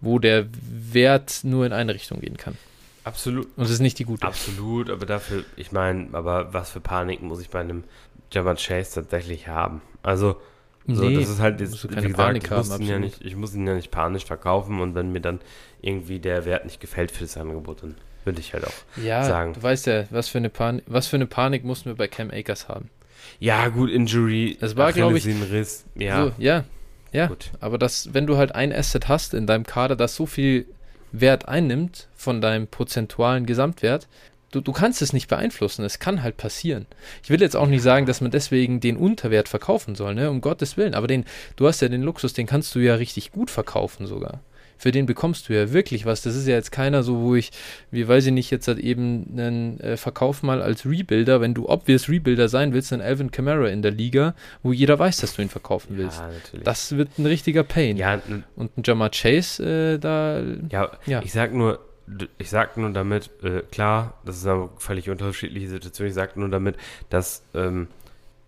wo der Wert nur in eine Richtung gehen kann. Absolut. Und es ist nicht die gute. Absolut, aber dafür, ich meine, aber was für Panik muss ich bei einem Jamar Chase tatsächlich haben? Also, so, nee, das ist halt jetzt, keine gesagt, Panik ich, muss haben, ja nicht, ich muss ihn ja nicht panisch verkaufen und wenn mir dann irgendwie der Wert nicht gefällt für das Angebot, dann würde ich halt auch ja, sagen. Du weißt ja, was für eine Panik, was für eine Panik mussten wir bei Cam Akers haben. Ja, gut, Injury, das war, glaube ich, Riss, ja. So, ja, ja. Gut. Aber das, wenn du halt ein Asset hast in deinem Kader, das so viel Wert einnimmt von deinem prozentualen Gesamtwert, Du, du kannst es nicht beeinflussen, es kann halt passieren. Ich will jetzt auch nicht sagen, dass man deswegen den Unterwert verkaufen soll, ne? um Gottes Willen, aber den, du hast ja den Luxus, den kannst du ja richtig gut verkaufen sogar. Für den bekommst du ja wirklich was. Das ist ja jetzt keiner so, wo ich, wie weiß ich nicht, jetzt halt eben einen äh, Verkauf mal als Rebuilder, wenn du obvious Rebuilder sein willst, einen Alvin Kamara in der Liga, wo jeder weiß, dass du ihn verkaufen willst. Ja, natürlich. Das wird ein richtiger Pain. Ja, und ein Jamar Chase, äh, da. Ja, ja, ich sag nur, ich sage nur damit, äh, klar, das ist eine völlig unterschiedliche Situation, ich sage nur damit, dass ähm,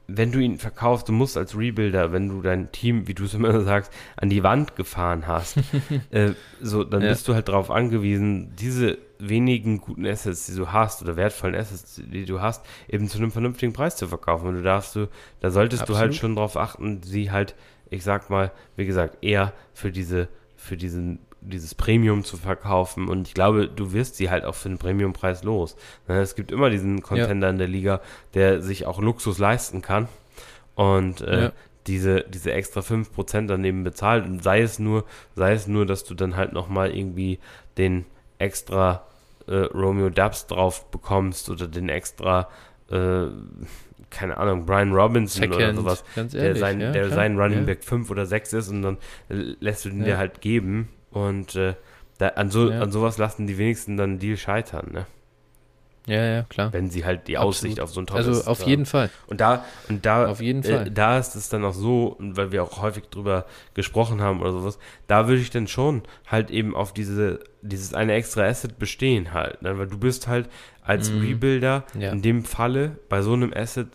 wenn du ihn verkaufst, du musst als Rebuilder, wenn du dein Team, wie du es immer sagst, an die Wand gefahren hast, äh, so, dann ja. bist du halt darauf angewiesen, diese wenigen guten Assets, die du hast, oder wertvollen Assets, die du hast, eben zu einem vernünftigen Preis zu verkaufen. Und du darfst du, da solltest Absolut. du halt schon darauf achten, sie halt, ich sag mal, wie gesagt, eher für diese, für diesen dieses Premium zu verkaufen. Und ich glaube, du wirst sie halt auch für den Premiumpreis los. Ne, es gibt immer diesen Contender ja. in der Liga, der sich auch Luxus leisten kann. Und äh, ja. diese, diese extra 5% daneben bezahlt. Und sei es nur, sei es nur, dass du dann halt nochmal irgendwie den extra äh, Romeo Dubs drauf bekommst oder den extra äh, keine Ahnung, Brian Robinson Second, oder sowas, ehrlich, der sein, ja, der sein Running. Back 5 oder 6 ist und dann lässt du den ja. dir halt geben und äh, da, an, so, ja. an sowas lassen die wenigsten dann einen Deal scheitern, ne? Ja, ja, klar. Wenn sie halt die Absolut. Aussicht auf so ein Also tolles auf jeden Fall. Und da, und da, Auf jeden äh, Fall. da ist es dann auch so, weil wir auch häufig drüber gesprochen haben oder sowas, da würde ich dann schon halt eben auf diese, dieses eine extra Asset bestehen halt, ne? weil du bist halt als Mhm. Rebuilder Ja. in dem Falle bei so einem Asset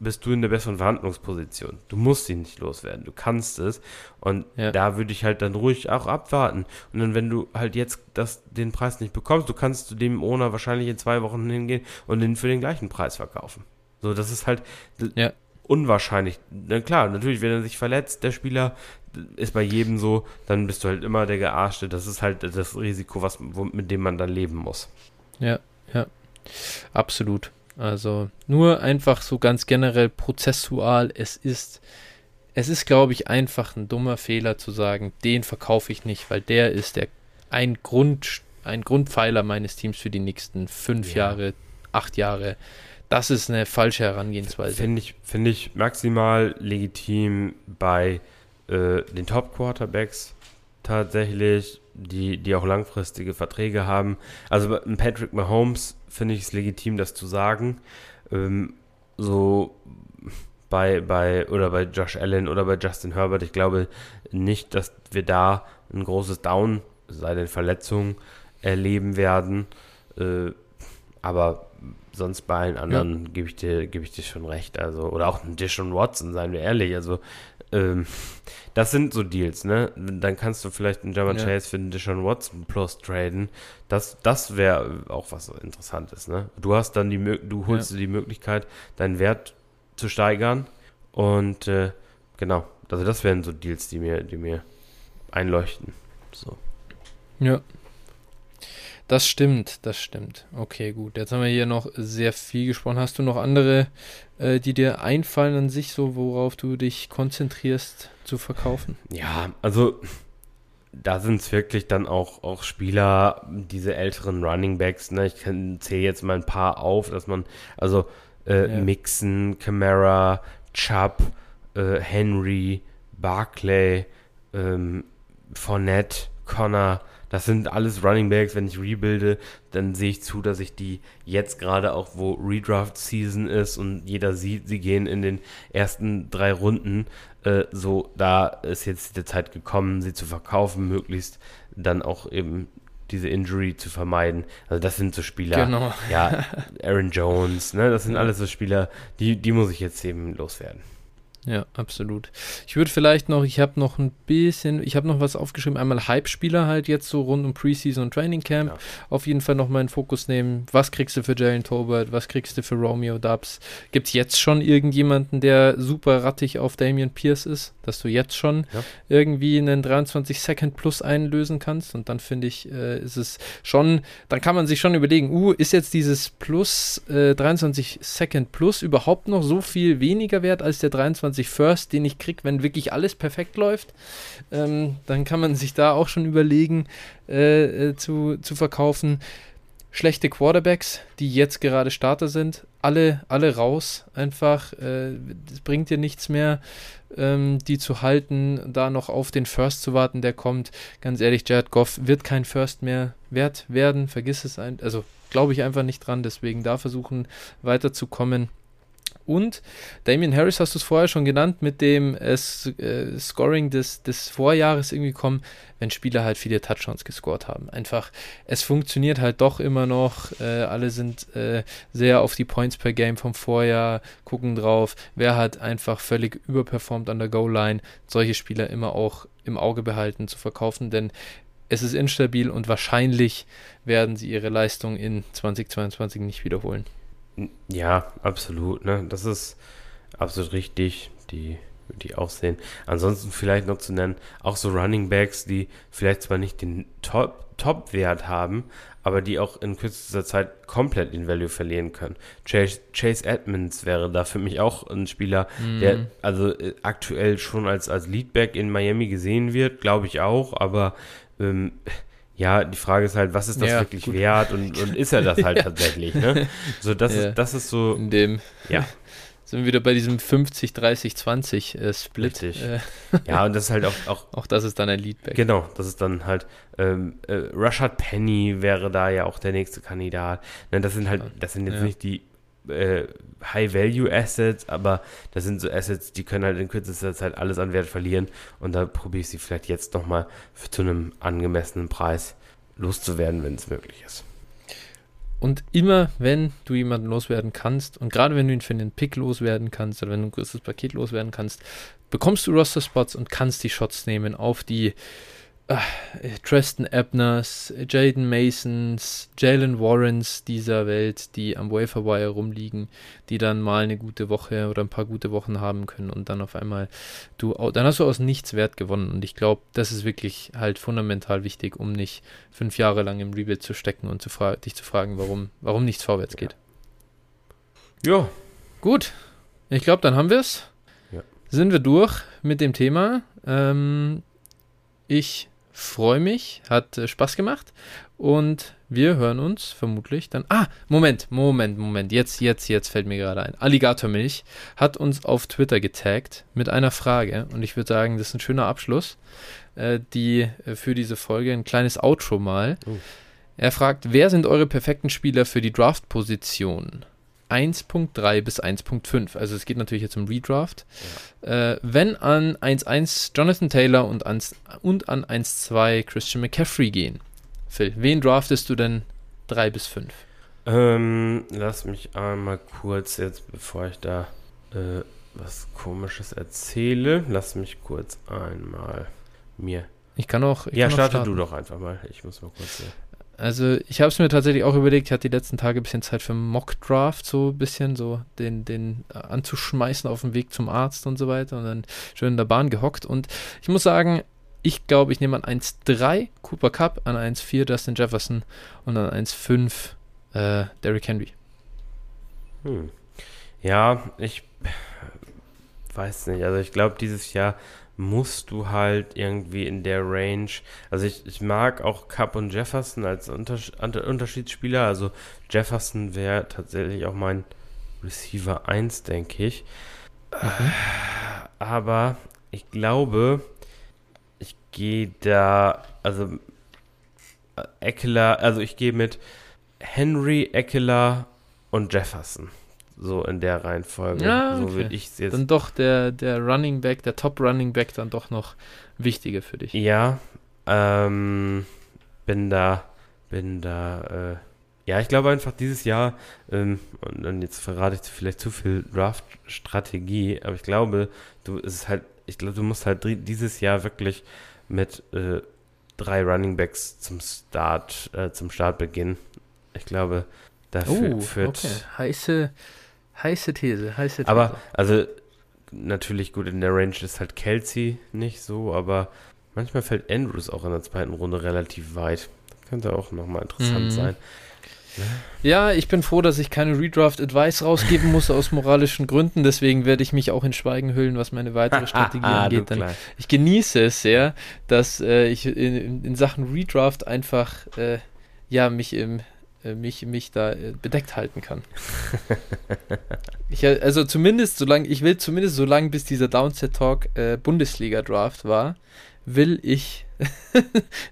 bist du in der besseren Verhandlungsposition. Du musst ihn nicht loswerden, du kannst es und Ja. da würde ich halt dann ruhig auch abwarten und dann wenn du halt jetzt das, den Preis nicht bekommst, du kannst zu dem Owner wahrscheinlich in zwei Wochen hingehen und den für den gleichen Preis verkaufen. So, das ist halt Ja. unwahrscheinlich. Na klar, natürlich, wenn er sich verletzt, der Spieler, ist bei jedem so, dann bist du halt immer der Gearschte. Das ist halt das Risiko, was, mit dem man dann leben muss. Ja, ja. Absolut. Also nur einfach so ganz generell prozessual, es ist, es ist, glaube ich, einfach ein dummer Fehler zu sagen, den verkaufe ich nicht, weil der ist der ein Grund, ein Grundpfeiler meines Teams für die nächsten fünf Ja. Jahre, acht Jahre. Das ist eine falsche Herangehensweise. Finde ich, finde ich maximal legitim bei äh, den Top-Quarterbacks tatsächlich, die, die auch langfristige Verträge haben. Also Patrick Mahomes finde ich es legitim, das zu sagen. Ähm, so bei, bei, oder bei Josh Allen oder bei Justin Herbert, ich glaube nicht, dass wir da ein großes Down, sei denn Verletzungen, erleben werden. Äh, aber sonst bei allen anderen gebe ich dir, gebe ich dir schon recht. Also, oder auch ein Dishon Watson, seien wir ehrlich. Also, ähm, das sind so Deals, ne? Dann kannst du vielleicht einen German Ja. Chase für einen Dishon Watson plus traden. Das, das wäre auch was Interessantes, ne? Du hast dann die du holst dir die Möglichkeit, deinen Wert zu steigern. Und äh, genau, also das wären so Deals, die mir, die mir einleuchten. So. Ja. Das stimmt, das stimmt. Okay, gut. Jetzt haben wir hier noch sehr viel gesprochen. Hast du noch andere, äh, die dir einfallen an sich, so worauf du dich konzentrierst zu verkaufen? Ja, also da sind es wirklich dann auch, auch Spieler, diese älteren Running Backs, ne? Ich zähle jetzt mal ein paar auf, dass man, also äh, Ja. Mixon, Camara, Chubb, äh, Henry, Barclay, ähm, Fournette, Connor, das sind alles Running Backs. Wenn ich rebuilde, dann sehe ich zu, dass ich die jetzt gerade auch, wo Redraft Season ist und jeder sieht, sie gehen in den ersten drei Runden, äh, so da ist jetzt die Zeit gekommen, sie zu verkaufen, möglichst dann auch eben diese Injury zu vermeiden. Also das sind so Spieler, Genau. ja, Aaron Jones, ne, das sind alles so Spieler, die, die muss ich jetzt eben loswerden. Ja, absolut. Ich würde vielleicht noch, ich habe noch ein bisschen, ich habe noch was aufgeschrieben, einmal Hype-Spieler halt jetzt so rund um Preseason und Training Camp. Ja. Auf jeden Fall noch mal in Fokus nehmen. Was kriegst du für Jalen Tolbert? Was kriegst du für Romeo Dubs? Gibt es jetzt schon irgendjemanden, der super rattig auf Damian Pierce ist, dass du jetzt schon Ja. irgendwie einen 23 Second Plus einlösen kannst? Und dann finde ich, äh, ist es schon, dann kann man sich schon überlegen, uh, ist jetzt dieses Plus äh, 23 Second Plus überhaupt noch so viel weniger wert als der 23 First, den ich kriege, wenn wirklich alles perfekt läuft? Ähm, dann kann man sich da auch schon überlegen, äh, äh, zu, zu verkaufen. Schlechte Quarterbacks, die jetzt gerade Starter sind, alle, alle raus. Einfach, äh, es bringt dir nichts mehr, ähm, die zu halten, da noch auf den First zu warten, der kommt. Ganz ehrlich, Jared Goff wird kein First mehr wert werden. Vergiss es ein. Also glaube ich einfach nicht dran. Deswegen da versuchen weiterzukommen. Und Damian Harris hast du es vorher schon genannt, mit dem äh, äh, Scoring des, des Vorjahres irgendwie kommen, wenn Spieler halt viele Touchdowns gescored haben. Einfach, es funktioniert halt doch immer noch. Äh, alle sind äh, sehr auf die Points per Game vom Vorjahr, gucken drauf, wer hat einfach völlig überperformt an der Goal-Line. Solche Spieler immer auch im Auge behalten, zu verkaufen, denn es ist instabil und wahrscheinlich werden sie ihre Leistung in 2022 nicht wiederholen. Ja, absolut. Ne? Das ist absolut richtig, die, die auch sehen. Ansonsten vielleicht noch zu nennen, auch so Running Backs, die vielleicht zwar nicht den Top- Top-Wert haben, aber die auch in kürzester Zeit komplett in Value verlieren können. Chase, Chase Edmonds wäre da für mich auch ein Spieler, der also äh, aktuell schon als, als Leadback in Miami gesehen wird, glaube ich auch, aber ähm, ja, die Frage ist halt, was ist das Ja, wirklich gut. wert und, und ist er das halt tatsächlich, ne? So, das Ja. ist, das ist so, In dem ja. Sind wir wieder bei diesem 50, 30, 20 äh, Split. Richtig. Äh, Ja, und das ist halt auch, auch auch das ist dann ein Leadback. Genau, das ist dann halt, ähm, äh, Rashad Penny wäre da ja auch der nächste Kandidat. Ne, das sind halt, das sind jetzt Ja. nicht die äh, High-Value-Assets, aber das sind so Assets, die können halt in kürzester Zeit alles an Wert verlieren und da probiere ich sie vielleicht jetzt nochmal zu einem angemessenen Preis loszuwerden, wenn es möglich ist. Und immer, wenn du jemanden loswerden kannst, und gerade wenn du ihn für einen Pick loswerden kannst, oder wenn du ein größeres Paket loswerden kannst, bekommst du Roster-Spots und kannst die Shots nehmen auf die äh, Tristan Ebners, Jaden Masons, Jalen Warrens dieser Welt, die am Waferwire rumliegen, die dann mal eine gute Woche oder ein paar gute Wochen haben können und dann auf einmal du, dann hast du aus nichts Wert gewonnen. Und ich glaube, das ist wirklich halt fundamental wichtig, um nicht fünf Jahre lang im Rebuild zu stecken und zu dich zu fragen, warum, warum nichts vorwärts geht. Ja, Gut, ich glaube, dann haben wir es. Ja. Sind wir durch mit dem Thema. Ähm, ich freue mich, hat äh, Spaß gemacht und wir hören uns vermutlich dann. Ah, Moment, Moment, Moment. Jetzt, jetzt, jetzt fällt mir gerade ein. Alligatormilch hat uns auf Twitter getaggt mit einer Frage und ich würde sagen, das ist ein schöner Abschluss, äh, die äh, für diese Folge ein kleines Outro mal. Oh. Er fragt, wer sind eure perfekten Spieler für die Draft-Position? 1.3 bis 1.5. Also es geht natürlich jetzt um Redraft. Äh, wenn an 1.1 Jonathan Taylor und, ans, und an 1.2 Christian McCaffrey gehen. Phil, wen draftest du denn 3 bis 5? ähm, lass mich einmal kurz jetzt, bevor ich da äh, was Komisches erzähle, lass mich kurz einmal mir. Ich kann auch. Ich ja, kann auch starte starten. du doch einfach mal. Ich muss mal kurz. Äh, Also ich habe es mir tatsächlich auch überlegt, ich hatte die letzten Tage ein bisschen Zeit für Mock-Draft, so ein bisschen so den, den äh, anzuschmeißen auf dem Weg zum Arzt und so weiter und dann schön in der Bahn gehockt und ich muss sagen, ich glaube, ich nehme an 1.3 Cooper Cup, an 1.4 Justin Jefferson und an 1.5 äh, Derrick Henry. Hm. Ja, ich weiß nicht. Also ich glaube, dieses Jahr musst du halt irgendwie in der Range. Also ich, ich mag auch Cup und Jefferson als Unters Unter- Unterschiedsspieler. Also Jefferson wäre tatsächlich auch mein Receiver 1, denke ich. Aber ich glaube, ich gehe da, also äh, Eckler, also ich gehe mit Henry, Eckler und Jefferson. So in der Reihenfolge. Ja, So okay. würde ich es jetzt. Dann doch der, der Running Back, der Top Running Back dann doch noch wichtiger für dich. Ja, ähm, bin da, bin da, äh, ja, ich glaube einfach dieses Jahr, ähm, und dann jetzt verrate ich vielleicht zu viel Draft-Strategie, aber ich glaube, du es ist halt, ich glaube, du musst halt dieses Jahr wirklich mit äh, drei Running Backs zum Start, äh, zum Start beginnen. Ich glaube, dafür Oh, führt. okay. Heiße, heiße These, heiße These. Aber, also, natürlich gut, in der Range ist halt Kelsey nicht so, aber manchmal fällt Andrews auch in der zweiten Runde relativ weit. Könnte auch nochmal interessant Mhm. sein. Ja, ich bin froh, dass ich keine Redraft-Advice rausgeben muss aus moralischen Gründen. Deswegen werde ich mich auch in Schweigen hüllen, was meine weitere Strategie Ah, angeht. Ich genieße es sehr, dass äh, ich in, in Sachen Redraft einfach äh, ja mich im mich, mich da äh, bedeckt halten kann. ich, äh, also zumindest solange, ich will zumindest so lange, bis dieser Downset Talk äh, Bundesliga-Draft war, will ich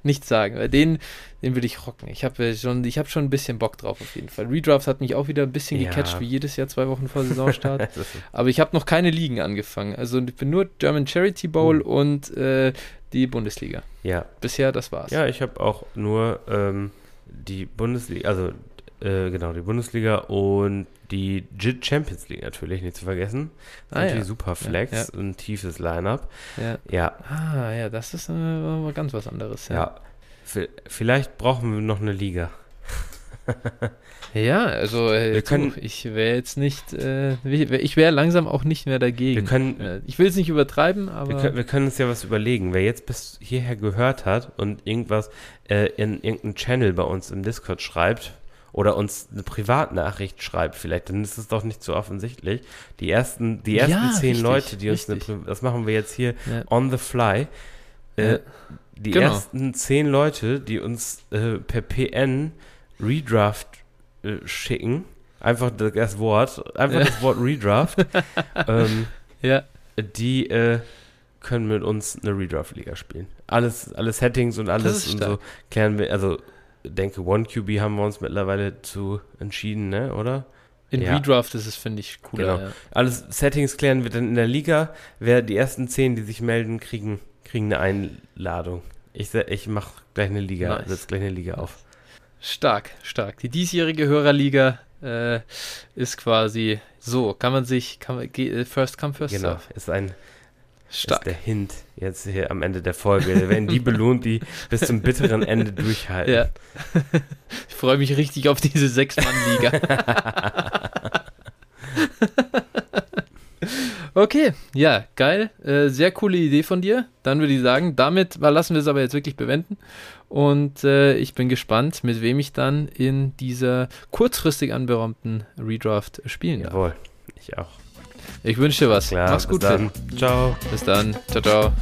nichts sagen. Weil den, den will ich rocken. Ich habe schon, ich habe schon ein bisschen Bock drauf auf jeden Fall. Redraft hat mich auch wieder ein bisschen Ja. gecatcht, wie jedes Jahr zwei Wochen vor Saisonstart. Aber ich habe noch keine Ligen angefangen. Also ich bin nur German Charity Bowl Hm. und äh, die Bundesliga. ja. Bisher, das war's. ja, ich habe auch nur ähm, die Bundesliga, also äh, genau, die Bundesliga und die JIT Champions League natürlich, nicht zu vergessen. Ah, natürlich ja. super Flex, ein tiefes Lineup. Ja. Ja, Ah, ja, das ist äh, ganz was anderes. ja. Ja, Vielleicht brauchen wir noch eine Liga. ja also äh, können- du, ich wäre jetzt nicht, äh, ich wäre langsam auch nicht mehr dagegen. Wir können, Äh, ich will es nicht übertreiben, aber Wir können, wir können uns ja was überlegen. Wer jetzt bis hierher gehört hat und irgendwas äh, in irgendeinem Channel bei uns im Discord schreibt oder uns eine Privatnachricht schreibt, vielleicht, dann ist es doch nicht so offensichtlich. Die ersten, die ersten Ja, zehn richtig, Leute, die uns eine, richtig. Das machen wir jetzt hier ja. on the fly. Äh, Ja. die genau. ersten zehn Leute, die uns äh, per PN Redraft äh, schicken, einfach das Wort, einfach ja. das Wort Redraft. ähm, ja. Die äh, können mit uns eine Redraft-Liga spielen. Alles, alle Settings und alles und so klären wir. Also, denke, One QB haben wir uns mittlerweile zu entschieden, ne, oder? In ja. Redraft ist es, finde ich, cooler. Genau. Ja. Alles Settings klären wir dann in der Liga. Wer die ersten zehn, die sich melden, kriegen, kriegen eine Einladung. Ich, ich mache gleich eine Liga, nice. setze gleich eine Liga auf. Stark, stark. Die diesjährige Hörerliga äh, ist quasi so, kann man sich, kann man, äh, first come, first genau, serve. ist ein Stark. ist der Hint jetzt hier am Ende der Folge. Da werden die belohnt, die bis zum bitteren Ende durchhalten. Ja. Ich freue mich richtig auf diese Sechs-Mann-Liga. okay, ja, geil. Äh, sehr coole Idee von dir. Dann würde ich sagen, damit lassen wir es aber jetzt wirklich bewenden. Und äh, ich bin gespannt, mit wem ich dann in dieser kurzfristig anberaumten Redraft spielen darf. Jawohl, ich auch. Ich wünsche dir was. Klar, Mach's gut, dann. Ciao. Bis dann. Ciao, ciao.